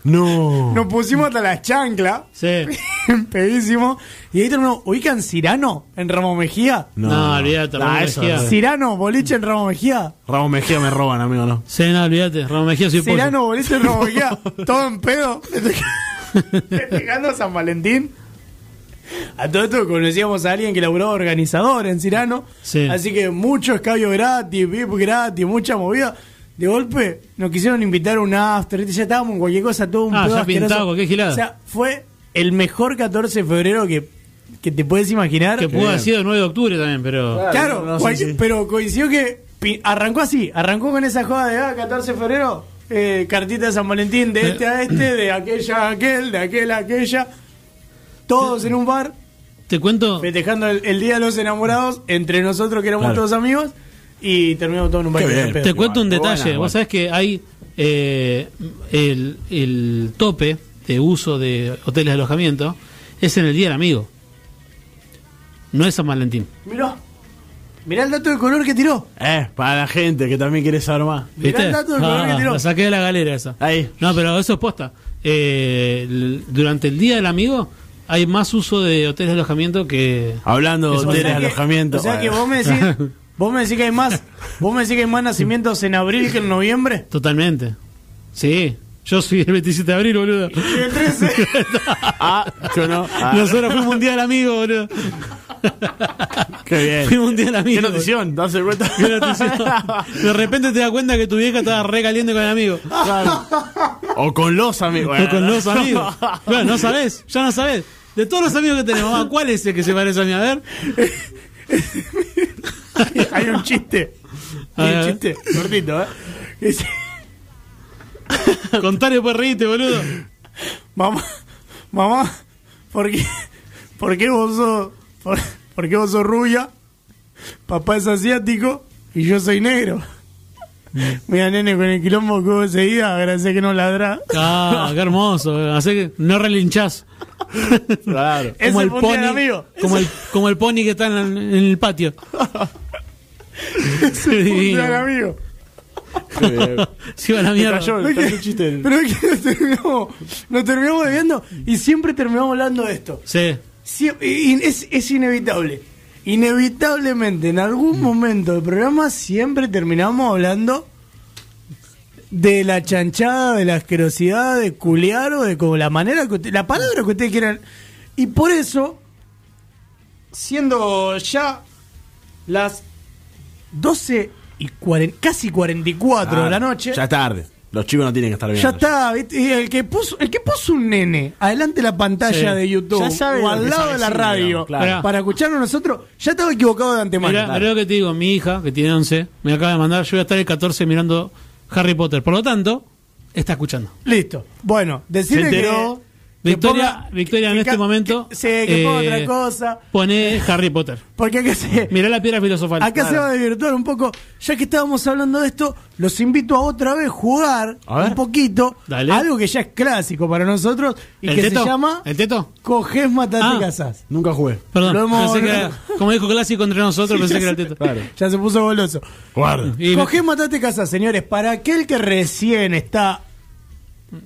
No. Nos pusimos hasta las chanclas. Sí. (laughs) Pedísimo. Y ahí terminó. ¿Ubican Cirano en Ramos Mejía? No, olvídate, Ramón Ah, Mejía. Cirano, boliche en Ramos Mejía. Ramos Mejía me roban, amigo, ¿no? Sí, no, olvídate. Ramón Mejía soy pollo. Cirano, boliche en Ramos Mejía. Todo en pedo. Festejando a San Valentín. A todo esto conocíamos a alguien que laburaba organizador en Cirano. Sí. Así que mucho escabio gratis, VIP gratis, mucha movida. De golpe nos quisieron invitar a un after, ya estábamos en cualquier cosa, todo un Ah, pedo ya pintado, cualquier gilada. O sea, fue el mejor 14 de febrero que, que te puedes imaginar. Que pudo haber sido el 9 de octubre también, pero. Claro, no, sí, cual- sí. pero coincidió que arrancó así, arrancó con esa joda de ah, 14 de febrero, eh, cartita de San Valentín, de este a este, de aquella a aquel, de aquel a aquella, todos en un bar, Te cuento. festejando el, el Día de los Enamorados, entre nosotros que éramos Claro. todos amigos, y terminamos todos en un bar. Pedo. Te cuento un detalle. buena, Vos sabés que hay eh, el, el tope de uso de hoteles de alojamiento es en el Día del Amigo. No es San Valentín. Mirá, mirá el dato de color que tiró. Eh, para la gente que también quiere saber más. Mirá ¿Viste? el dato de color que tiró. la saqué de la galera esa. Ahí. No, pero eso es posta. Eh, el- durante el Día del Amigo hay más uso de hoteles de alojamiento que... Hablando de es hoteles de alojamiento. O sea que vos me decís, (laughs) vos me decís que hay más, vos me decís que hay más nacimientos en abril que en noviembre. Totalmente. Sí. Yo soy el 27 de abril, boludo. Y el 13. (laughs) Ah, yo no. Ah, Nosotros fuimos un día del amigo, boludo. (laughs) qué bien. Fuimos un día del amigo. Qué notición, ¿te das cuenta? Qué notición. De repente te das cuenta que tu vieja estaba re caliente con el amigo. Claro. O con los amigos. O con los amigos. Bueno, no sabés, ya no sabés. De todos los amigos que tenemos, ah, ¿cuál es el que se parece a mí? A ver. (laughs) hay un chiste. A Hay un chiste cortito, ¿eh? Contar y después reíte, boludo. mamá, mamá, ¿por qué, por qué vos sos, por, por qué vos sos rubia? Papá es asiático y yo soy negro. (laughs) Mira, nene, con el quilombo que hubo día, agradece que no ladra. Ah, qué hermoso. Así que no relinchás. (laughs) Claro. Ese Como el pony. amigo. Como el, como el pony que está en, el- en el patio. (laughs) Gran amigo. Iba a la Me mierda. cayó, Es que-. Pero es que nos terminamos, nos terminamos bebiendo y siempre terminamos hablando de esto. Sí. Sie- y- y es, es inevitable. Inevitablemente, en algún momento del programa, siempre terminamos hablando de la chanchada, de la asquerosidad, de culear o de como la manera que usted- la palabra que ustedes quieran. Y por eso, siendo ya las 12 y cuaren- casi 44 de la noche, Ah, Ya es tarde. Los chicos no tienen que estar viendo. ya está, ¿viste? Y el que puso, el que puso un nene adelante de la pantalla Sí. de YouTube Ya sabe o al lado de la radio digamos, claro. para escucharnos nosotros, ya estaba equivocado de antemano. Mirá, mirá lo que te digo, mi hija, que tiene 11, me acaba de mandar, yo voy a estar el 14 mirando Harry Potter. Por lo tanto, está escuchando. Listo. Bueno, decirle que Victoria, ponga- Victoria en que este momento. que- sí, que ponga eh, otra cosa. Pone Harry Potter. (laughs) Porque acá se, Mirá la piedra filosofal. acá se va a desvirtuar un poco. Ya que estábamos hablando de esto, los invito a otra vez jugar A ver. un poquito Dale. algo que ya es clásico para nosotros y ¿El que teto? se llama ¿El teto? Coges, matate, Ah. casás. Nunca jugué. Perdón, Lo hemos- pensé que era, como dijo clásico entre nosotros, pensé que era el teto. Claro. Ya se puso goloso. Guarda. Coge, matate, casa, señores. Para aquel que recién está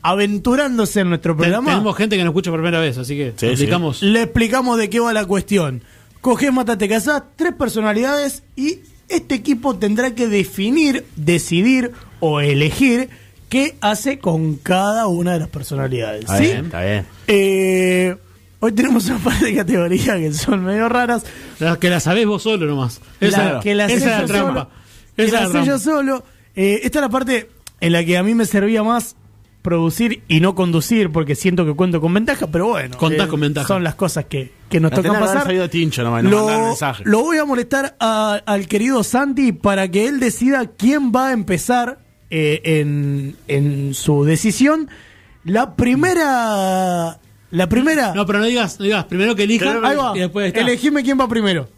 aventurándose en nuestro Ten- programa, tenemos gente que nos escucha por primera vez, así que Sí, explicamos. le explicamos de qué va la cuestión. Coge, matate, casás, tres personalidades y este equipo tendrá que definir, decidir o elegir qué hace con cada una de las personalidades. Está ¿sí? bien, está bien. Eh, hoy tenemos un par de categorías que son medio raras. La- que la sabés vos solo nomás. Esa, La- que la esa es la yo trampa. solo, que Esa la es la sé yo trampa. solo. Eh, esta es la parte en la que a mí me servía más producir y no conducir porque siento que cuento con ventaja, pero bueno. eh, Contás con ventaja. Son las cosas que, que nos La tocan pasar. salido tincho nomás, no Lo, lo voy a molestar a- al querido Santi para que él decida quién va a empezar eh, en, en su decisión. La primera... La primera... No, pero no digas, no digas, primero que elija Ahí va. y después está. Elegime quién va primero.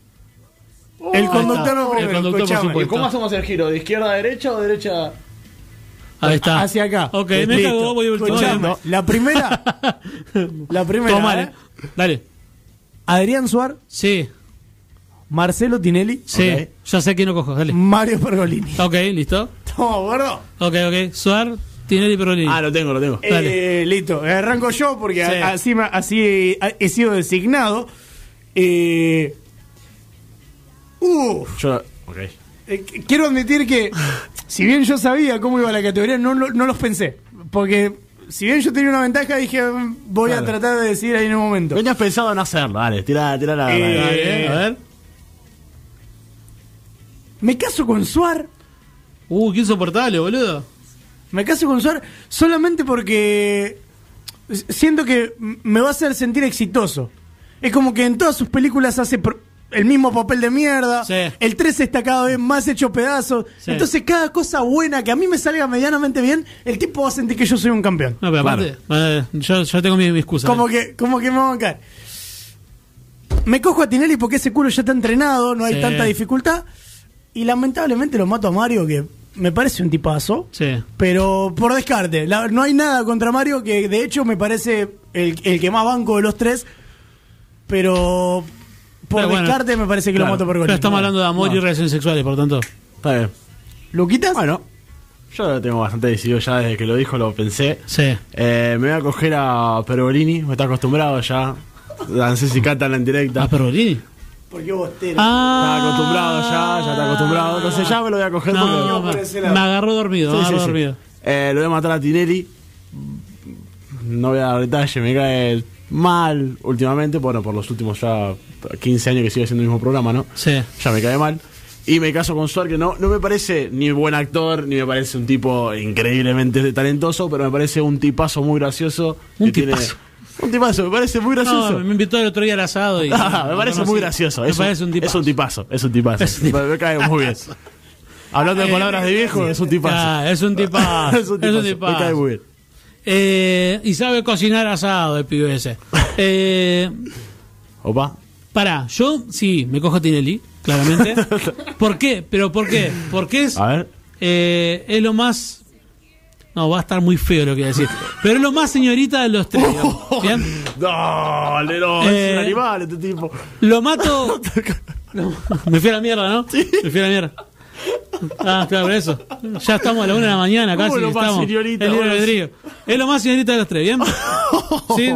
el Ahí conductor está. va El primero. conductor, por supuesto. hacemos el giro? ¿De izquierda a derecha o derecha? Ahí está. Hacia acá. Ok, me cagó, voy. Escuchando, La primera. (laughs) la primera. ¿eh? Dale. Adrián Suar, Sí, Marcelo Tinelli, sí. Ya sé quién no cojo. Dale. Mario Pergolini. Ok, listo. ¿Estamos de acuerdo? Ok, ok. Suar, Tinelli, Perolini. Ah, lo tengo, lo tengo. Dale. Eh, listo, arranco yo porque Sí. a- así, he, he sido designado. Eh, uf, Yo, ok. Eh, qu- quiero admitir que, si bien yo sabía cómo iba la categoría, no, no los pensé. Porque, si bien yo tenía una ventaja, dije, mm, voy a tratar de decir ahí en un momento. Venías pensado en hacerlo, dale, tira la. Eh, la- Dale, a ver. Me caso con Suar. Uh, qué insoportable, boludo. Me caso con Suar solamente porque siento que me va a hacer sentir exitoso. Es como que en todas sus películas hace pro- el mismo papel de mierda. Sí. El 3 está cada vez más hecho pedazos. Sí. Entonces, cada cosa buena que a mí me salga medianamente bien, el tipo va a sentir que yo soy un campeón. No, pero aparte, eh, yo, yo tengo mi, mi excusa. Como eh. que, como que me va a bancar. Me cojo a Tinelli porque ese culo ya está entrenado, no hay Sí. tanta dificultad. Y lamentablemente lo mato a Mario, que me parece un tipazo. Sí. Pero por descarte, la- no hay nada contra Mario, que de hecho me parece el, el que más banco de los tres. Pero por Pero bueno, descarte me parece que claro, lo mato por Pero estamos hablando de amor y relaciones sexuales, por tanto. Está bien. ¿Luquitas? Bueno, yo lo tengo bastante decidido ya desde que lo dijo, lo pensé. Sí. Eh, me voy a coger a Pergolini, me está acostumbrado ya. No sé si cantan en directa. ¿A Perolini? Porque vos te... Ah. Está acostumbrado ya, ya está acostumbrado. Entonces ya me lo voy a coger No, porque. me, me agarró dormido, Sí, me sí, agarró sí. dormido. Eh, lo voy a matar a Tinelli. No voy a dar detalle, me cae mal últimamente. Bueno, por los últimos ya 15 años que sigue haciendo el mismo programa, ¿no? Sí. Ya me cae mal. Y me caso con Suar, que no, no me parece ni buen actor, ni me parece un tipo increíblemente talentoso, pero me parece un tipazo muy gracioso. Un que tiene- tipazo. un tipazo, me parece muy gracioso. No, me invitó el otro día al asado y. (laughs) Ah, me parece muy gracioso. Me es, un, parece un tipazo. es un tipazo. Es un tipazo. Es un tipazo. Me, cae muy bien. Hablando de palabras de viejo, es un tipazo. Ah, es un tipazo. (laughs) es un tipazo. Me cae muy bien. Eh, y sabe cocinar asado el pibe ese. Eh, Opa. pará, yo sí, me cojo a Tinelli, claramente. (laughs) ¿Por qué? ¿Pero por qué? Porque es, A ver. eh, es lo más... No, va a estar muy feo lo que voy a decir. Pero es lo más señorita de los tres. digamos. (laughs) ¿Bien? No, Eh, es un animal este tipo. Lo mato... (laughs) No, me fui a la mierda, ¿no? Me fui a la mierda. Ah, claro, por eso. Ya estamos a la una de la mañana ¿Cómo casi. lo más estamos. El libre. Es lo más señorita de los tres, ¿bien? (laughs) ¿Sí?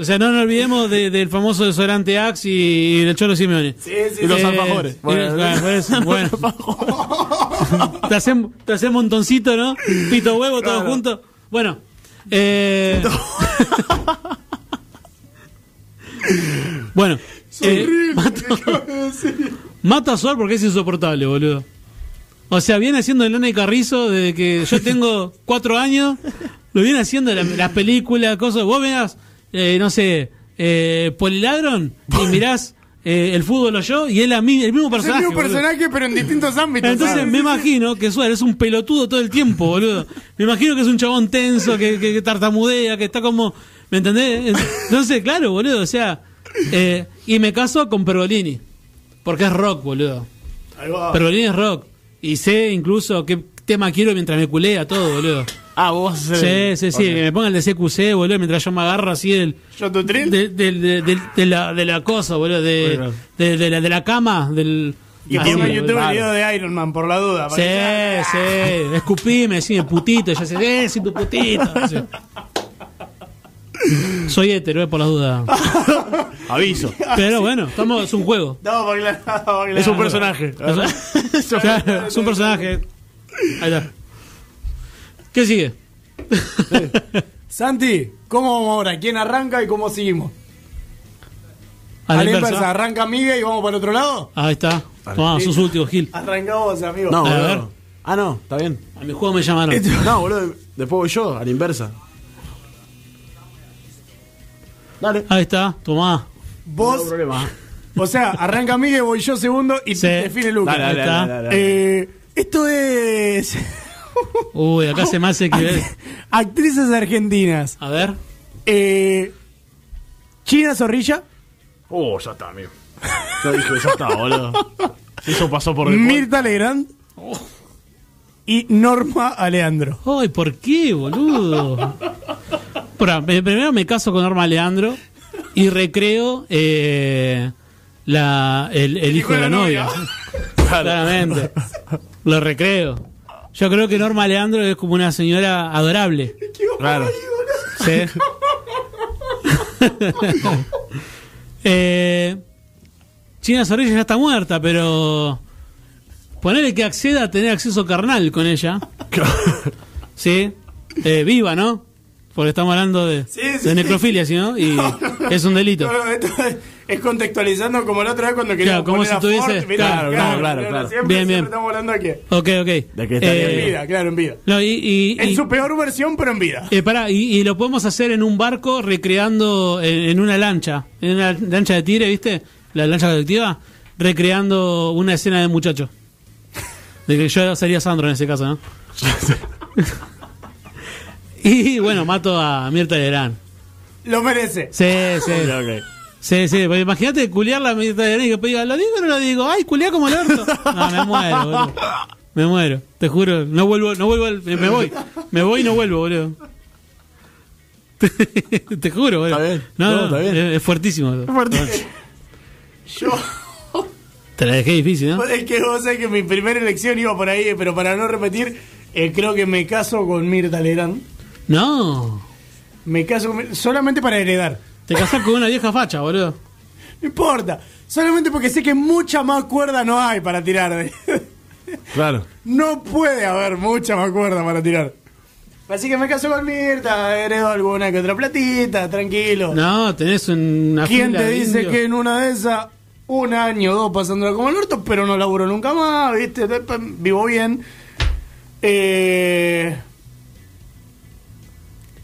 O sea, no nos olvidemos de- del famoso desodorante Axe y del Cholo Simeone. Sí, sí, Y los Eh, alfajores. y- Bueno. bueno, por eso, (laughs) bueno. te hacemos te hacemos montoncito, ¿no? Pito huevo, todo Claro. junto. Bueno. Eh, (laughs) bueno. eh, mato, mato a Sol porque es insoportable, boludo. O sea, viene haciendo el Lana y Carrizo desde que yo tengo (laughs) cuatro años. Lo viene haciendo la- las películas, cosas. Vos veas, eh, no sé, eh, Poliladron y (laughs) mirás eh, el fútbol o yo y es la el mismo Es el personaje. mismo boludo. personaje, pero en distintos ámbitos. Entonces ¿sabes? me imagino que Suárez es un pelotudo todo el tiempo, boludo. Me imagino que es un chabón tenso, que, que- que tartamudea, que está como. ¿Me entendés? Entonces, claro, boludo, o sea. eh, y me caso con Pergolini. Porque es rock, boludo. Ahí va. Pergolini es rock. Y sé incluso qué tema quiero mientras me culea todo, boludo. Ah, vos Sí, sí, sí. Que me ponga el de CQC, boludo, mientras yo me agarro así del. ¿Yo tu trill? De, de, de- de la, de la cosa, boludo. De, de, de la, de la cama. Del, Y en YouTube el video de Iron Man, por la duda. Sí, que- sí, escupime, decime putito, ya sé, eh, sí, tu putito. (laughs) sí. Soy hetero, eh, por la duda. (laughs) Aviso. Pero bueno, estamos, es un juego. No, porque la- porque la- Es un personaje. Es un, claro, es un personaje. Ahí está. ¿Qué sigue? Santi, ¿cómo vamos ahora? ¿Quién arranca y cómo seguimos? A la inversa. inversa, arranca Miguel y vamos para el otro lado. Ahí está. Tomá, sos último, Gil. Arrancamos, amigo. No, A ver. Ah, no, está bien. A mi juego me llamaron. No, boludo, después voy yo, a la inversa. Dale. Ahí está, tomá. No Vos, hay problema. o sea, arranca Miguel, voy yo segundo y Sí. define Lucas. Dale, dale, dale. Eh, esto es (laughs) Uy, acá se me hace que. actrices argentinas. A ver. Eh, China Zorrilla, Oh, ya está, amigo. Ya dije, ya está, boludo. Eso pasó por el Mirta Legrand y Norma Aleandro. Ay, ¿por qué, boludo? Espera, me- primero me caso con Norma Leandro y recreo eh, la, el, el hijo de la novia. (laughs) Claramente. Lo recreo. Yo creo que Norma Leandro es como una señora adorable. Claro. Sí. (laughs) (laughs) eh, China Zorrilla ya está muerta, pero ponele que acceda a tener acceso carnal con ella. Sí. Eh, viva, ¿no? Porque estamos hablando de, Sí, sí. de necrofilia, ¿sí, no? (laughs) Y es un delito. No, esto es, es contextualizando como la otra vez cuando queríamos como poner si tuviese- claro, claro, claro, claro. Siempre, Bien, siempre bien. estamos hablando aquí. Ok, ok. De que En Eh, vida, claro, en vida. no, y, y- En y- su peor versión, pero en vida. Eh, pará, y, y lo podemos hacer en un barco recreando en, en una lancha, en una lancha de tigre, ¿viste? La lancha colectiva, recreando una escena de muchacho. De que yo sería Sandro en ese caso, ¿no? (laughs) (laughs) y bueno, mato a Mirta Legrand. Lo merece. Sí, sí. Sí, sí, porque imagínate culiarla a Mirta Legrand y que diga, ¿lo digo o no lo digo? Ay, culiá como el orto. No, me muero, boludo. Me muero, te juro. No vuelvo, no vuelvo, al- me, voy. Me voy y no vuelvo, boludo. (laughs) te juro, boludo. Está bien. No, No, no, está bien. Es, es fuertísimo. Yo, Te la dejé difícil, ¿no? (laughs) es que vos sabés que mi primera elección iba por ahí, pero para no repetir, eh, creo que me caso con Mirta Legrand. No. Me caso con solamente para heredar. Te casás con una vieja facha, boludo. No importa. Solamente porque sé que mucha más cuerda no hay para tirar. Claro. no puede haber mucha más cuerda para tirar. Así que me caso con Mirta, heredo alguna que otra platita, tranquilo. No, tenés una ¿Quién fila te de dice indios. que en una de esas, un año o dos pasándola como el orto, pero no laburo nunca más, ¿viste? Vivo bien. Eh,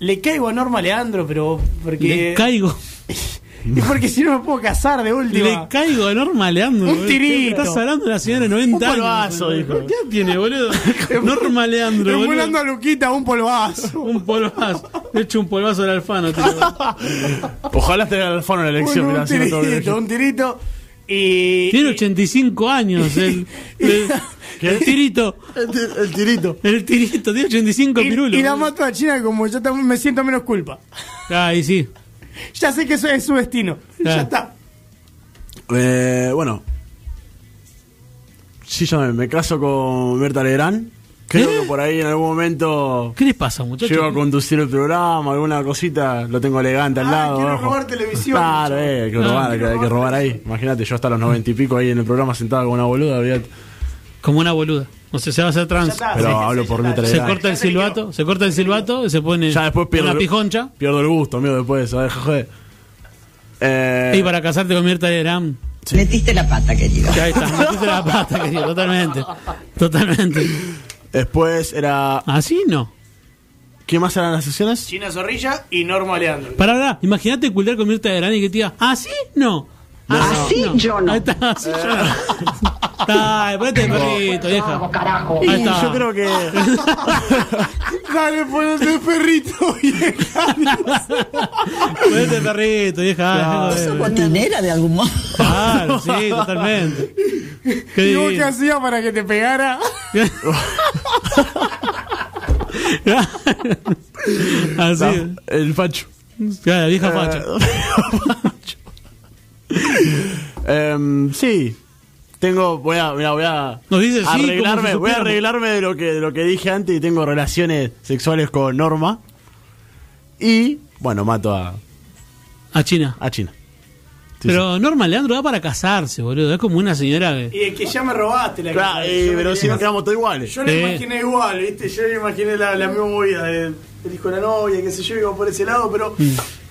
le caigo a Norma Leandro, pero porque. Le caigo. (laughs) y porque si no me puedo casar de última. Le caigo a Norma Leandro. Un tirito. Estás hablando de una señora de 90 Un años. polvazo, boludo. dijo. ¿Qué tiene, boludo? (laughs) Norma Leandro, boludo. Emulando a Luquita un polvazo. (laughs) Un polvazo. Le echo un polvazo al alfano. tío. Ojalá esté Alfano en la elección. un, mirá, un si no tirito, un tirito. Y. Tiene 85 años. (laughs) El, el, el tirito. El, el tirito. El tirito. Tiene 85 y, pirulos. y la mato a China como yo también me siento menos culpa. Ay, sí. Ya sé que eso es su destino. Claro. Ya está. Eh, bueno. Sí, yo me, me caso con Berta Legrand. Creo ¿Eh? que por ahí en algún momento ¿Qué les pasa, muchachos? llego a conducir el programa, alguna cosita, lo tengo elegante al Ah, lado. quiero abajo. robar televisión. Claro, eh, hay que No, robar, hay que, quiero hay que robar ahí. Imagínate, yo hasta los noventa y pico ahí en el programa sentado con una boluda, olvídate. Como una boluda. O sea, se va a hacer trans. está, Pero sí, hablo sí, por está. Se corta el silbato, se corta el silbato, se pone Ya después pierdo, una el- pijoncha. pierdo el gusto, amigo, después de eso, deja joder. Eh, Y para casarte con Mirta Legrand. Metiste la pata, querido. Ya ahí está, metiste la pata, querido, totalmente. Totalmente. Después era. Así no. ¿Quién más eran las sesiones? China Zorrilla y Norma Leandro. Para, para, imagínate culiar con Mirta Legrand y que te diga, ¿así? No. Así yo no. Ahí está, así yo no. Está, ponete de perrito, vieja. carajo. Y Ahí está. yo creo que. (laughs) Dale, ponete el perrito. Ponete de perrito, vieja. ¿Sos botinera de algún modo? Claro, sí, totalmente. Qué ¿Y vos qué hacías para que te pegara? (laughs) Así. el facho. Claro, vieja facha. (laughs) Em, sí. Tengo, voy a, mira, voy a Nos dice sí, como arreglarme, si voy a arreglarme de lo que de lo que dije antes y tengo relaciones sexuales con Norma. Y bueno, mato a, A China. a China. Sí, Pero Norma Leandro da para casarse, boludo. Es como una señora que. Y es que ya me robaste la Claro, casa. eh, pero si nos casar. quedamos todos iguales. Yo Sí. imaginé igual, ¿viste? Yo me imaginé la, la misma movida del el hijo de la novia, qué sé yo, iba por ese lado, pero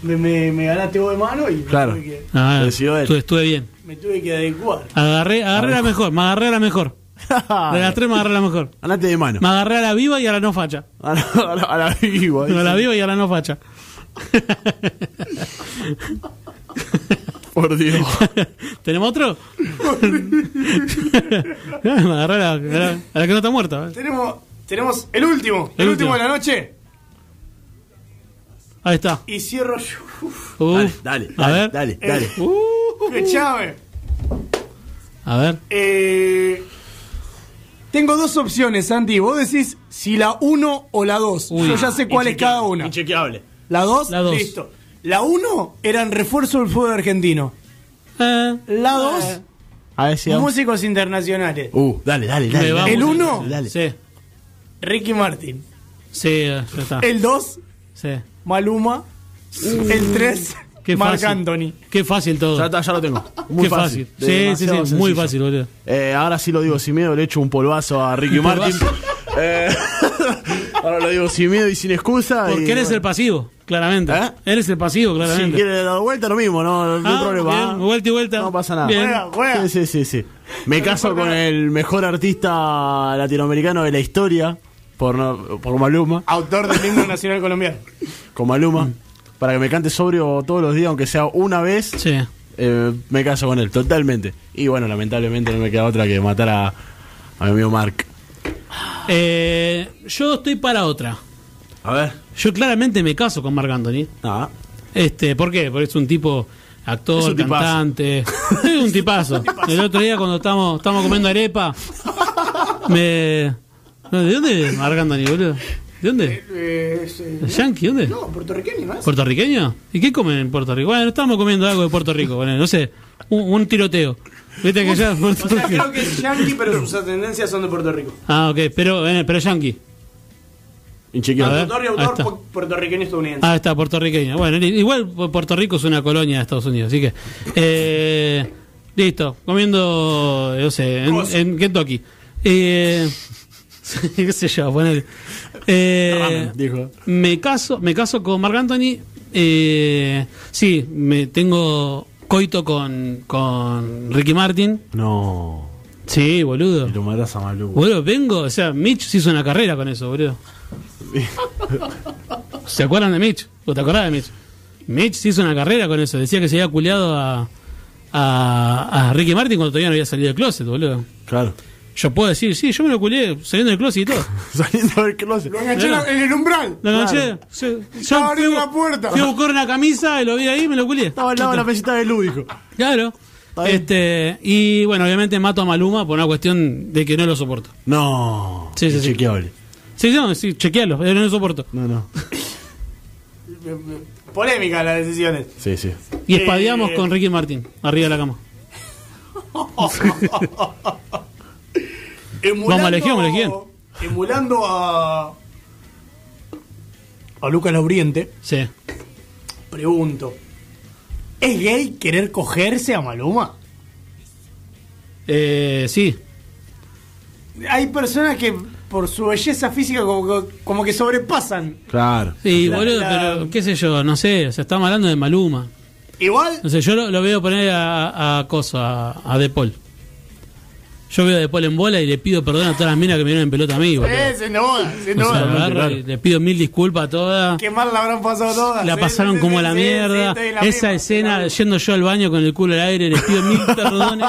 me, me, me ganaste vos de mano y me. Claro. tuve que, Ah, Lo decidió él. estuve, estuve bien. me tuve que adecuar. Agarré, agarré la mejor, me agarré a la mejor. De las tres me agarré a la mejor. Andate de mano. Me agarré a la viva y a la no facha. A la, a la- a la viva. A la viva y a la no facha. Por Dios. ¿Tenemos otro? (laughs) me agarré a la, a la- a la que no está muerta. Tenemos, tenemos el último, el, El último último. de la noche. Ahí está. Y cierro yo. Uf, Uf. Dale, dale, A ver. dale, dale. Uh, escuchame. a ver. Eh, Tengo dos opciones, Santi. Vos decís si la 1 o la 2. Uy. Yo ya sé cuál es cada una. Inchequeable. La 2, La dos. listo. La 1 eran refuerzo del fútbol argentino. Eh, La 2, A ver si vamos. músicos internacionales. Uh, dale, dale, dale. dale. El música. uno. Dale. sí, Ricky Martin. sí, ya está. El 2, Sí. Maluma. El 3, Qué Marc fácil. Anthony. Qué fácil todo. Ya, está, ya lo tengo. Muy Qué fácil. De- Sí, sí, demasiado sí, muy sencillo. fácil, boludo. Eh, ahora sí lo digo sin miedo, le echo un polvazo a Ricky Martin. Eh, (laughs) ahora lo digo sin miedo y sin excusa. Porque y, eres el bueno, pasivo, claramente. ¿Eh? Eres el pasivo, Si claramente. quiere dar vuelta, lo mismo, no, no hay Ah, problema. bien, vuelta y vuelta. No pasa nada. Bien. Juega, juega. Sí, sí, sí, sí. Me caso con el mejor artista latinoamericano de la historia, por, no- por Maluma, Autor del himno nacional colombiano. (laughs) con Maluma, para que me cante sobrio todos los días, aunque sea una vez. Sí. eh, me caso con él, totalmente. Y bueno, lamentablemente no me queda otra que matar a, a mi amigo Mark. Eh, yo estoy para otra. A ver. Yo claramente me caso con Marc Anthony. Ah, Este, ¿Por qué? Porque es un tipo actor, Es un tipazo. cantante. (laughs) es un tipazo. El otro día cuando estábamos, estábamos comiendo arepa, me... No, ¿De dónde es Marc Anthony, boludo? ¿De dónde? ¿De Yankee? ¿Dónde? no, puertorriqueño, ¿no es? ¿Puertorriqueño? ¿Y qué comen en Puerto Rico? Bueno, estamos comiendo algo de Puerto Rico, bueno, no sé, un, un tiroteo. Viste que ya Puerto O sea, Rico- creo que es yankee, pero sus ascendencias son de Puerto Rico. Ah, ok, pero, eh, pero yankee. inchequeable. Autor y autor pu- puertorriqueño estadounidense. Ah, está, puertorriqueño. Bueno, igual Pu- Puerto Rico es una colonia de Estados Unidos, así que. Eh, listo, comiendo, no sé, en, en Kentucky. Eh, (laughs) qué sé yo, ponele. Eh, Ramen, dijo. me caso, me caso con Marc Anthony. Eh, sí, me tengo coito con, con Ricky Martin. No. Sí, boludo. Y lo matas a. Boludo, vengo, o sea, Mitch se hizo una carrera con eso, boludo. ¿Se acuerdan de Mitch? ¿O te acordás de Mitch? Mitch se hizo una carrera con eso. Decía que se había culeado a, a, a Ricky Martin cuando todavía no había salido del closet, boludo. Claro. Yo puedo decir, sí, yo me lo culeé saliendo del closet y todo. (laughs) Saliendo del closet. Lo enganché en el umbral. Lo enganché. Estaba Yo abriendo la puerta. fui a buscar una camisa y lo vi ahí y me lo culié. Estaba al lado de la mesita de lúdico. Claro. Este, y bueno, obviamente mato a Maluma por una cuestión de que no lo soporto. No. Sí, sí, sí. Inchequeable. Sí, no, sí, chequealo, pero no lo soporto. No, no. Polémica las decisiones. Sí, sí. Y espadeamos Eh. con Ricky Martin, arriba de la cama. (laughs) Emulando, Vamos a Legión, a Legión. Emulando a. A Lucas Lauriente, Sí. pregunto: ¿es gay querer cogerse a Maluma? Eh, sí. Hay personas que por su belleza física como, que- como que sobrepasan. Claro. Sí, La- boludo, la- pero qué sé yo, no sé, se está hablando de Maluma. Igual, No sé, yo lo, lo veo poner a, a Coso, a, a De Paul. Yo veo a De Paul en bola y le pido perdón a todas las minas que me dieron en pelota a mí, eh, sin duda, sin O sea, duda. agarro claro. y le pido mil disculpas a todas. Qué mal la habrán pasado todas. La Sí, pasaron sí, como sí, a la sí, mierda. la Esa misma, escena, yendo yo al baño con el culo al aire, les pido mil perdones.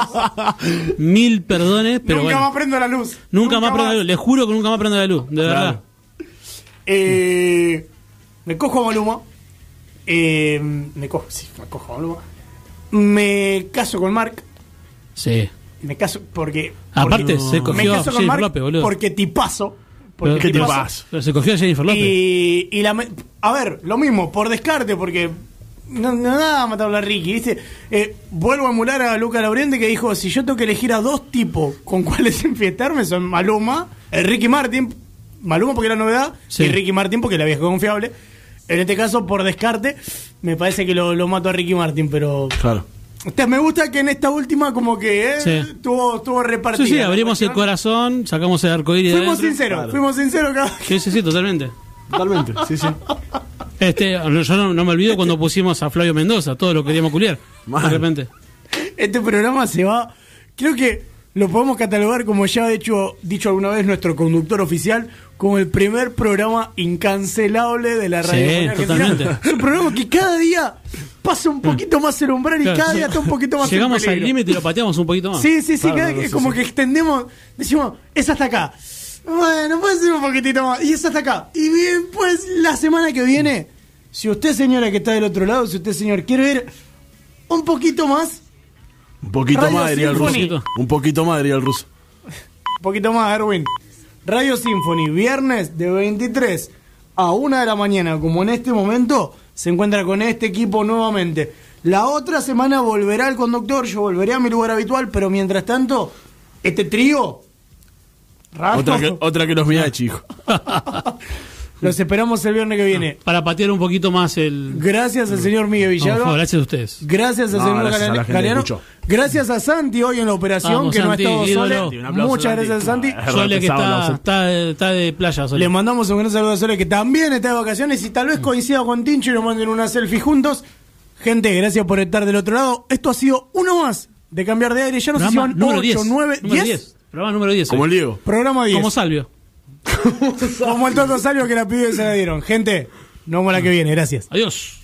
(laughs) mil perdones, pero Nunca bueno. más prendo la luz. Nunca, más prendo la luz. Les juro que nunca más prendo la luz, de verdad. Eh, me cojo a Maluma. Eh, me cojo, sí, me cojo a Maluma. Me caso con Mark. Sí. Me caso porque. Aparte, porque- se cogió me a caso con Jennifer Mark López, boludo. porque tipazo. Porque Pero- ¿Qué te tipazo. Pero se cogió a Jennifer López. Y, y la, a ver, lo mismo, por descarte, porque no, no nada matarlo a Ricky, ¿viste? Eh, vuelvo a emular a Luca Lauriente que dijo, si yo tengo que elegir a dos tipos con cuáles (laughs) enfiestarme, son Maluma, el Ricky Martin, Maluma porque es la novedad, Sí. y Ricky Martin porque la vieja confiable. En este caso, por descarte, me parece que lo, lo mato a Ricky Martin, pero... Claro. Me gusta que en esta última como que eh, Sí. tuvo, tuvo repartida. Sí, sí, abrimos el corazón, sacamos el arcoíris Fuimos sinceros, Claro. fuimos sinceros cada Sí, sí, sí, totalmente. Totalmente. Sí, sí. Este, yo no, no me olvido cuando pusimos a Flavio Mendoza, todo lo queríamos culiar. De repente. Este programa se va. Creo que lo podemos catalogar, como ya ha hecho, dicho alguna vez nuestro conductor oficial, como el primer programa incancelable de la Sí, radio. totalmente. Es un programa que cada día pasa un poquito más el umbral y Claro, cada sí. día está un poquito más Llegamos al límite y lo pateamos un poquito más. Sí, sí, sí, cada- es sí, como sí. que extendemos, decimos, es hasta acá. Bueno, puede ser un poquitito más. Y es hasta acá. Y bien, pues la semana que viene, si usted, señora que está del otro lado, si usted, señor, quiere ver un poquito más, Un poquito Radio más diría el ruso. Un poquito más diría el ruso. poquito más, Erwin. Radio Symphony, viernes de 23 a 1 de la mañana, como en este momento, se encuentra con este equipo nuevamente. La otra semana volverá el conductor, yo volveré a mi lugar habitual, pero mientras tanto, este trío. Otra que, otra que los mira chico. (laughs) Los esperamos el viernes que viene. Para patear un poquito más el. Gracias al señor Miguel No, Villalba. favor, gracias a ustedes. Gracias al No, señor gracias a Galeano. Gracias a Santi hoy en la operación, Vamos, que Santi, no ha estado aplauso, Muchas Santi. gracias, Santi. Ah, Sole que está, está, está de playa, Sole. Le mandamos un gran saludo a Sole, que también está de vacaciones y tal vez coincida con Tincho y nos manden una selfie juntos. Gente, gracias por estar del otro lado. Esto ha sido uno más de cambiar de aire. Ya nos Programa hicieron número 8, 10. 9, Número 10. Programa número 10. Como el Diego. Programa 10. Como Salvio. Como el Toto Salio que la pibe se la dieron. Gente, nos vemos la que viene. Gracias. Adiós.